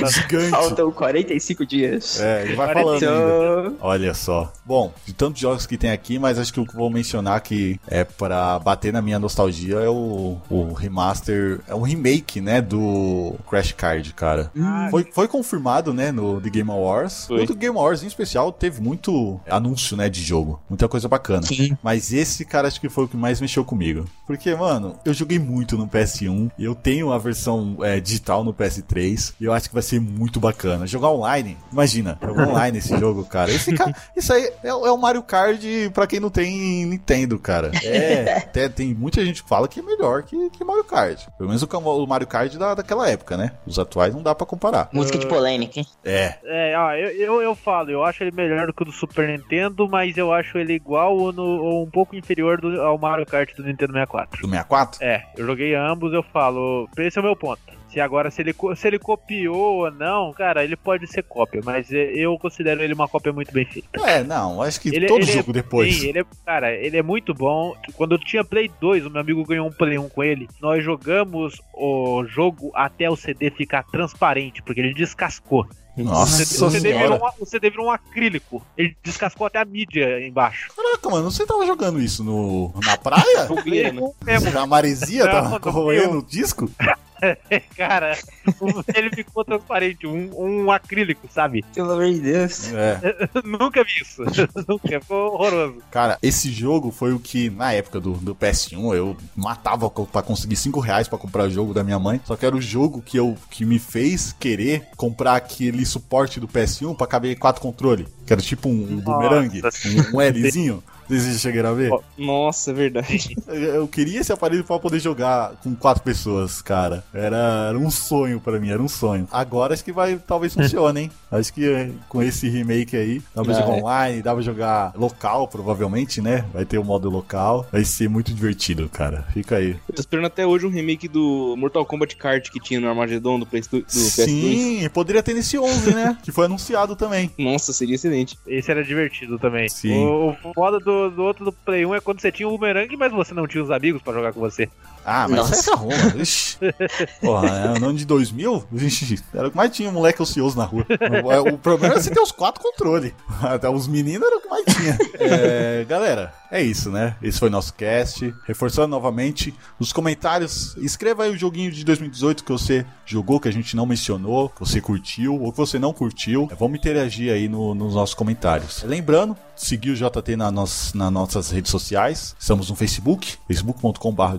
Speaker 1: Gigante.
Speaker 2: Faltam 45 dias.
Speaker 1: É, ele vai falando ainda. Olha só. Bom, de tantos jogos que tem aqui, mas acho que o que eu vou mencionar que é pra bater na minha nostalgia é o, o remaster, é um remake, né, do Crash Card, cara.
Speaker 3: Ah,
Speaker 1: Foi, foi confirmado, né, no The Game Awards.
Speaker 4: Foi.
Speaker 1: O The Game Awards, em especial, teve muito anúncio, né, de jogo. Muita coisa bacana.
Speaker 2: Sim.
Speaker 1: Mas esse, cara, acho que foi o que mais mexeu comigo. Porque, mano, eu joguei muito no PS1. Eu tenho a versão é, digital no PS3. E eu acho que vai ser muito bacana. Jogar online, imagina, jogar online esse jogo, cara. Esse ca- Isso aí é, o- é o Mario Kart pra quem não tem Nintendo, cara. É, até tem muita gente que fala que é melhor que, que Mario Kart. Pelo menos o, o Mario Kart da, daquela época, né? Os atuais não dá pra comparar.
Speaker 2: música de polêmica, hein?
Speaker 1: É,
Speaker 3: É, ó, eu, eu, eu falo, eu acho ele melhor do que o do Super Nintendo, mas eu acho ele igual ou, no- ou um pouco inferior do- ao Mario Kart do Nintendo 64.
Speaker 1: do 64?
Speaker 3: É, eu joguei ambos, eu falo, esse é o meu ponto. Se agora, se ele, se ele copiou ou não, cara, ele pode ser cópia, mas é, eu considero ele uma cópia muito bem feita.
Speaker 1: É, não, acho que
Speaker 3: Ele-
Speaker 1: todo
Speaker 3: ele é-
Speaker 1: jogo depois.
Speaker 3: Sim, ele é, cara, ele é muito bom. Quando eu tinha Play 2, o meu amigo ganhou um Play 1 com ele. Nós jogamos o jogo até o CD ficar transparente, porque ele descascou.
Speaker 1: Nossa
Speaker 3: o, CD, o CD
Speaker 1: senhora.
Speaker 3: virou um, o CD virou um acrílico. Ele descascou até a mídia embaixo.
Speaker 1: Caraca, mano, você tava jogando isso no, na praia?
Speaker 4: Fogueira, né?
Speaker 1: A maresia tava corroendo o disco?
Speaker 3: cara, ele ficou transparente, um, um acrílico, sabe?
Speaker 2: Pelo amor de Deus.
Speaker 1: É.
Speaker 3: Nunca vi isso. Nunca, ficou horroroso.
Speaker 1: Cara, esse jogo foi o que, na época do, do PS1, eu matava pra conseguir 5 reais pra comprar o jogo da minha mãe. Só que era o jogo que, eu, que me fez querer comprar aquele suporte do PS1 pra caber quatro controle. Que era tipo um, um boomerang,
Speaker 3: Nossa.
Speaker 1: um, um Lzinho. Vocês chegaram a ver?
Speaker 4: Nossa, é verdade.
Speaker 1: Eu queria esse aparelho pra poder jogar com quatro pessoas, cara. Era, era um sonho pra mim, era um sonho. Agora acho que vai, talvez funcione, hein? Acho que é, com esse remake aí, dá pra
Speaker 4: Ah,
Speaker 1: jogar
Speaker 4: é.
Speaker 1: online, dá pra jogar local, provavelmente, né? Vai ter o modo local. Vai ser muito divertido, cara. Fica aí.
Speaker 4: Eu tô esperando até hoje um remake do Mortal Kombat Kart que tinha no Armageddon do, PS, do PS2.
Speaker 1: Sim, poderia ter nesse 11, né? que foi anunciado também.
Speaker 4: Nossa, seria excelente.
Speaker 3: Esse era divertido também.
Speaker 1: Sim.
Speaker 3: O, o foda do, do outro do Play 1 é quando você tinha o boomerang, mas você não tinha os amigos pra jogar com você.
Speaker 1: Ah, mas
Speaker 2: Nossa.
Speaker 1: essa é Roma. Ixi. Porra, é, no ano de 2000, ixi, era o que mais tinha moleque ocioso na rua. O, o problema era você ter os quatro controles. Até os meninos era o que mais tinha. É, galera, é isso, né? Esse foi nosso cast. Reforçando novamente, nos comentários, escreva aí o joguinho de 2018 que você jogou, que a gente não mencionou, que você curtiu ou que você não curtiu. É, vamos interagir aí no- nos nossos comentários. Lembrando, seguir o JT na nos- nas nossas redes sociais. Estamos no Facebook, facebook.com.br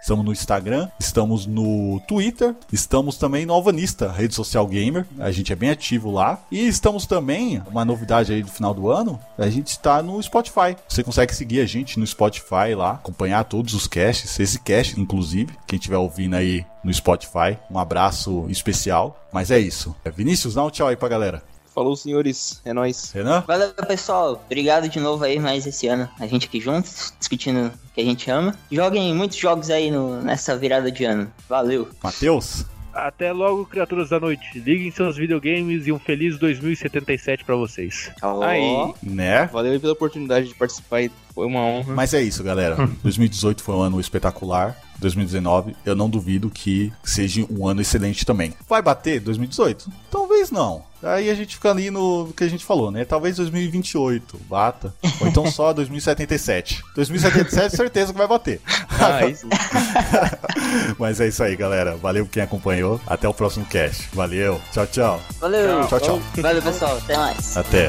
Speaker 1: Estamos no Instagram, estamos no Twitter, estamos também no Alvanista, rede social gamer. A gente é bem ativo lá. E estamos também, uma novidade aí do final do ano, a gente está no Spotify. Você consegue seguir a gente no Spotify lá, acompanhar todos os casts, esse cast, inclusive, quem estiver ouvindo aí no Spotify. Um abraço especial. Mas é isso. Vinícius, dá um tchau aí pra galera.
Speaker 4: Falou, senhores. É nóis.
Speaker 1: Renan?
Speaker 2: Valeu, pessoal. Obrigado de novo aí mais esse ano. A gente aqui juntos, discutindo o que a gente ama. Joguem muitos jogos aí no- nessa virada de ano. Valeu.
Speaker 1: Matheus?
Speaker 3: Até logo, criaturas da noite. Liguem seus videogames e um feliz 2077 pra vocês.
Speaker 2: Tchau.
Speaker 4: Aí.
Speaker 1: Né?
Speaker 4: Valeu pela oportunidade de participar. Foi uma honra.
Speaker 1: Mas é isso, galera. 2018 foi um ano espetacular. 2019, eu não duvido que seja um ano excelente também. Vai bater 2018? Talvez não. Aí a gente fica ali no que a gente falou, né? Talvez 2028 bata. Ou então só 2077. 2077, certeza que vai bater.
Speaker 4: Ah, sim.
Speaker 1: Mas é isso aí, galera. Valeu quem acompanhou. Até o próximo cast. Valeu. Tchau, tchau.
Speaker 2: Valeu.
Speaker 1: Tchau, tchau.
Speaker 2: Valeu, pessoal. Até mais.
Speaker 1: Até.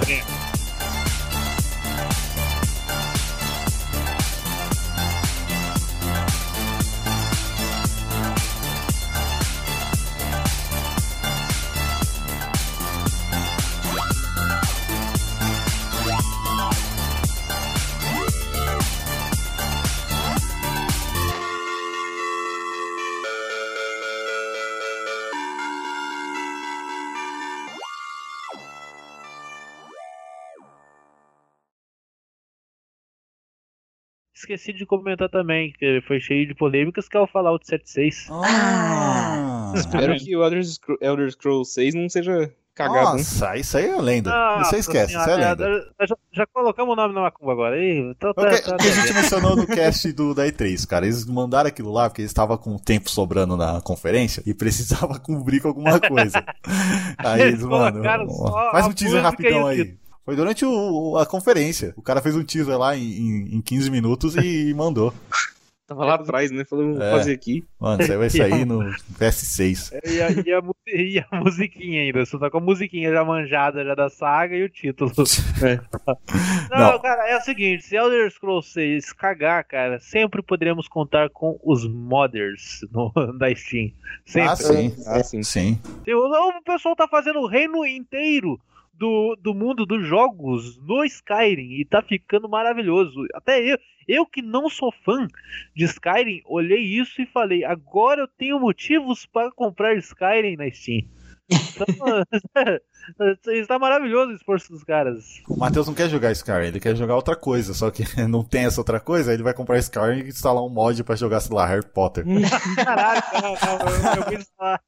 Speaker 3: Esqueci de comentar também, que foi cheio de polêmicas, que é o Fallout 76.
Speaker 1: Ah,
Speaker 4: Espero que o Elder, Scro- Elder Scrolls 6 não seja cagado, né?
Speaker 1: Nossa, isso aí é lenda.
Speaker 3: Nossa
Speaker 1: Você esquece, isso é
Speaker 3: senhora,
Speaker 1: lenda.
Speaker 3: já, já- já colocamos o nome na macumba agora. Ih, tá,
Speaker 1: O
Speaker 3: tá,
Speaker 1: que,
Speaker 3: tá,
Speaker 1: que a gente mencionou no cast do, da E3, cara. Eles mandaram aquilo lá porque eles estavam com tempo sobrando na conferência e precisava cobrir com alguma coisa. Aí eles,
Speaker 3: Eles
Speaker 1: mano, faz um teaser rapidão aí. Foi durante o- a conferência. O cara fez um teaser lá em, em, em 15 minutos e mandou.
Speaker 4: Tava lá atrás, né? Falou, vou
Speaker 1: É.
Speaker 4: fazer aqui.
Speaker 1: Mano, isso aí vai sair no PS6.
Speaker 3: E a, e a e a musiquinha ainda, só tá com a musiquinha já manjada já da saga e o título. Não,
Speaker 1: Não.
Speaker 3: cara, é o seguinte, se Elder Scrolls 6 cagar, cara, sempre poderemos contar com os modders no- da Steam. Sempre.
Speaker 1: Ah, sim.
Speaker 4: Ah, sim.
Speaker 1: Sim.
Speaker 3: Não, o pessoal tá fazendo o reino inteiro do, do mundo dos jogos no Skyrim e tá ficando maravilhoso. Até eu, eu que não sou fã de Skyrim, olhei isso e falei: agora eu tenho motivos para comprar Skyrim na Steam. Então, está maravilhoso o esforço dos caras.
Speaker 1: O Matheus não quer jogar Skyrim, ele quer jogar outra coisa. Só que não tem essa outra coisa, aí ele vai comprar Skyrim e instalar um mod pra jogar, sei lá, Harry Potter.
Speaker 3: Caraca, eu, eu, quis falar,